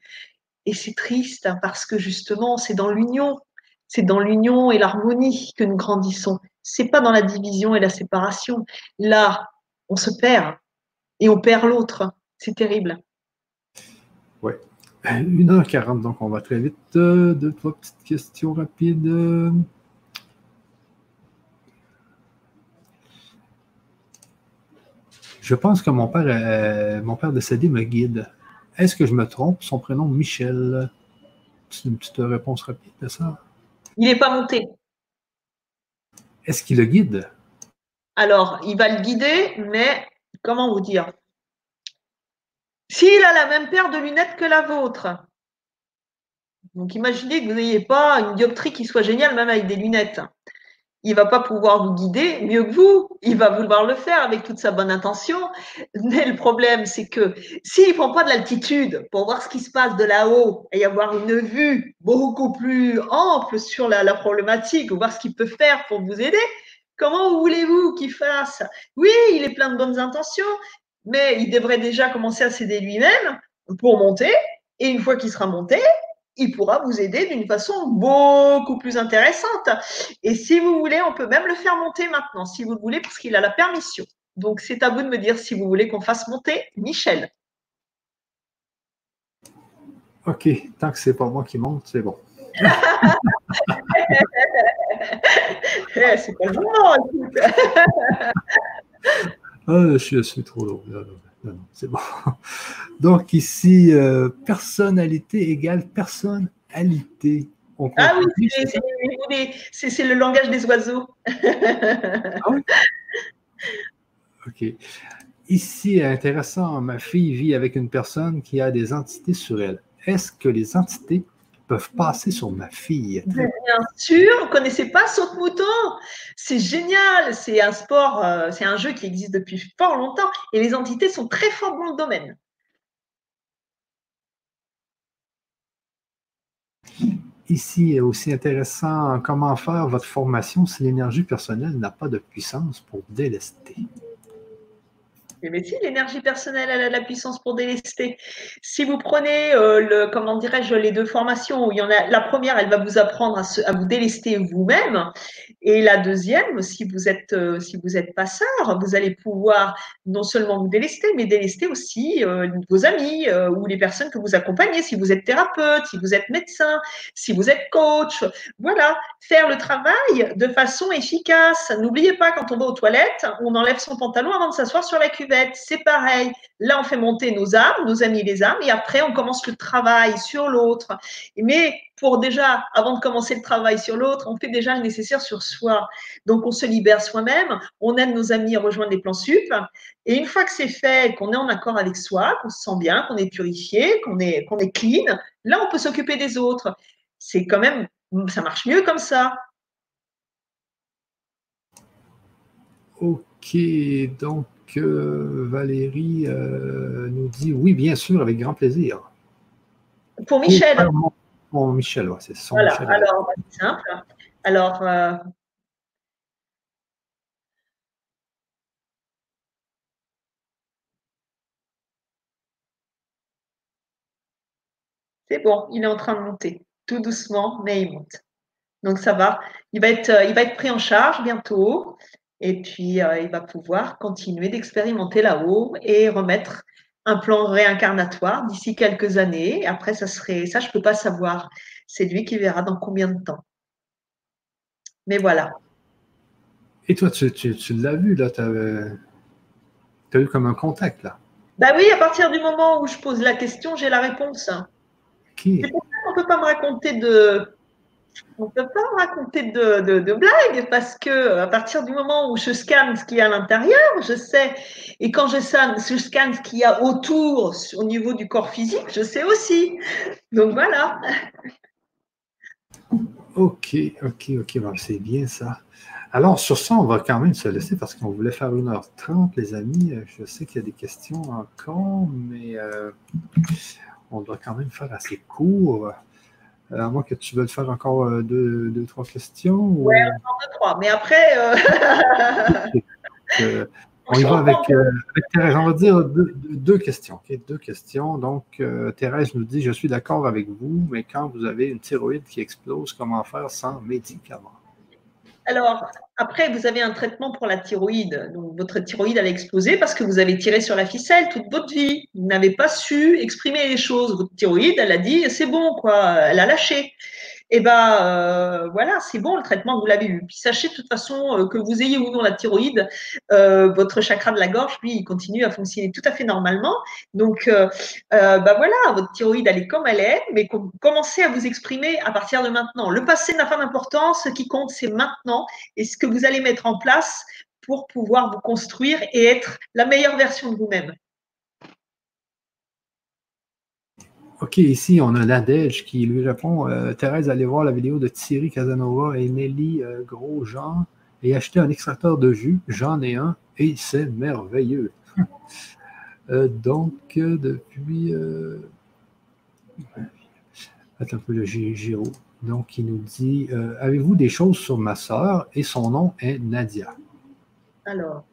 Et c'est triste hein, parce que justement, c'est dans l'union, c'est dans l'union et l'harmonie que nous grandissons. C'est pas dans la division et la séparation. Là, on se perd et on perd l'autre. C'est terrible. Oui. 1h40, donc on va très vite. Deux, trois petites questions rapides. Je pense que mon père, euh, mon père décédé me guide. Est-ce que je me trompe? Son prénom, Michel. C'est une petite réponse rapide de ça? Il n'est pas monté. Est-ce qu'il le guide? Alors, il va le guider, mais comment vous dire? S'il a la même paire de lunettes que la vôtre, donc imaginez que vous n'ayez pas une dioptrie qui soit géniale, même avec des lunettes il va pas pouvoir vous guider mieux que vous. Il va vouloir le faire avec toute sa bonne intention. Mais le problème, c'est que s'il prend pas de l'altitude pour voir ce qui se passe de là-haut et avoir une vue beaucoup plus ample sur la, la problématique ou voir ce qu'il peut faire pour vous aider, comment voulez-vous qu'il fasse? Oui, il est plein de bonnes intentions, mais il devrait déjà commencer à s'aider lui-même pour monter. Et une fois qu'il sera monté, il pourra vous aider d'une façon beaucoup plus intéressante. Et si vous voulez, on peut même le faire monter maintenant, si vous le voulez, parce qu'il a la permission. Donc, c'est à vous de me dire si vous voulez qu'on fasse monter Michel. OK, tant que c'est pas moi qui monte, c'est bon. Eh, c'est pas le moment, ah, je, suis, trop lourd. Non, c'est bon. Donc ici, euh, personnalité égale personnalité. ah oui, c'est le langage des oiseaux. ah oui? OK. Ici, intéressant, ma fille vit avec une personne qui a des entités sur elle. Est-ce que les entités peuvent passer sur ma fille. Bien sûr, vous ne connaissez pas Saute-Mouton C'est génial, c'est un sport, euh, c'est un jeu qui existe depuis fort longtemps et les entités sont très fortes dans le domaine. Ici est aussi intéressant comment faire votre formation si l'énergie personnelle n'a pas de puissance pour délester? Mais si, l'énergie personnelle, elle a de la puissance pour délester. Si vous prenez, euh, le, comment dirais-je, les deux formations, il y en a, la première, elle va vous apprendre à, vous délester vous-même. Et la deuxième, si vous êtes, euh, si vous êtes passeur, vous allez pouvoir non seulement vous délester, mais délester aussi euh, vos amis ou les personnes que vous accompagnez. Si vous êtes thérapeute, si vous êtes médecin, si vous êtes coach, voilà, faire le travail de façon efficace. N'oubliez pas, quand on va aux toilettes, on enlève son pantalon avant de s'asseoir sur la cuvette c'est pareil. Là, on fait monter nos âmes, nos amis les âmes, et après, on commence le travail sur l'autre. Mais pour déjà, avant de commencer le travail sur l'autre, on fait déjà le nécessaire sur soi. Donc, on se libère soi-même, on aide nos amis à rejoindre les plans sup. Et une fois que c'est fait, qu'on est en accord avec soi, qu'on se sent bien, qu'on est purifié, qu'on est, qu'on est clean, là, on peut s'occuper des autres. C'est quand même, ça marche mieux comme ça. Ok, donc Valérie euh, nous dit oui, bien sûr, avec grand plaisir. Pour Michel. Pour Michel, c'est son voilà, alors, bah, c'est simple. Alors, euh, c'est bon, il est en train de monter, tout doucement, mais il monte. Donc ça va. Il va être, il va être pris en charge bientôt. Et puis, euh, il va pouvoir continuer d'expérimenter là-haut et remettre un plan réincarnatoire d'ici quelques années. Après, ça serait, ça, je ne peux pas savoir. C'est lui qui verra dans combien de temps. Mais voilà. Et toi, tu, l'as vu, là, tu as, eu comme un contact, là? Bah oui, à partir du moment où je pose la question, j'ai la réponse. Qui? C'est pour ça qu'on ne peut pas me raconter de, on ne peut pas raconter de, blagues parce que à partir du moment où je scanne ce qu'il y a à l'intérieur, je sais. Et quand je scanne, je scanne ce qu'il y a autour, au niveau du corps physique, je sais aussi. Donc voilà. Ok, ok, ok, c'est bien ça. Alors, sur ça, on va quand même se laisser parce qu'on voulait faire 1h30, les amis. Je sais qu'il y a des questions encore, mais euh, on doit quand même faire assez court. Euh, à moins que tu veuilles faire encore euh, deux, deux, trois questions. Oui, encore deux, trois. Mais après. Euh, on y va avec, Thérèse. On va dire deux, questions. Deux questions. Donc, Thérèse nous dit Je suis d'accord avec vous, mais quand vous avez une thyroïde qui explose, comment faire sans médicaments? Alors, après, vous avez un traitement pour la thyroïde. Donc, votre thyroïde, elle a explosé parce que vous avez tiré sur la ficelle toute votre vie. Vous n'avez pas su exprimer les choses. Votre thyroïde, elle a dit, c'est bon, quoi. Elle a lâché eh ben euh, voilà, c'est bon, le traitement, vous l'avez eu. Puis sachez de toute façon euh, que vous ayez ou non la thyroïde, euh, votre chakra de la gorge, lui, il continue à fonctionner tout à fait normalement. Donc, bah voilà, votre thyroïde, elle est comme elle est, mais commencez à vous exprimer à partir de maintenant. Le passé n'a pas d'importance, ce qui compte, c'est maintenant et ce que vous allez mettre en place pour pouvoir vous construire et être la meilleure version de vous-même. OK, ici, on a Nadège qui lui répond euh, Thérèse, allez voir la vidéo de Thierry Casanova et Nelly euh, Grosjean et acheter un extracteur de jus. J'en ai un et c'est merveilleux. Euh, donc, depuis. attends un peu le Giro. Donc, il nous dit Avez-vous des choses sur ma sœur Et son nom est Nadia? Alors.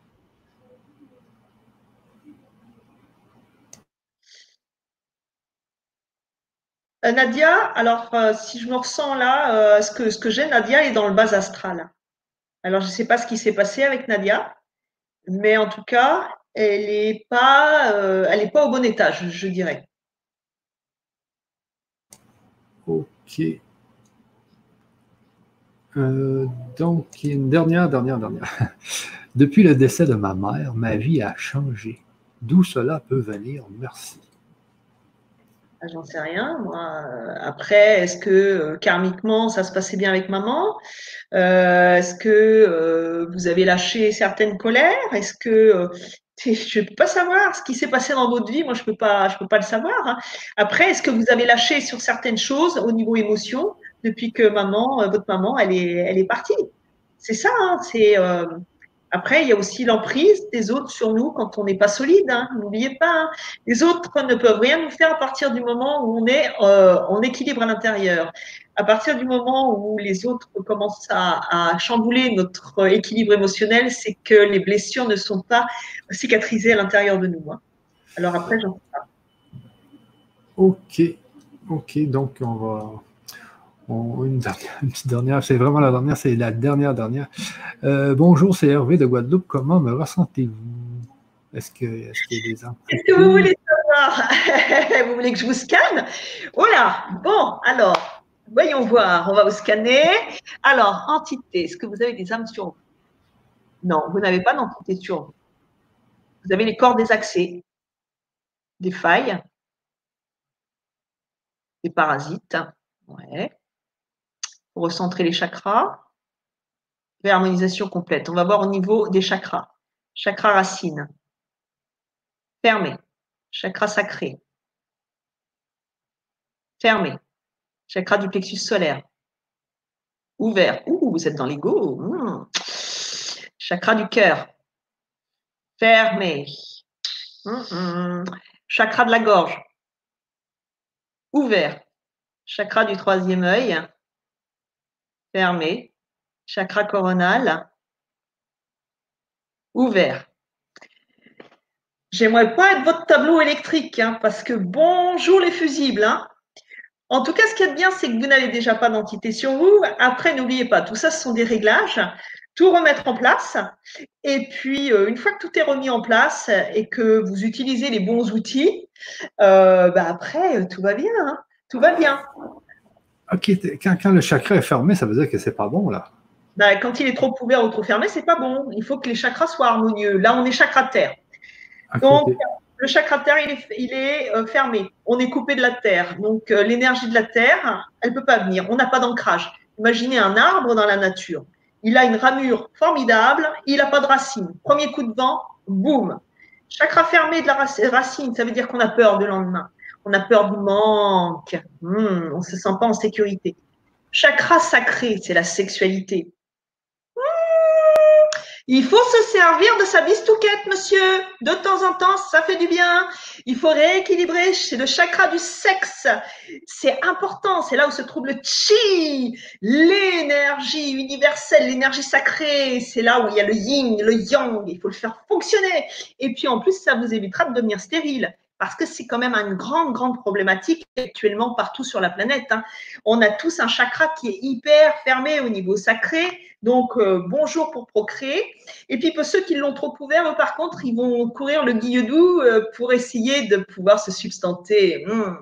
Euh, Nadia, alors euh, si je me ressens là, euh, ce que, j'ai, Nadia est dans le bas astral? Alors je ne sais pas ce qui s'est passé avec Nadia, mais en tout cas, elle n'est pas, pas au bon étage, je, dirais. Ok. donc, une dernière, dernière, dernière. Depuis le décès de ma mère, ma vie a changé. D'où cela peut venir? Merci. Ah, j'en sais rien. Moi. Après, est-ce que euh, karmiquement, ça se passait bien avec maman? Euh, Est-ce que euh, vous avez lâché certaines colères? Est-ce que je ne peux pas savoir ce qui s'est passé dans votre vie. Moi, je ne peux, pas, je peux pas le savoir. Hein. Après, est-ce que vous avez lâché sur certaines choses au niveau émotion depuis que maman, votre maman, elle est, elle est partie? C'est ça. Hein, c'est Après, il y a aussi l'emprise des autres sur nous quand on n'est pas solide. Hein. N'oubliez pas, hein. les autres ne peuvent rien nous faire à partir du moment où on est euh, en équilibre à l'intérieur. À partir du moment où les autres commencent à, chambouler notre équilibre émotionnel, c'est que les blessures ne sont pas cicatrisées à l'intérieur de nous. Hein. Alors après, j'en sais pas. Ok, ok, donc on va une, petite dernière, c'est vraiment la dernière, c'est la dernière dernière. Euh, bonjour, c'est Hervé de Guadeloupe. Comment me ressentez-vous? Est-ce que, est-ce qu'il y a des Qu'est-ce que vous voulez savoir? vous voulez que je vous scanne? Voilà. Bon, alors, voyons voir. On va vous scanner. Alors, entité, est-ce que vous avez des âmes sur vous? Non, vous n'avez pas d'entité sur vous. Vous avez les corps des des failles, des parasites. Ouais pour recentrer les chakras. Réharmonisation complète. On va voir au niveau des chakras. Chakra racine. Fermé. Chakra sacré. Fermé. Chakra du plexus solaire. Ouvert. Ouh, vous êtes dans l'ego. Hmm. Chakra du cœur. Fermé. Hmm, hmm. Chakra de la gorge. Ouvert. Chakra du troisième œil fermé, chakra coronal, ouvert. J'aimerais pas être votre tableau électrique, hein, parce que bonjour les fusibles. Hein. En tout cas, ce qui est bien, c'est que vous n'avez déjà pas d'entité sur vous. Après, n'oubliez pas, tout ça, ce sont des réglages. Tout remettre en place. Et puis, euh, une fois que tout est remis en place et que vous utilisez les bons outils, euh, bah après, tout va bien. Hein. Tout va bien. OK, quand, le chakra est fermé, ça veut dire que c'est pas bon, là. Ben, quand il est trop ouvert ou trop fermé, c'est pas bon. Il faut que les chakras soient harmonieux. Là, on est chakra terre. Donc, le chakra terre, il est, euh, fermé. On est coupé de la terre. Donc, euh, l'énergie de la terre, elle peut pas venir. On n'a pas d'ancrage. Imaginez un arbre dans la nature. Il a une ramure formidable, il n'a pas de racine. Premier coup de vent, boum. Chakra fermé de la racine, ça veut dire qu'on a peur de lendemain on a peur du manque, hmm, on se sent pas en sécurité. Chakra sacré, c'est la sexualité. Hmm, il faut se servir de sa bistouquette, monsieur. De temps en temps, ça fait du bien. Il faut rééquilibrer. C'est le chakra du sexe. C'est important. C'est là où se trouve le chi, l'énergie universelle, l'énergie sacrée. C'est là où il y a le yin, le yang. Il faut le faire fonctionner. Et puis, en plus, ça vous évitera de devenir stérile parce que c'est quand même une grande, grande problématique actuellement partout sur la planète. Hein. On a tous un chakra qui est hyper fermé au niveau sacré, donc euh, bonjour pour procréer. Et puis pour ceux qui l'ont trop ouvert, par contre, ils vont courir le guilledou euh, pour essayer de pouvoir se substanter. Hmm.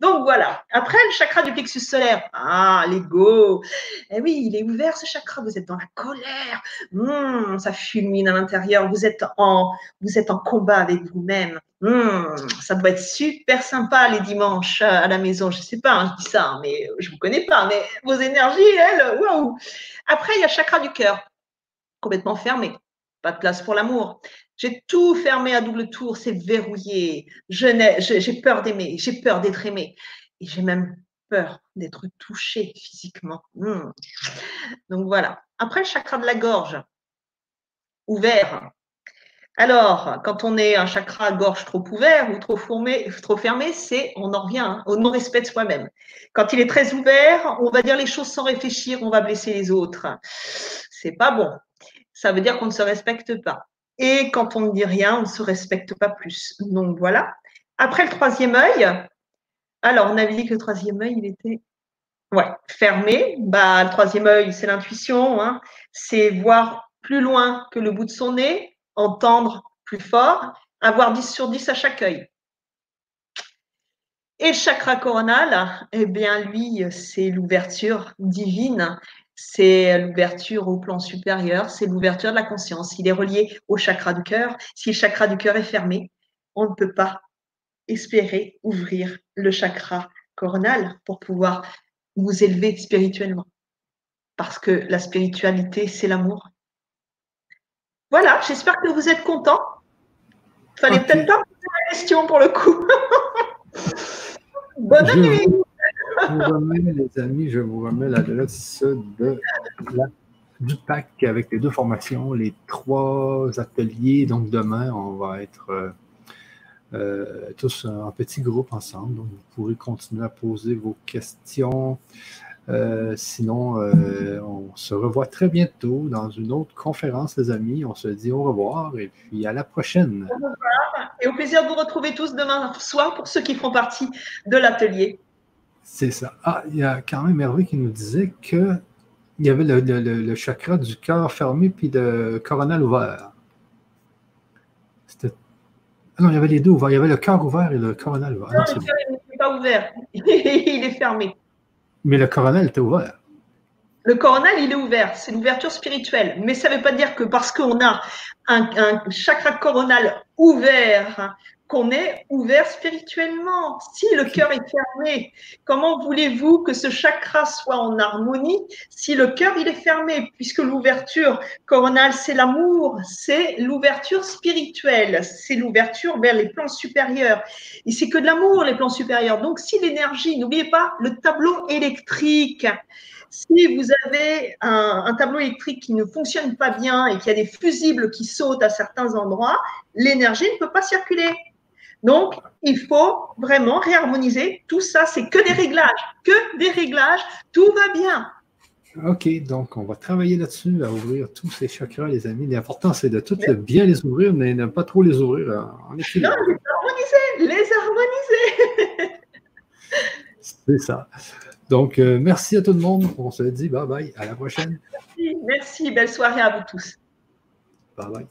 Donc voilà. Après, le chakra du plexus solaire. Ah, l'ego. Eh oui, il est ouvert ce chakra. Vous êtes dans la colère. Hmm, ça fulmine à l'intérieur. Vous êtes en, vous êtes en combat avec vous-même. Hmm, ça doit être super sympa les dimanches à la maison. Je ne sais pas, hein, je dis ça, mais je ne vous connais pas. Mais vos énergies, elles, waouh. Après, il y a le chakra du cœur, complètement fermé. Pas de place pour l'amour. J'ai tout fermé à double tour, c'est verrouillé. J'ai peur d'aimer, j'ai peur d'être aimé. Et j'ai même peur d'être touché physiquement. Hmm. Donc voilà. Après, le chakra de la gorge, ouvert. Alors, quand on est un chakra gorge trop ouvert ou trop, trop fermé, c'est on en revient hein, au non-respect de soi-même. Quand il est très ouvert, on va dire les choses sans réfléchir, on va blesser les autres. C'est pas bon. Ça veut dire qu'on ne se respecte pas. Et quand on ne dit rien, on ne se respecte pas plus. Donc voilà. Après le troisième œil, alors on avait dit que le troisième œil, il était ouais, fermé. Bah, le troisième œil, c'est l'intuition. Hein. C'est voir plus loin que le bout de son nez, entendre plus fort, avoir 10 sur 10 à chaque œil. Et chakra coronal, eh bien, lui, c'est l'ouverture divine c'est l'ouverture au plan supérieur, c'est l'ouverture de la conscience. Il est relié au chakra du cœur. Si le chakra du cœur est fermé, on ne peut pas espérer ouvrir le chakra coronal pour pouvoir vous élever spirituellement. Parce que la spiritualité, c'est l'amour. Voilà, j'espère que vous êtes contents. Il fallait peut-être pas poser la question pour le coup. Bonne nuit vous remets, les amis, je vous remets l'adresse de du pack avec les deux formations, les trois ateliers. Donc demain, on va être euh, euh, tous en petit groupe ensemble. Donc vous pourrez continuer à poser vos questions. Euh, sinon, on se revoit très bientôt dans une autre conférence, les amis. On se dit au revoir et puis à la prochaine. Au revoir et au plaisir de vous retrouver tous demain soir pour ceux qui feront partie de l'atelier. C'est ça. Ah, il y a quand même Hervé qui nous disait que il y avait le, chakra du cœur fermé puis le coronal ouvert. Ah non, il y avait les deux ouverts. Il y avait le cœur ouvert et le coronal ouvert. Non, le cœur n'est pas ouvert. il est fermé. Mais le coronal était ouvert. Le coronal, il est ouvert. C'est l'ouverture spirituelle. Mais ça ne veut pas dire que parce qu'on a un, un, chakra coronal ouvert qu'on est ouvert spirituellement. Si le cœur est fermé, comment voulez-vous que ce chakra soit en harmonie si le cœur il est fermé? Puisque l'ouverture coronale, c'est l'amour, c'est l'ouverture spirituelle, c'est l'ouverture vers les plans supérieurs. Et c'est que de l'amour, les plans supérieurs. Donc si l'énergie, n'oubliez pas le tableau électrique. Si vous avez un, un, tableau électrique qui ne fonctionne pas bien et qu'il y a des fusibles qui sautent à certains endroits, l'énergie ne peut pas circuler. Donc, il faut vraiment réharmoniser. Tout ça, c'est que des réglages, que des réglages. Tout va bien. OK, donc on va travailler là-dessus, à ouvrir tous ces chakras, les amis. L'important, c'est de tout bien les ouvrir, mais ne pas trop les ouvrir en équilibre. Non, les harmoniser, les harmoniser. c'est ça. Donc, euh, merci à tout le monde. On se dit bye bye. À la prochaine. Merci, merci. Belle soirée à vous tous. Bye bye.